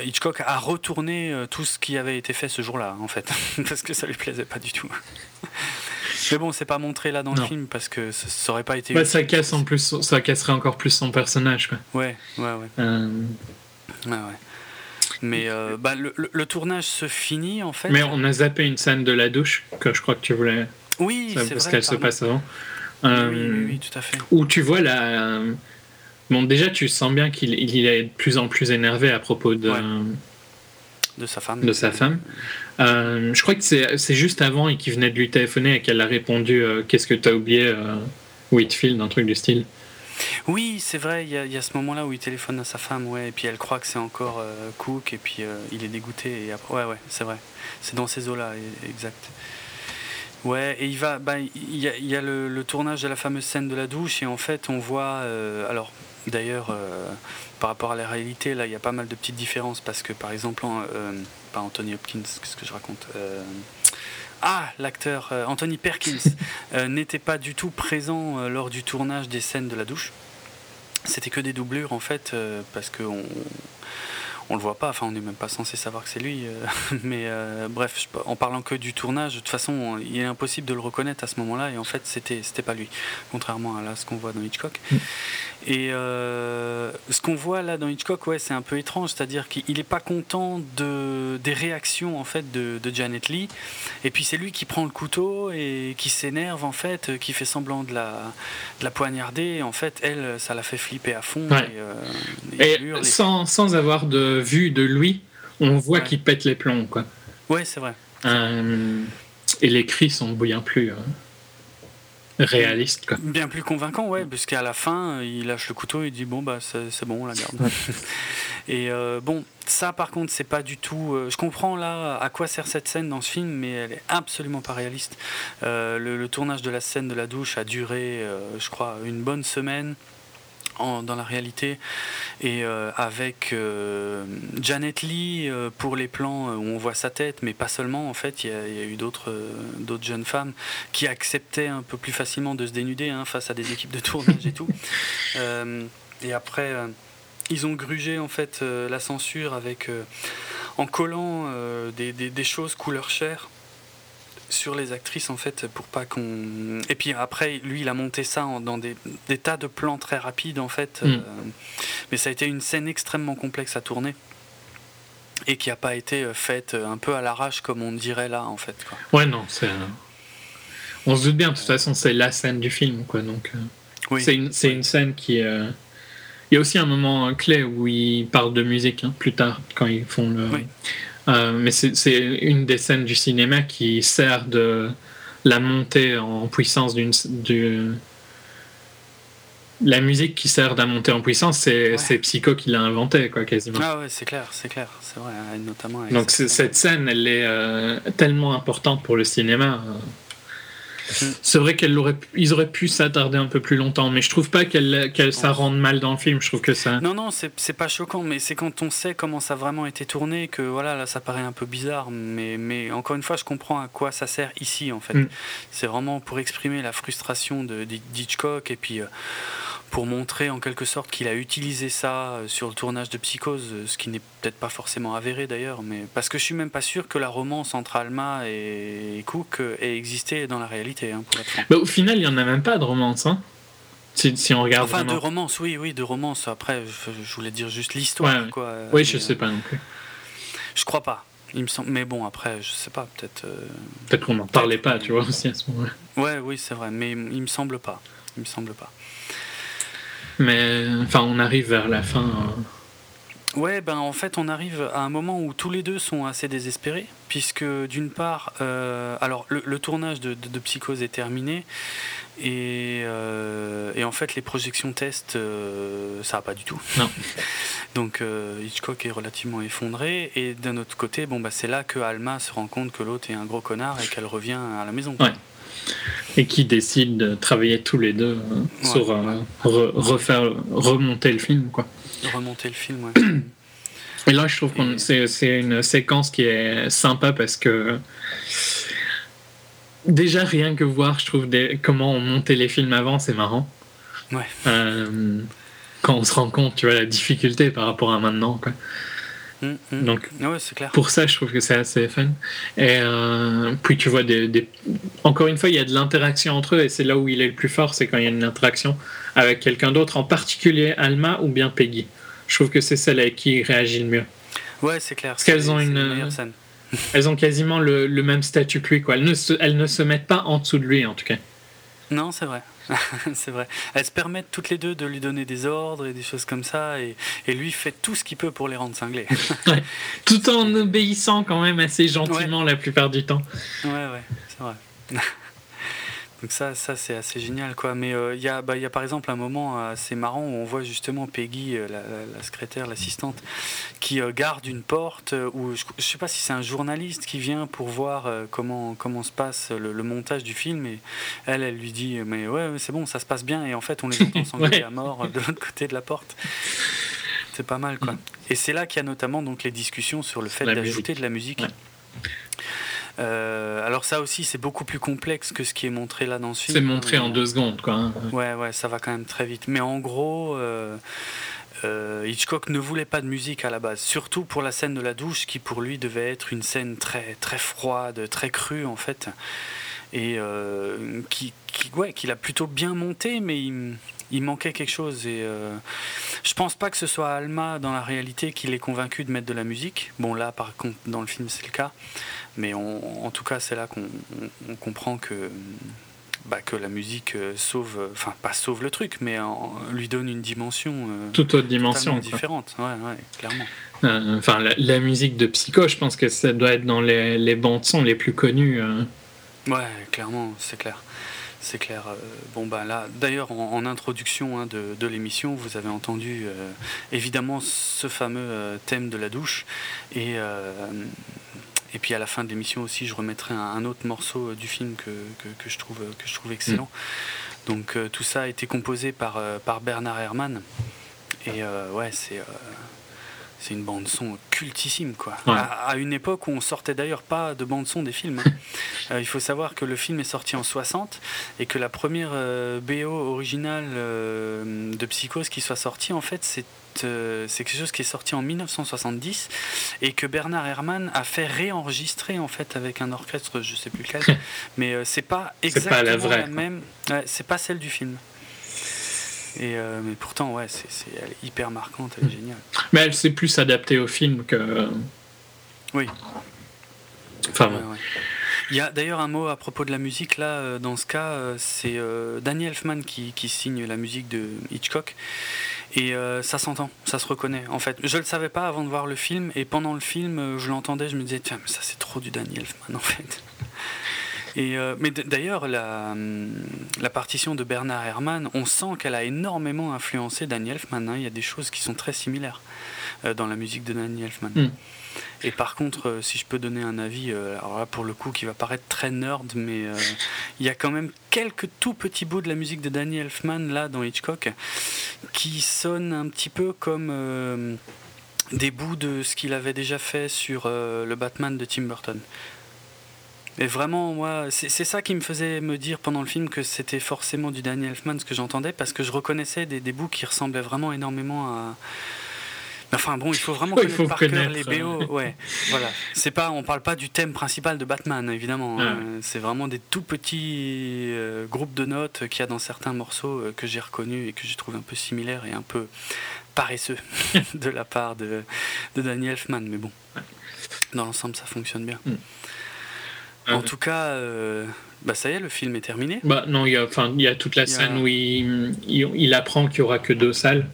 Hitchcock a retourné euh, tout ce qui avait été fait ce jour-là, en fait, parce que ça lui plaisait pas du tout. Mais bon, c'est pas montré là dans le film parce que ça, aurait pas été. ça casse en plus, ça casserait encore plus son personnage, quoi. Ouais, ouais, ouais. Euh. ouais, ouais. Mais bah, le, tournage se finit en fait. Mais on a zappé une scène de la douche que je crois que tu voulais. Oui, c'est Parce qu'elle se passe avant. oui, oui, oui, tout à fait. Où tu vois la Bon, déjà, tu sens bien qu'il il est de plus en plus énervé à propos de, de sa femme. De sa femme. Euh, je crois que c'est juste avant et qu'il venait de lui téléphoner et qu'elle a répondu euh, Qu'est-ce que tu as oublié, euh, Whitfield, un truc du style. Oui, c'est vrai, il y, a ce moment-là où il téléphone à sa femme, ouais, et puis elle croit que c'est encore Cook, et puis il est dégoûté, et après, ouais, ouais, c'est vrai. C'est dans ces eaux-là, exact. Ouais, et il va, bah, il y a, y a le, le, tournage de la fameuse scène de la douche, et en fait, on voit, alors, D'ailleurs, euh, par rapport à la réalité, là, il y a pas mal de petites différences parce que, par exemple, euh, pas Anthony Hopkins, qu'est-ce que je raconte euh, Ah, l'acteur Anthony Perkins n'était pas du tout présent lors du tournage des scènes de la douche. C'était que des doublures en fait, parce qu'on on le voit pas, enfin on n'est même pas censé savoir que c'est lui. Mais euh, bref, en parlant que du tournage, de toute façon, il est impossible de le reconnaître à ce moment-là. Et en fait, c'était c'était pas lui, contrairement à là ce qu'on voit dans Hitchcock. Et euh, ce qu'on voit là dans Hitchcock, ouais, c'est un peu étrange, c'est-à-dire qu'il n'est pas content de des réactions en fait de, Janet Lee. Et puis c'est lui qui prend le couteau et qui s'énerve en fait, qui fait semblant de la de la poignarder. en fait, elle, ça la fait flipper à fond. Et, sans, sans avoir de vue de lui, on voit qu'il pète les plombs. Quoi. Ouais, c'est vrai. Euh, et les cris sont bien plus euh, Quoi. Bien plus convaincants, ouais, parce qu'à la fin, il lâche le couteau et il dit Bon, bah, c'est bon, on la garde. et euh, bon, ça par contre, c'est pas du tout. je comprends là à quoi sert cette scène dans ce film, mais elle est absolument pas réaliste. Le, le, tournage de la scène de la douche a duré, je crois, une bonne semaine dans la réalité. Et euh, avec euh, Janet Lee euh, pour les plans où on voit sa tête mais pas seulement en fait il y, a eu d'autres d'autres jeunes femmes qui acceptaient un peu plus facilement de se dénuder hein, face à des équipes de tournage et tout. Et après ils ont grugé en fait la censure avec en collant des, des, des choses couleur chair sur les actrices en fait pour pas qu'on et puis après lui il a monté ça dans des, tas de plans très rapides en fait mm. euh, mais ça a été une scène extrêmement complexe à tourner et qui a pas été euh, faite euh, un peu à l'arrache comme on dirait là en fait ouais non c'est on se doute bien de toute façon c'est la scène du film quoi donc c'est une, une, scène qui il y a aussi un moment clé où il parle de musique hein, plus tard quand ils font le euh, mais c'est une des scènes du cinéma qui sert de la montée en puissance d'une. La musique qui sert à monter en puissance, c'est Psycho qui l'a inventé, quoi, quasiment. Ah ouais, c'est clair, c'est clair, c'est vrai, notamment. Donc cette scène, elle est euh, tellement importante pour le cinéma. C'est vrai qu'ils auraient pu s'attarder un peu plus longtemps, mais je trouve pas qu'elle, qu'elle ça rende mal dans le film. Je trouve que ça. Non, non, c'est, pas choquant, mais c'est quand on sait comment ça a vraiment été tourné que voilà, là, ça paraît un peu bizarre. Mais, mais encore une fois, je comprends à quoi ça sert ici, en fait. Mm. C'est vraiment pour exprimer la frustration de, d'Hitchcock et puis. Euh, pour montrer en quelque sorte qu'il a utilisé ça euh, sur le tournage de Psychose, euh, ce qui n'est peut-être pas forcément avéré d'ailleurs, mais parce que je suis même pas sûr que la romance entre Alma et Cook euh, ait existé dans la réalité. Hein, bah, au final, il n'y en a même pas de romance. Hein si, si, on regarde. Enfin, de romance, oui, oui, de romance. Après, je, voulais dire juste l'histoire. quoi. Oui, je sais pas non plus. Je crois pas. Il me semble... Mais bon, après, je sais pas, peut-être. Peut-être qu'on n'en parlait pas, tu vois, aussi à ce moment-là. Ouais, oui, c'est vrai, mais il me semble pas. Il me semble pas. Mais enfin, on arrive vers la fin. Hein. Ouais, ben en fait, on arrive à un moment où tous les deux sont assez désespérés, puisque d'une part, euh, alors le, tournage de, Psychose est terminé, Et, euh, et, en fait, les projections test, euh, ça va pas du tout. Non. Donc euh, Hitchcock est relativement effondré. Et d'un autre côté, bon, bah, c'est là que Alma se rend compte que l'autre est un gros connard et qu'elle revient à la maison. Ouais. Et qui décide de travailler tous les deux ouais, sur ouais. Re, refaire, remonter le film. Quoi. Remonter le film, ouais. Et là, je trouve que et... c'est une séquence qui est sympa parce que déjà rien que voir, je trouve, des, comment on montait les films avant, c'est marrant. Ouais. Euh, quand on se rend compte, tu vois, la difficulté par rapport à maintenant, quoi. Mmh, mmh. Donc, ouais, clair. pour ça, je trouve que c'est assez fun. Et euh, puis, tu vois, des, des... encore une fois, il y a de l'interaction entre eux, et c'est là où il est le plus fort, c'est quand il y a une interaction avec quelqu'un d'autre, en particulier Alma ou bien Peggy. Je trouve que c'est celle avec qui il réagit le mieux. Ouais, c'est clair. Parce qu'elles ont une. elles ont quasiment le, le, même statut que lui, quoi. Elles ne, se, elles ne se mettent pas en dessous de lui, en tout cas. Non, c'est vrai. c'est vrai. Elles se permettent toutes les deux de lui donner des ordres et des choses comme ça, et, et lui fait tout ce qu'il peut pour les rendre cinglés. ouais. Tout en obéissant quand même assez gentiment ouais. la plupart du temps. Ouais, ouais, c'est vrai. Donc ça, ça c'est assez génial, quoi. Mais il euh, y, bah, y, a par exemple un moment assez marrant où on voit justement Peggy, euh, la, la, la, secrétaire, l'assistante, qui euh, garde une porte où je, je sais pas si c'est un journaliste qui vient pour voir euh, comment comment se passe le, le, montage du film et elle, elle lui dit mais ouais c'est bon, ça se passe bien et en fait on les entend s'engueuler ouais. à mort de l'autre côté de la porte. C'est pas mal, quoi. Et c'est là qu'il y a notamment donc les discussions sur le fait d'ajouter de la musique. Ouais. Euh, alors ça aussi, c'est beaucoup plus complexe que ce qui est montré là dans ce film. C'est montré en deux secondes, quoi. Hein. Ouais, ouais, ça va quand même très vite. Mais en gros, euh, euh, Hitchcock ne voulait pas de musique à la base, surtout pour la scène de la douche, qui pour lui devait être une scène très, très froide, très crue en fait, et qui, qui, ouais, qu'il a plutôt bien monté, mais il, il manquait quelque chose. Et euh, je pense pas que ce soit Alma dans la réalité qui l'ait convaincu de mettre de la musique. Bon là, par contre, dans le film, c'est le cas. Mais on, en tout cas, c'est là qu'on on, on comprend que, bah, que la musique euh, sauve, enfin pas sauve le truc, mais en, lui donne une dimension euh, toute autre dimension différente. Ouais, ouais, clairement. Euh, enfin, la, la, musique de Psycho, je pense que ça doit être dans les, les bandes son les plus connues. Euh. Ouais, clairement, c'est clair. C'est clair. Bon, bah là, d'ailleurs, en, en, introduction hein, de, de l'émission, vous avez entendu euh, évidemment ce fameux euh, thème de la douche. Et, euh, et puis à la fin de l'émission aussi, je remettrai un, un autre morceau du film que, que, que, je, trouve, que je trouve excellent. Mmh. Donc tout ça a été composé par, par Bernard Herrmann. Et ouais, c'est c'est une bande son cultissime quoi. Ouais. À, à, une époque où on sortait d'ailleurs pas de bande son des films. Hein. euh, il faut savoir que le film est sorti en 60 et que la première euh, BO originale euh, de Psychose qui soit sortie en fait c'est euh, c'est quelque chose qui est sorti en 1970 et que Bernard Herrmann a fait réenregistrer en fait avec un orchestre, je sais plus lequel, mais euh, c'est pas exactement pas la, vraie, la même, ouais, c'est pas celle du film. Et euh, mais pourtant, ouais, c'est, c'est, elle est hyper marquante, elle est géniale. Mais elle s'est plus adaptée au film que. Oui. Enfin, ouais, ouais. Il y a d'ailleurs un mot à propos de la musique, là, euh, dans ce cas, euh, c'est Danny Elfman qui, signe la musique de Hitchcock. Et euh, ça s'entend, ça se reconnaît. En fait, je le savais pas avant de voir le film, et pendant le film, je l'entendais, je me disais, tiens, mais ça c'est trop du Danny Elfman en fait. Et euh, mais d'ailleurs, la, la, partition de Bernard Herrmann, on sent qu'elle a énormément influencé Danny Elfman. Hein. Il y a des choses qui sont très similaires euh, dans la musique de Danny Elfman. Mm. Et par contre, euh, si je peux donner un avis, euh, alors là pour le coup qui va paraître très nerd, mais euh, il y a quand même quelques tout petits bouts de la musique de Danny Elfman là dans Hitchcock qui sonnent un petit peu comme des bouts de ce qu'il avait déjà fait sur le Batman de Tim Burton. Et vraiment, moi, c'est ça qui me faisait me dire pendant le film que c'était forcément du Danny Elfman ce que j'entendais, parce que je reconnaissais des, bouts qui ressemblaient vraiment énormément à, Enfin bon, il faut vraiment connaître faut par cœur les BO. Ouais, voilà. C'est pas, on parle pas du thème principal de Batman, évidemment. Hein. C'est vraiment des tout petits euh, groupes de notes qu'il y a dans certains morceaux euh, que j'ai reconnus et que je trouve un peu similaires et un peu paresseux de la part de, de Danny Elfman. Mais bon, dans l'ensemble, ça fonctionne bien. Mm. En euh... tout cas, euh, bah ça y est, le film est terminé. Bah non, il y a, enfin, il y a toute la scène a... où il, il, il apprend qu'il y aura que deux salles.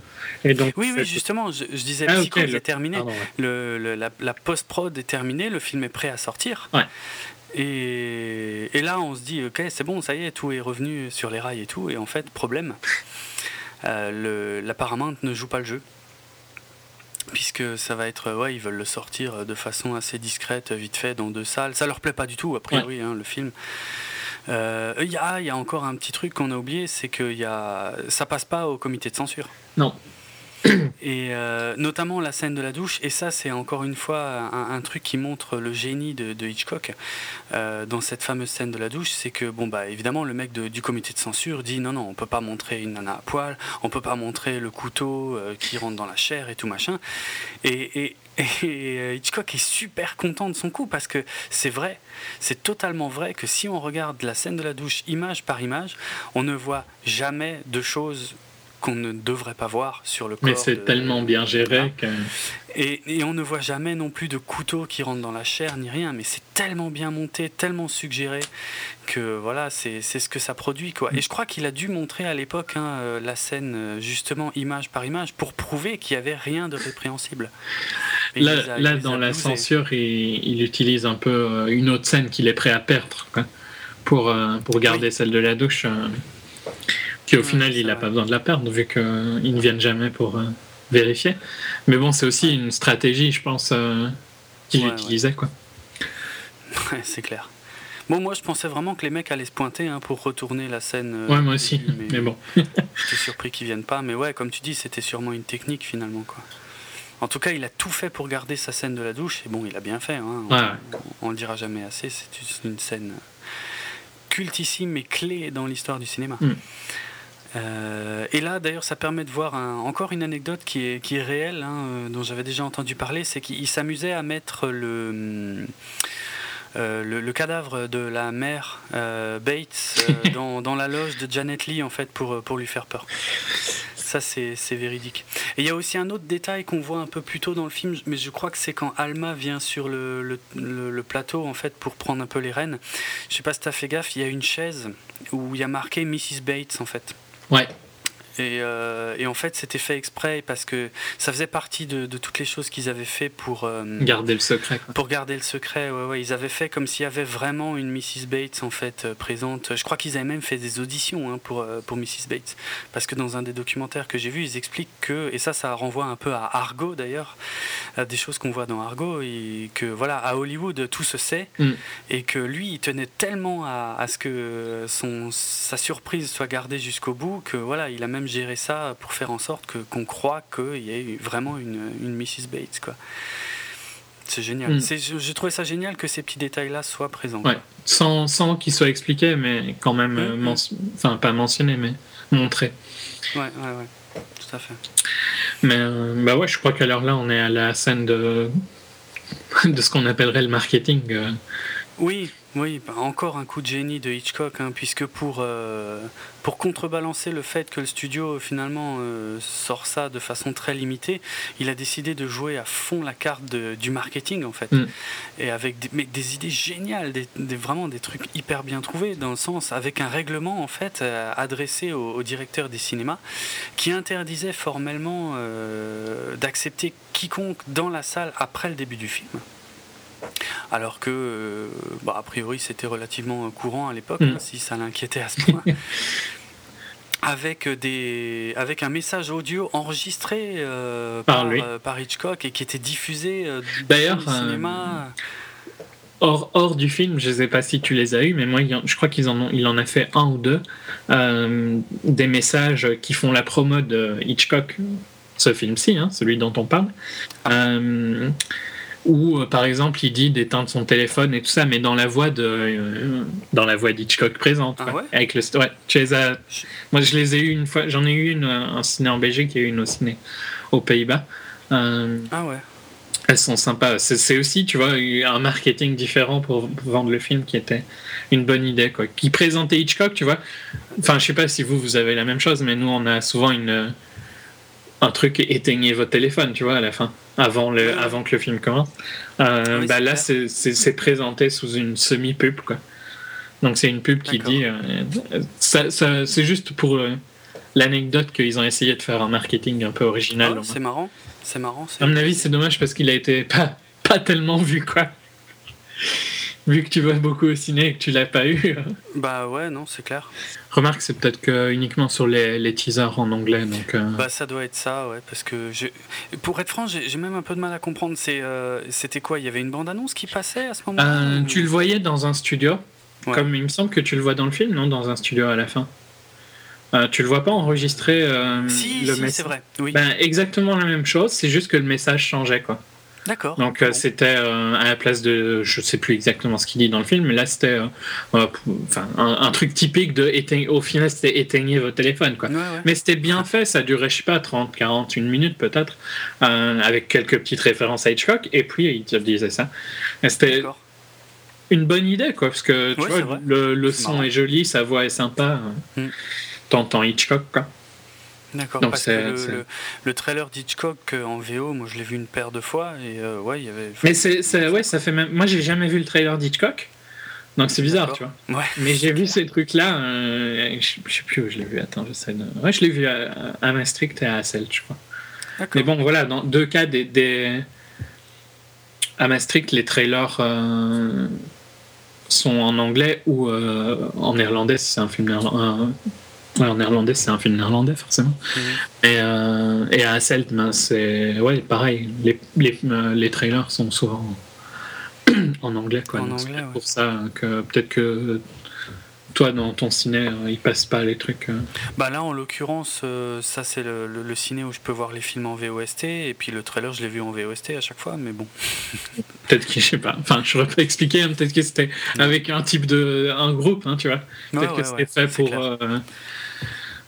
Et donc, oui, oui, justement, je, je disais, ah, okay, le... est terminé. Pardon, ouais. le, le, la, la post-prod est terminée, le film est prêt à sortir. Ouais. Et, et, là, on se dit, ok, c'est bon, ça y est, tout est revenu sur les rails et tout. Et en fait, problème, euh, la Paramount ne joue pas le jeu. Puisque ça va être, ouais, ils veulent le sortir de façon assez discrète, vite fait, dans deux salles. Ça leur plaît pas du tout, a priori, hein, le film. Euh, il y, a, y, a, encore un petit truc qu'on a oublié, c'est que y a, ça passe pas au comité de censure. Non. Et euh, notamment la scène de la douche, et ça c'est encore une fois un, truc qui montre le génie de, Hitchcock euh, dans cette fameuse scène de la douche, c'est que bon bah évidemment le mec du comité de censure dit non non on peut pas montrer une nana à poil, on peut pas montrer le couteau euh, qui rentre dans la chair et tout machin, et, Hitchcock est super content de son coup parce que c'est vrai, c'est totalement vrai que si on regarde la scène de la douche image par image, on ne voit jamais de choses qu'on ne devrait pas voir sur le corps. Mais c'est tellement bien géré que... Et, et, on ne voit jamais non plus de couteau qui rentre dans la chair ni rien, mais c'est tellement bien monté, tellement suggéré que voilà, c'est ce que ça produit. Quoi. Et je crois qu'il a dû montrer à l'époque hein, euh, la scène euh, justement image par image pour prouver qu'il n'y avait rien de répréhensible. là, là dans la censure, il, il, utilise un peu euh, une autre scène qu'il est prêt à perdre quoi, pour, pour garder celle de la douche. Qui au final, il n'a pas besoin de la perdre, vu qu'ils ne viennent jamais pour euh, vérifier. Mais bon, c'est aussi une stratégie, je pense, euh, qu'il utilisait. Quoi. Ouais, c'est clair. Bon, moi, je pensais vraiment que les mecs allaient se pointer hein, pour retourner la scène. Euh, ouais, moi aussi, mais, bon. J'étais surpris qu'ils viennent pas, mais ouais, comme tu dis, c'était sûrement une technique finalement. Quoi. En tout cas, il a tout fait pour garder sa scène de la douche, et bon, il a bien fait. Hein. On, ne le dira jamais assez, c'est une scène cultissime et clé dans l'histoire du cinéma. Mm. Euh, et là, d'ailleurs, ça permet de voir encore une anecdote qui est, qui est réelle, hein, euh, dont j'avais déjà entendu parler, c'est qu'il s'amusait à mettre le, euh, le, cadavre de la mère Bates dans, dans, la loge de Janet Lee, en fait, pour, pour lui faire peur. Ça, c'est véridique. Et il y a aussi un autre détail qu'on voit un peu plus tôt dans le film, mais je crois que c'est quand Alma vient sur le, le, le, plateau, en fait, pour prendre un peu les rênes. Je sais pas si tu as fait gaffe, il y a une chaise où il y a marqué Mrs. Bates, en fait. Ouais. Euh, et, en fait, c'était fait exprès parce que ça faisait partie de, toutes les choses qu'ils avaient fait pour euh, garder le secret. Pour garder le secret, ouais, ouais. Ils avaient fait comme s'il y avait vraiment une Mrs Bates en fait euh, présente. Je crois qu'ils avaient même fait des auditions hein, pour pour Mrs Bates parce que dans un des documentaires que j'ai vu, ils expliquent que et ça, ça renvoie un peu à Argo d'ailleurs, à des choses qu'on voit dans Argo et que voilà à Hollywood tout se sait mm. et que lui, il tenait tellement à, à ce que son sa surprise soit gardée jusqu'au bout que voilà, il a même gérer ça pour faire en sorte que, qu'on croit qu'il y ait vraiment une, une Mrs. Bates. Quoi. C'est génial. Mm. C'est, j'ai trouvé ça génial que ces petits détails-là soient présents. Ouais. Sans, sans qu'ils soient expliqués, mais quand même, mm, euh, mm. enfin pas mentionnés, mais montrés. Ouais, ouais, ouais. Tout à fait. Mais euh, bah ouais, je crois qu'à l'heure là, on est à la scène de, de ce qu'on appellerait le marketing. Euh. Oui, oui, bah, encore un coup de génie de Hitchcock, hein, puisque pour, euh, pour contrebalancer le fait que le studio finalement euh, sort ça de façon très limitée, il a décidé de jouer à fond la carte du marketing en fait, mm. et avec des, mais des idées géniales, des, vraiment des trucs hyper bien trouvés dans le sens avec un règlement en fait euh, adressé au, au, directeur des cinémas qui interdisait formellement d'accepter quiconque dans la salle après le début du film alors que, euh, bah, a priori, c'était relativement courant à l'époque, mm. hein, si ça l'inquiétait à ce point. avec, des, avec un message audio enregistré euh, euh, par, Hitchcock et qui était diffusé D'ailleurs, au cinéma. Hors, hors, du film, je ne sais pas si tu les as eus, mais moi, je crois qu'il en, il en a fait un ou deux, des messages qui font la promo de Hitchcock, ce film-ci, hein, celui dont on parle. Ah où euh, par exemple il dit d'éteindre son téléphone et tout ça, mais dans la voix de euh, dans la voix d'Hitchcock présente. Ah ouais? Avec le, ouais, tu les as, moi je les ai eu une fois, j'en ai eu une un ciné en Belgique et une au ciné aux Pays-Bas. Euh, ah ouais. Elles sont sympas. C'est aussi, tu vois, un marketing différent pour vendre le film qui était une bonne idée, quoi. Qui présentait Hitchcock, tu vois. Enfin, je sais pas si vous, vous avez la même chose, mais nous, on a souvent une, un truc éteignez votre téléphone, tu vois, à la fin, avant, le, avant que le film commence. Euh, bah là, c'est présenté sous une semi-pub, quoi. Donc c'est une pub qui dit. Euh, ça, ça, c'est juste pour euh, l'anecdote qu'ils ont essayé de faire un marketing un peu original. Oh, c'est marrant. C'est marrant. À mon avis, c'est dommage parce qu'il a été pas, pas tellement vu, quoi. Vu que tu vas beaucoup au ciné et que tu l'as pas eu. Bah ouais, non, c'est clair. Remarque, c'est peut-être que uniquement sur les, les teasers en anglais. Donc, euh, Bah ça doit être ça, ouais, parce que j'ai- pour être franc, j'ai même un peu de mal à comprendre. C'est, euh, c'était quoi Il y avait une bande-annonce qui passait à ce moment-là? Euh, tu le voyais dans un studio, Ouais. comme il me semble que tu le vois dans le film, non Dans un studio à la fin? Euh, tu le vois pas enregistrer euh, Si, le si, message? c'est vrai. Oui. Ben, exactement la même chose, c'est juste que le message changeait quoi. D'accord. Donc euh, c'était euh, à la place de, je sais plus exactement ce qu'il dit dans le film, mais là c'était, euh, enfin un, un truc typique de éteign- au final c'était éteignez votre téléphone quoi. Ouais, ouais. Mais c'était bien fait, ça durait, je sais pas, 30, 40, une minute peut-être, avec quelques petites références à Hitchcock, et puis il disait ça. C'était une bonne idée, quoi, parce que tu Ouais, vois, le, le son marrant. est joli, sa voix est sympa. euh, Mm. T'entends Hitchcock, quoi. D'accord. Parce que le, c'est- le- le trailer d'Hitchcock euh, en VO, moi je l'ai vu une paire de fois et euh, ouais, il y avait. Mais c'est, ouais, ça fait même. Moi, j'ai jamais vu le trailer d'Hitchcock, donc c'est bizarre, tu vois. Ouais. Mais j'ai vu ces trucs-là, euh, je, je sais plus où je l'ai vu, attends, j'essaie de. Ouais, je l'ai vu à, à Maastricht et à Hasselt, je crois. Mais bon, voilà, dans deux cas, des, des- à Maastricht, les trailers euh, sont en anglais ou en néerlandais, c'est un film néerlandais. Ouais, en néerlandais, c'est un film néerlandais, forcément. Mhm. Et, euh, et à Hasselt, ben, c'est ouais, pareil, les, les, euh, les trailers sont souvent en anglais. Quoi, En Donc, anglais, c'est ouais. pour ça que peut-être que toi, dans ton ciné, euh, ils passent pas les trucs. Bah là, en l'occurrence, ça c'est le, le- le ciné où je peux voir les films en VOST et puis le trailer, je l'ai vu en VOST à chaque fois, mais bon. Peut-être que je sais pas. Enfin, je saurais pas expliquer. hein, Peut-être que c'était avec un type de un groupe, hein, tu vois. Peut-être ouais, que c'était ouais, fait pour. euh,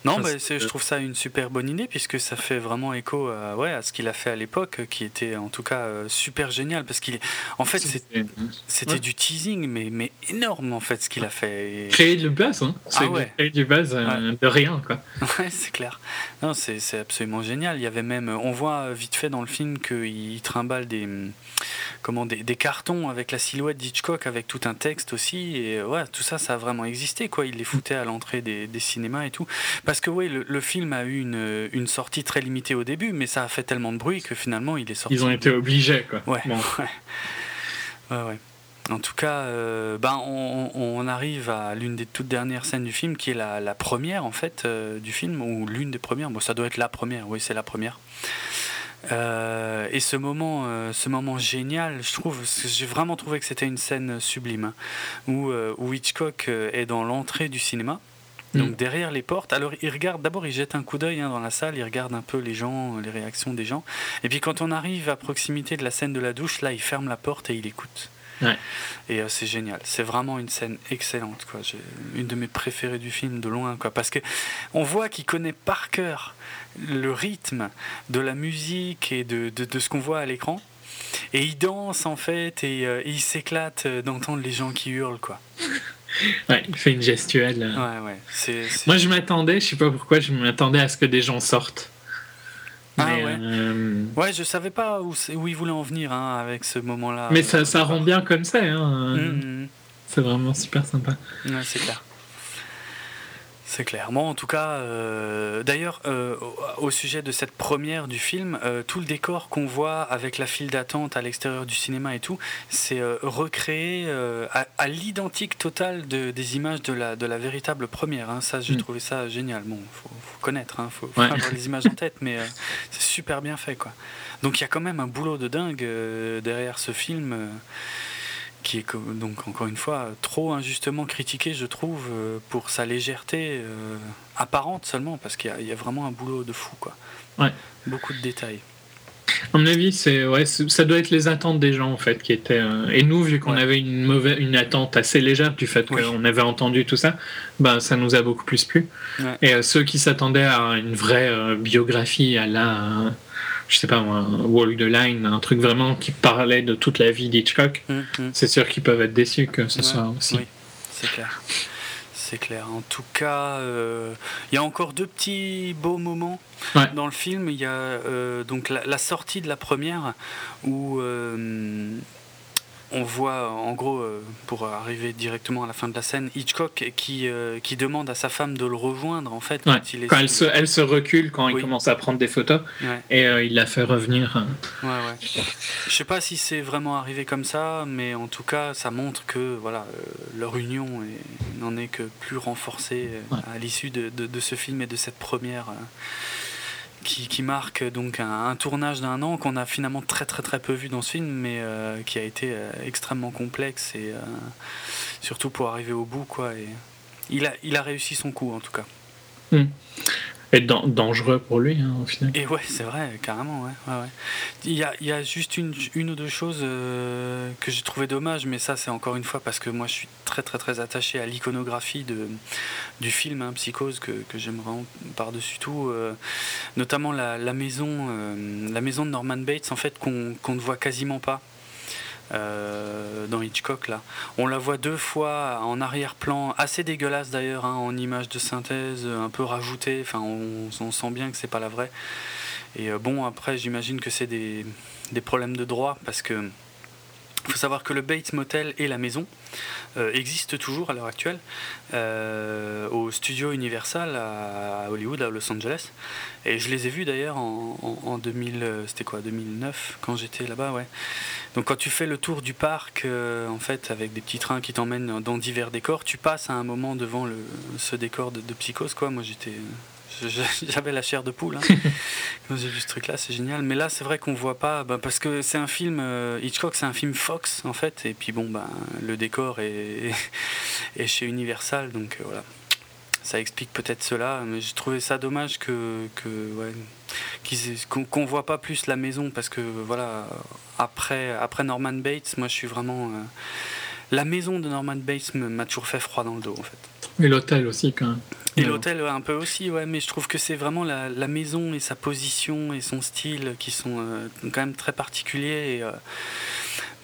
Non, bah, c'est- je trouve ça une super bonne idée puisque ça fait vraiment écho à, ouais, à ce qu'il a fait à l'époque, qui était en tout cas euh, super génial parce qu'il, en fait, c'était Ouais. du teasing, mais, mais énorme en fait ce qu'il a fait. Et- créer du buzz, hein. C'est Ah ouais. créer du buzz euh, de rien, quoi. Ouais, c'est clair. Non, c'est absolument génial. Il y avait même, on voit vite fait dans le film qu'il trimballe des, hum, comment, des, des cartons avec la silhouette d'Hitchcock, avec tout un texte aussi. Et euh, ouais, tout ça, ça a vraiment existé. Quoi. Il les foutait à l'entrée des, des cinémas et tout. Parce que oui, le, le film a eu une, une sortie très limitée au début, mais ça a fait tellement de bruit que finalement, il est sorti. Ils ont été obligés, quoi. Ouais. Bon. Ouais. Ouais, ouais. En tout cas, euh, ben, on, on arrive à l'une des toutes dernières scènes du film, qui est la, la première en fait euh, du film, ou l'une des premières. Bon, ça doit être la première. Oui, c'est la première. Euh, et ce moment, euh, ce moment génial, je trouve, j'ai vraiment trouvé que c'était une scène sublime, hein, où, euh, où Hitchcock est dans l'entrée du cinéma. Donc Mm. derrière les portes, alors il regarde, d'abord il jette un coup d'œil hein, dans la salle, il regarde un peu les gens, les réactions des gens, et puis quand on arrive à proximité de la scène de la douche, là il ferme la porte et il écoute. Ouais. Et euh, c'est génial, c'est vraiment une scène excellente, quoi. Une de mes préférées du film de loin, quoi, parce que on voit qu'il connaît par cœur le rythme de la musique et de, de, de ce qu'on voit à l'écran. Et il danse en fait et, euh, et il s'éclate euh, d'entendre les gens qui hurlent quoi. Ouais, il fait une gestuelle. euh. Ouais ouais. Moi, je m'attendais, je sais pas pourquoi, je m'attendais à ce que des gens sortent. Ah mais, ouais. euh, Ouais, je savais pas où, c'est- où il voulait en venir hein, avec ce moment-là. mais ça, ça rend bien comme ça. Hein. Hum, hum, C'est vraiment super sympa. Ouais, c'est clair. C'est clair. Moi, en tout cas, euh, d'ailleurs, euh, au, sujet de cette première du film, euh, tout le décor qu'on voit avec la file d'attente à l'extérieur du cinéma et tout, c'est recréé à, à l'identique total de, des images de la, de la véritable première. hein. Ça, j'ai Mm. trouvé ça génial. Bon, faut, faut connaître, hein, faut, faut Ouais. avoir les images en tête, mais c'est super bien fait, quoi. Donc, il y a quand même un boulot de dingue derrière ce film. Qui est donc encore une fois trop injustement critiqué, je trouve, euh, pour sa légèreté euh, apparente seulement, parce qu'il y, a- il y a vraiment un boulot de fou, quoi. Ouais. Beaucoup de détails. À mon avis, c'est ouais, ça doit être les attentes des gens en fait qui étaient. euh, Et nous, vu qu'on Ouais. avait une mauvaise, une attente assez légère du fait Oui. qu'on avait entendu tout ça, bah ça nous a beaucoup plus plu. Ouais. Et euh, ceux qui s'attendaient à une vraie euh, biographie, à la, je sais pas moi, Walk the Line, un truc vraiment qui parlait de toute la vie d'Hitchcock, Hum, hum. c'est sûr qu'ils peuvent être déçus que ce Ouais, soit aussi. Oui, c'est clair. C'est clair. En tout cas, euh, il y a encore deux petits beaux moments Ouais. dans le film. Il y a euh, donc la, la sortie de la première où euh, on voit en gros, euh, pour arriver directement à la fin de la scène, Hitchcock qui, euh, qui demande à sa femme de le rejoindre en fait. Quand, elle, se, elle, se, recule quand il commence à prendre des photos et euh, il la fait revenir. Ouais, ouais. Je sais pas si c'est vraiment arrivé comme ça, mais en tout cas, ça montre que voilà, leur union n'en est que plus renforcée à l'issue de, de, de, ce film et de cette première qui, marque donc un, tournage d'un an qu'on a finalement très très très peu vu dans ce film, mais euh, qui a été euh, extrêmement complexe et euh, surtout pour arriver au bout quoi. Et il a il a réussi son coup en tout cas. Hmm être dangereux pour lui hein, au final. Et ouais, c'est vrai, carrément. Ouais, ouais, ouais. Il, y a, il y a juste une, une ou deux choses euh, que j'ai trouvé dommage, mais ça c'est encore une fois parce que moi je suis très très très attaché à l'iconographie du film hein, Psychose que, que j'aime vraiment par-dessus tout, euh, notamment la, la maison, euh, la maison de Norman Bates en fait qu'on qu'on ne voit quasiment pas. Euh, dans Hitchcock là. On la voit deux fois en arrière-plan, assez dégueulasse d'ailleurs, hein, en image de synthèse, un peu rajoutée. Enfin, on, sent bien que c'est pas la vraie. Et euh, bon, après, j'imagine que c'est des, des, problèmes de droit parce que il faut savoir que le Bates Motel et la maison euh, existent toujours à l'heure actuelle euh, au studio Universal à Hollywood, à Los Angeles. Et je les ai vus d'ailleurs en, en, 2000, euh, c'était quoi, 2009 quand j'étais là-bas, ouais. Donc quand tu fais le tour du parc, en fait, avec des petits trains qui t'emmènent dans divers décors, tu passes à un moment devant ce décor de, de psychose, quoi. Moi j'étais j'avais la chair de poule hein. quand j'ai vu ce truc là c'est génial. Mais là c'est vrai qu'on voit pas bah, parce que c'est un film euh, Hitchcock c'est un film Fox en fait. Et puis bon bah, le décor est, est chez Universal. Donc euh, voilà. Ça explique peut-être cela mais j'ai trouvé ça dommage que, que ouais, qu'on voit pas plus la maison. Parce que voilà après après Norman Bates moi je suis vraiment euh, la maison de Norman Bates m'a toujours fait froid dans le dos en fait. Et l'hôtel aussi quand même et l'hôtel un peu aussi, ouais, mais je trouve que c'est vraiment la, la, maison et sa position et son style qui sont euh, quand même très particuliers. Et, euh,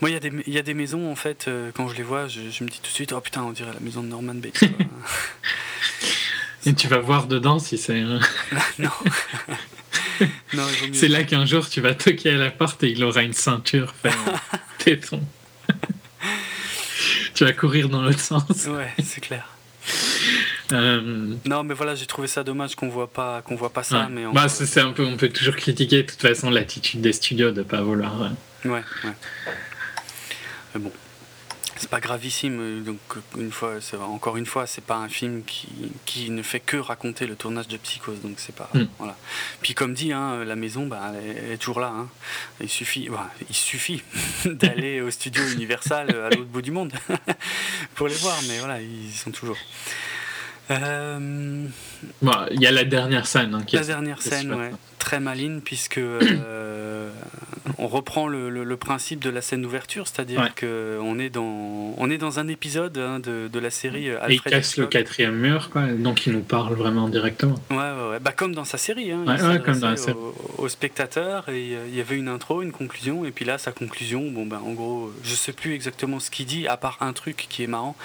moi, il y, a des, y a des maisons, en fait, euh, quand je les vois, je, je, me dis tout de suite, oh putain, on dirait la maison de Norman Bates. et tu vas voir dedans si c'est... non. c'est là qu'un jour, tu vas toquer à la porte et il aura une ceinture téton. tu vas courir dans l'autre sens. Ouais, c'est clair. Euh, non, mais voilà, j'ai trouvé ça dommage qu'on voit pas, qu'on voit pas ça. Mais on... bah, c'est un peu, on peut toujours critiquer de toute façon l'attitude des studios de pas vouloir. Ouais, ouais. Mais bon, c'est pas gravissime. Donc une fois, encore une fois, c'est pas un film qui, qui, ne fait que raconter le tournage de Psychose. Donc c'est pas mm. voilà. Puis comme dit, hein, la maison, bah, elle, est, toujours là. Hein. Il suffit, bah, il suffit d'aller au studio Universal à l'autre bout du monde pour les voir. Mais voilà, ils sont toujours. Euh, il y a la dernière scène. Hein, la dernière scène, ouais, très maligne, puisque euh, on reprend le, le, principe de la scène d'ouverture, c'est-à-dire qu'on est, dans, on est dans un épisode hein, de, de, la série Alfred Et il casse le quatrième mur, quoi, donc il nous parle vraiment directement. Ouais, ouais, Bah, comme dans sa série. Hein, il comme dans la série. Au, spectateur, et euh, il y avait une intro, une conclusion, et puis là, sa conclusion, bon, ben, en gros, je sais plus exactement ce qu'il dit, à part un truc qui est marrant.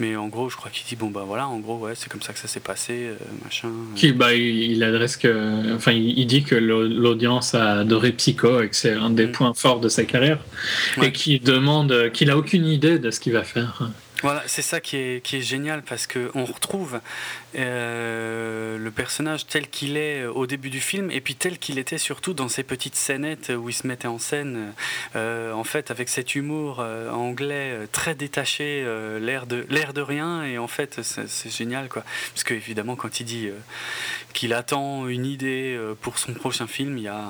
Mais en gros, je crois qu'il dit bon bah voilà, en gros ouais, c'est comme ça que ça s'est passé, euh, machin. Qui, bah, il, adresse que, enfin, il, dit que l'audience a adoré Psycho et que c'est un des mm. points forts de sa carrière, et qui demande, qu'il a aucune idée de ce qu'il va faire. Voilà, c'est ça qui est, qui est génial parce qu'on retrouve euh, le personnage tel qu'il est au début du film et puis tel qu'il était surtout dans ces petites scénettes où il se mettait en scène, euh, en fait, avec cet humour euh, anglais très détaché, l'air de, de rien et en fait, c'est génial quoi. Parce que évidemment, quand il dit qu'il attend une idée pour son prochain film, il y a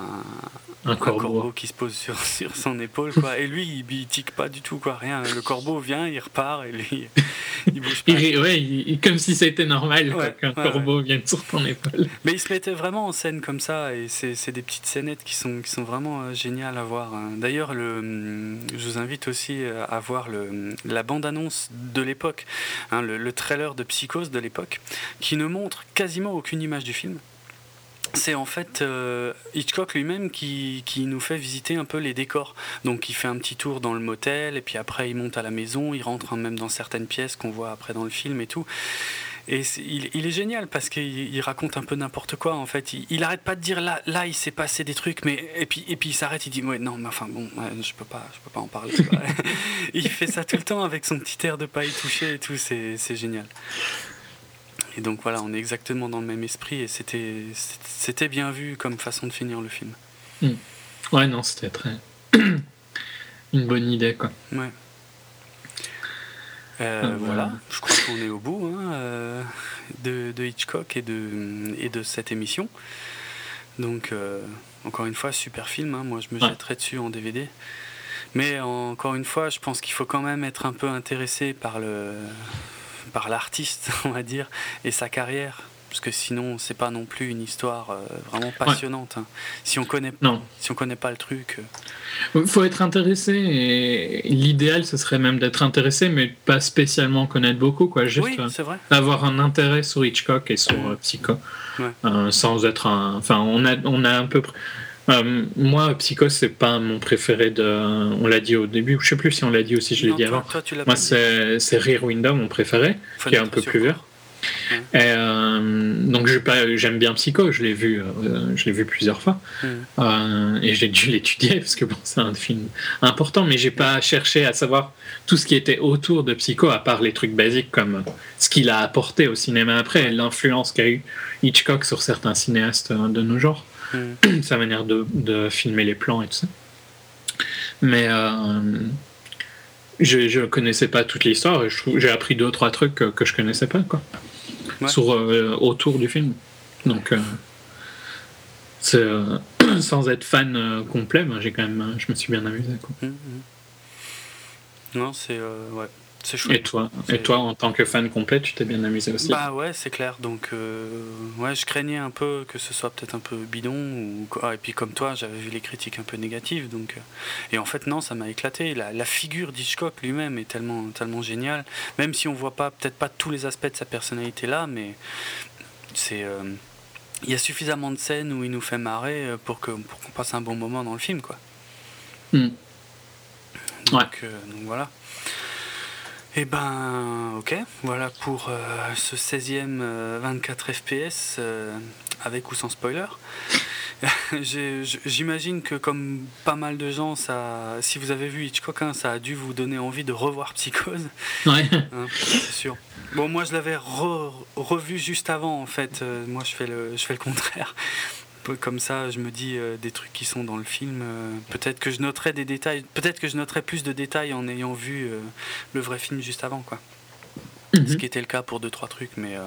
un, corbeau. qui se pose sur, sur son épaule quoi. Et lui, il, il tique pas du tout quoi, rien. Le corbeau vient, il repart et il bouge pas. ouais, comme si c'était normal qu'un corbeau vienne sur ton épaule. Mais il se mettait vraiment en scène comme ça, et c'est des petites scénettes qui sont, qui sont vraiment euh, géniales à voir. Hein. D'ailleurs, hum, je vous invite aussi euh, à voir le, la bande-annonce de l'époque, hein, le, le trailer de Psychose de l'époque, qui ne montre quasiment aucune image du film c'est en fait euh, Hitchcock lui-même qui, qui, nous fait visiter un peu les décors. Donc il fait un petit tour dans le motel, et puis après il monte à la maison, il rentre même dans certaines pièces qu'on voit après dans le film et tout. Et il, est génial parce qu'il raconte un peu n'importe quoi en fait. Il, il, arrête pas de dire là, là il s'est passé des trucs, mais et puis et puis il s'arrête, il dit ouais non mais enfin bon, je peux pas, je peux pas en parler. il fait ça tout le temps avec son petit air de pas y toucher et tout, c'est génial. Et donc voilà, on est exactement dans le même esprit et c'était c'était bien vu comme façon de finir le film. Hmm. Ouais non, c'était très une bonne idée quoi. Ouais. Euh, ah, voilà, je crois qu'on est au bout hein, euh, de, de, Hitchcock et de, et de cette émission. Donc, euh, encore une fois, super film. Hein. Moi, je me jetterai dessus en DVD. Mais encore une fois, je pense qu'il faut quand même être un peu intéressé par le par l'artiste, on va dire, et sa carrière parce que sinon c'est pas non plus une histoire euh, vraiment passionnante. Hein. Si on connaît, non. si on connaît pas le truc. Il euh. faut être intéressé et l'idéal ce serait même d'être intéressé, mais pas spécialement connaître beaucoup, quoi. Juste oui, vrai. avoir un intérêt sur Hitchcock et sur euh, Psycho, sans être un. Enfin, on a, on a un peu. Moi, Psycho, c'est pas mon préféré de. On l'a dit au début, je sais plus si on l'a dit aussi, je l'ai dit avant. moi, c'est Rear Window, mon préféré, qui est un peu plus vieux. Euh, donc j'aime bien Psycho, je l'ai vu, euh, je l'ai vu plusieurs fois euh, et j'ai dû l'étudier parce que bon, c'est un film important, mais j'ai pas cherché à savoir tout ce qui était autour de Psycho à part les trucs basiques comme ce qu'il a apporté au cinéma après, l'influence qu'a eu Hitchcock sur certains cinéastes de nos sa manière de, de, filmer les plans et tout ça. Mais je ne connaissais pas toute l'histoire et j'ai appris deux trois trucs que, que je connaissais pas quoi sur, euh, autour du film. Donc, euh, euh, sans être fan complet, j'ai quand même, je me suis bien amusé. Quoi. Mmh, mmh. Non, c'est ouais. Et toi, et toi, en tant que fan complet, tu t'es bien amusé aussi Bah ouais, c'est clair. Donc, euh, ouais, je craignais un peu que ce soit peut-être un peu bidon. Ou... Ah, et puis, comme toi, j'avais vu les critiques un peu négatives. Donc, euh, et en fait, non, ça m'a éclaté. La, la figure d'Hitchcock lui-même est tellement, tellement géniale. Même si on voit pas, peut-être pas tous les aspects de sa personnalité là, mais c'est. Euh, il y a suffisamment de scènes où il nous fait marrer pour qu'on pour qu'on passe un bon moment dans le film, quoi. Hmm. Donc, donc voilà. Eh ben, ok, voilà pour euh, ce 16e 24 FPS avec ou sans spoiler. J'imagine que comme pas mal de gens, ça, si vous avez vu Hitchcock, hein, ça a dû vous donner envie de revoir Psychose. Ouais. Hein, c'est sûr. Bon, moi je l'avais revu juste avant en fait. Euh, moi je fais le, je fais le contraire comme ça, je me dis euh, des trucs qui sont dans le film. Euh, peut-être que je noterai des détails. Peut-être que je noterai plus de détails en ayant vu euh, le vrai film juste avant, quoi. Mhm. Ce qui était le cas pour deux trois trucs, mais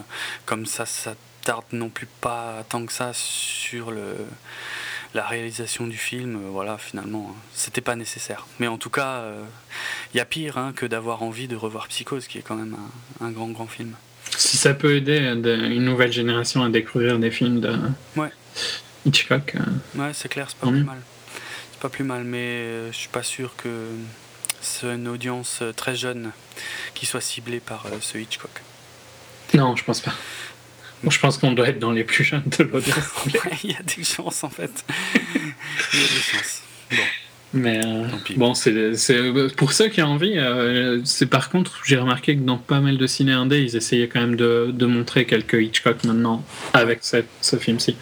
comme ça, ça tarde non plus pas tant que ça sur le la réalisation du film. voilà, finalement, hein, c'était pas nécessaire. Mais en tout cas, il y a pire hein, que d'avoir envie de revoir Psychose, qui est quand même un, un grand grand film. Si ça peut aider une nouvelle génération à découvrir des films de, ouais. Hitchcock. Euh. Ouais, c'est clair, c'est pas plus mal. C'est pas plus mal, mais euh, je suis pas sûr que c'est une audience euh, très jeune qui soit ciblée par ce Hitchcock. Non, je pense pas. je pense qu'on doit être dans les plus jeunes de l'audience. Il y a des chances en fait. Il y a des chances. Bon. Mais bon, c'est pour ceux qui ont envie. c'est par contre, j'ai remarqué que dans pas mal de ciné indé, ils essayaient quand même de, de montrer quelques Hitchcock maintenant avec cette, ce film-ci.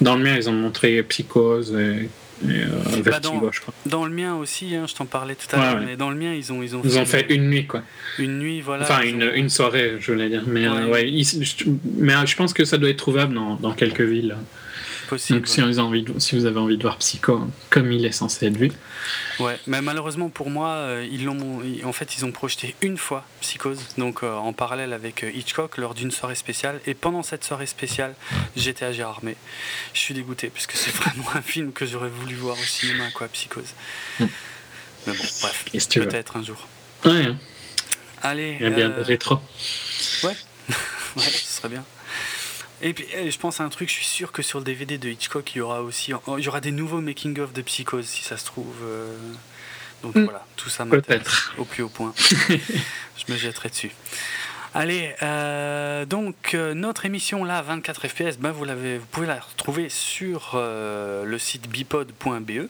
Dans le mien, ils ont montré Psychose et, euh, bah, dans, je crois. Dans le mien aussi, hein, je t'en parlais tout à l'heure, mais dans le mien, ils ont, ils ont, ils ont fait, une nuit, quoi. Une nuit, voilà. Enfin, une, une, soirée, je voulais dire. Mais, ouais. Euh, mais euh, je pense que ça doit être trouvable dans, dans quelques villes. Possible. Donc, si, vous avez envie de, si vous avez envie de voir Psycho comme il est censé être vu. Ouais, mais malheureusement pour moi, euh, ils l'ont, en fait, ils ont projeté une fois Psychose, donc euh, en parallèle avec euh, Hitchcock, lors d'une soirée spéciale. Et pendant cette soirée spéciale, j'étais à Gérardmer. Je suis dégoûté, parce que c'est vraiment un film que j'aurais voulu voir au cinéma, quoi, Psychose. Hmm. Mais bon, bref, peut-être un jour. Ouais. Hein. Allez. Il y a bien rétro. Ouais, ouais, ce serait bien. Et puis, eh, je pense à un truc, je suis sûr que sur le DVD de Hitchcock, il y aura aussi il y aura des nouveaux making-of de Psychose, si ça se trouve. Euh. Donc hmm. voilà, tout ça m'intéresse au plus haut point. je me jetterai dessus. Allez, euh, donc euh, notre émission là, 24 FPS, ben, vous, l'avez, vous pouvez la retrouver sur le site bipod.be.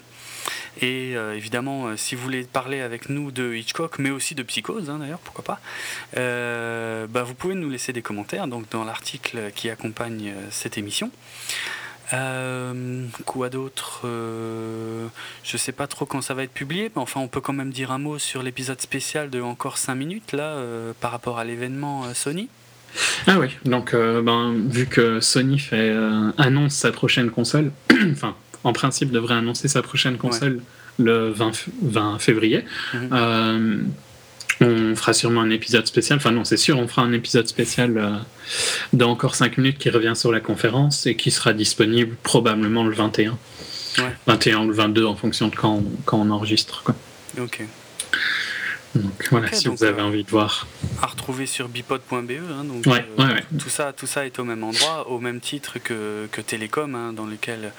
Et évidemment, si vous voulez parler avec nous de Hitchcock, mais aussi de Psychose, hein, d'ailleurs, pourquoi pas, bah, vous pouvez nous laisser des commentaires donc dans l'article qui accompagne cette émission. Euh, quoi d'autre euh, Je sais pas trop quand ça va être publié, mais enfin on peut quand même dire un mot sur l'épisode spécial de encore 5 minutes là euh, par rapport à l'événement euh, Sony. Ah oui, donc ben, vu que Sony fait annonce sa prochaine console, enfin en principe devrait annoncer sa prochaine console le 20, 20 février. Mhm. On fera sûrement un épisode spécial, enfin non, c'est sûr, on fera un épisode spécial euh, dans encore 5 minutes qui revient sur la conférence et qui sera disponible probablement le 21. 21 ou le 22 en fonction de quand on, quand on enregistre. Quoi. Ok. Donc voilà, si vous avez euh, envie de voir. À retrouver sur bipod.be. Hein, donc, ouais, euh, Tout, ça, tout ça est au même endroit, au même titre que, que Télécom, hein, dans lequel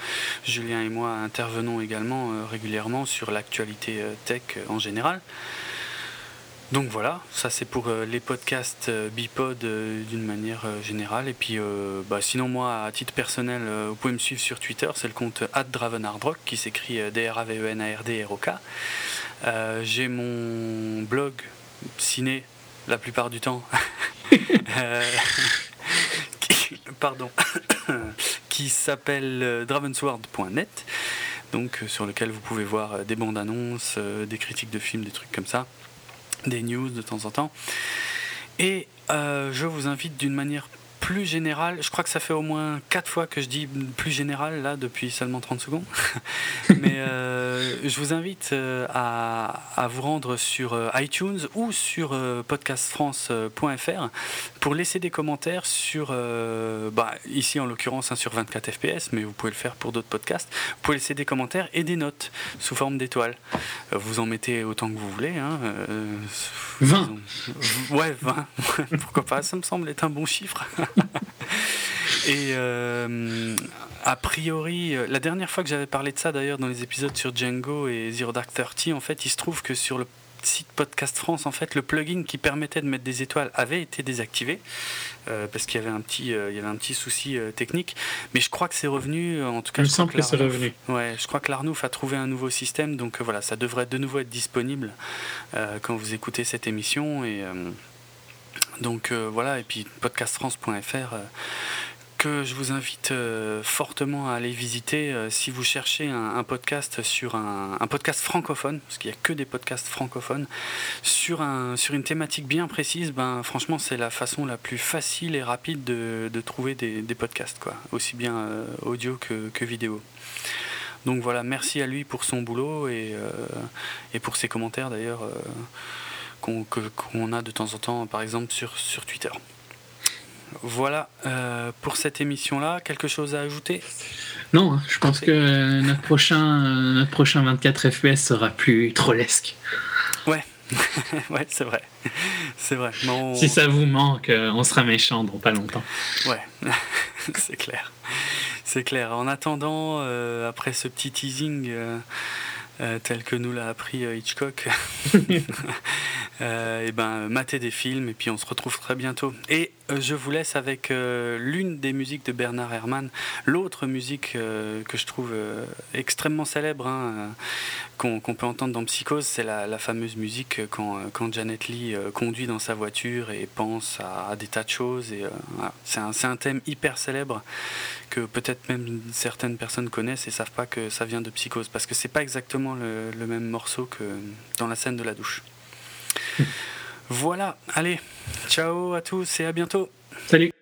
Julien et moi intervenons également régulièrement sur l'actualité tech en général. Donc voilà, ça c'est pour euh, les podcasts euh, Bipod euh, d'une manière générale. Et puis bah, sinon moi à titre personnel, vous pouvez me suivre sur Twitter, c'est le compte @dravenardrock qui s'écrit D-R-A-V-E-N-A-R-D-R-O-K. J'ai mon blog ciné la plupart du temps. pardon, qui s'appelle dravensword.net, donc sur lequel vous pouvez voir des bandes annonces, des critiques de films, des trucs comme ça des news de temps en temps. Et euh, je vous invite d'une manière plus général, je crois que ça fait au moins 4 fois que je dis plus général là depuis seulement 30 secondes. Mais euh, je vous invite euh, à, à, vous rendre sur euh, iTunes ou sur podcastfrance.fr pour laisser des commentaires sur, bah, ici en l'occurrence hein, sur 24 FPS, mais vous pouvez le faire pour d'autres podcasts. Vous pouvez laisser des commentaires et des notes sous forme d'étoiles. Vous en mettez autant que vous voulez. Hein, 20 Ouais, 20. Pourquoi pas? Ça me semble être un bon chiffre. Et euh, a priori, euh, la dernière fois que j'avais parlé de ça d'ailleurs dans les épisodes sur Django et Zero Dark Thirty, en fait, il se trouve que sur le site Podcast France, en fait, le plugin qui permettait de mettre des étoiles avait été désactivé euh, parce qu'il y avait un petit, il y avait un petit souci technique. Mais je crois que c'est revenu. En tout cas, je que, c'est revenu. Ouais, je crois que l'Arnouf a trouvé un nouveau système, donc voilà, ça devrait de nouveau être disponible quand vous écoutez cette émission et donc euh, voilà, et puis podcastfrance.fr euh, que je vous invite euh, fortement à aller visiter si vous cherchez un, podcast sur un, podcast francophone, parce qu'il n'y a que des podcasts francophones, sur, un, sur une thématique bien précise, ben, franchement c'est la façon la plus facile et rapide de, trouver des, podcasts, quoi, aussi bien audio que, vidéo. Donc voilà, merci à lui pour son boulot et, et pour ses commentaires d'ailleurs qu'on a de temps en temps, par exemple, sur Twitter. Voilà euh, pour cette émission-là. Quelque chose à ajouter? Non, hein, je pense que notre prochain, notre prochain 24 FPS sera plus trollesque. Ouais, ouais, c'est vrai. C'est vrai. Si ça vous manque, euh, on sera méchant dans pas longtemps. Ouais, c'est clair. C'est clair. En attendant, euh, après ce petit teasing. Euh, tel que nous l'a appris euh, Hitchcock, euh, et ben mater des films et puis on se retrouve très bientôt. Et je vous laisse avec l'une des musiques de Bernard Herrmann, l'autre musique que je trouve extrêmement célèbre, hein, qu'on peut entendre dans Psychose, c'est la, fameuse musique quand, Janet Lee conduit dans sa voiture et pense à, des tas de choses. C'est un, thème hyper célèbre que peut-être même certaines personnes connaissent et savent pas que ça vient de Psychose, parce que c'est pas exactement le, même morceau que dans la scène de la douche. voilà, allez, ciao à tous et à bientôt. Salut.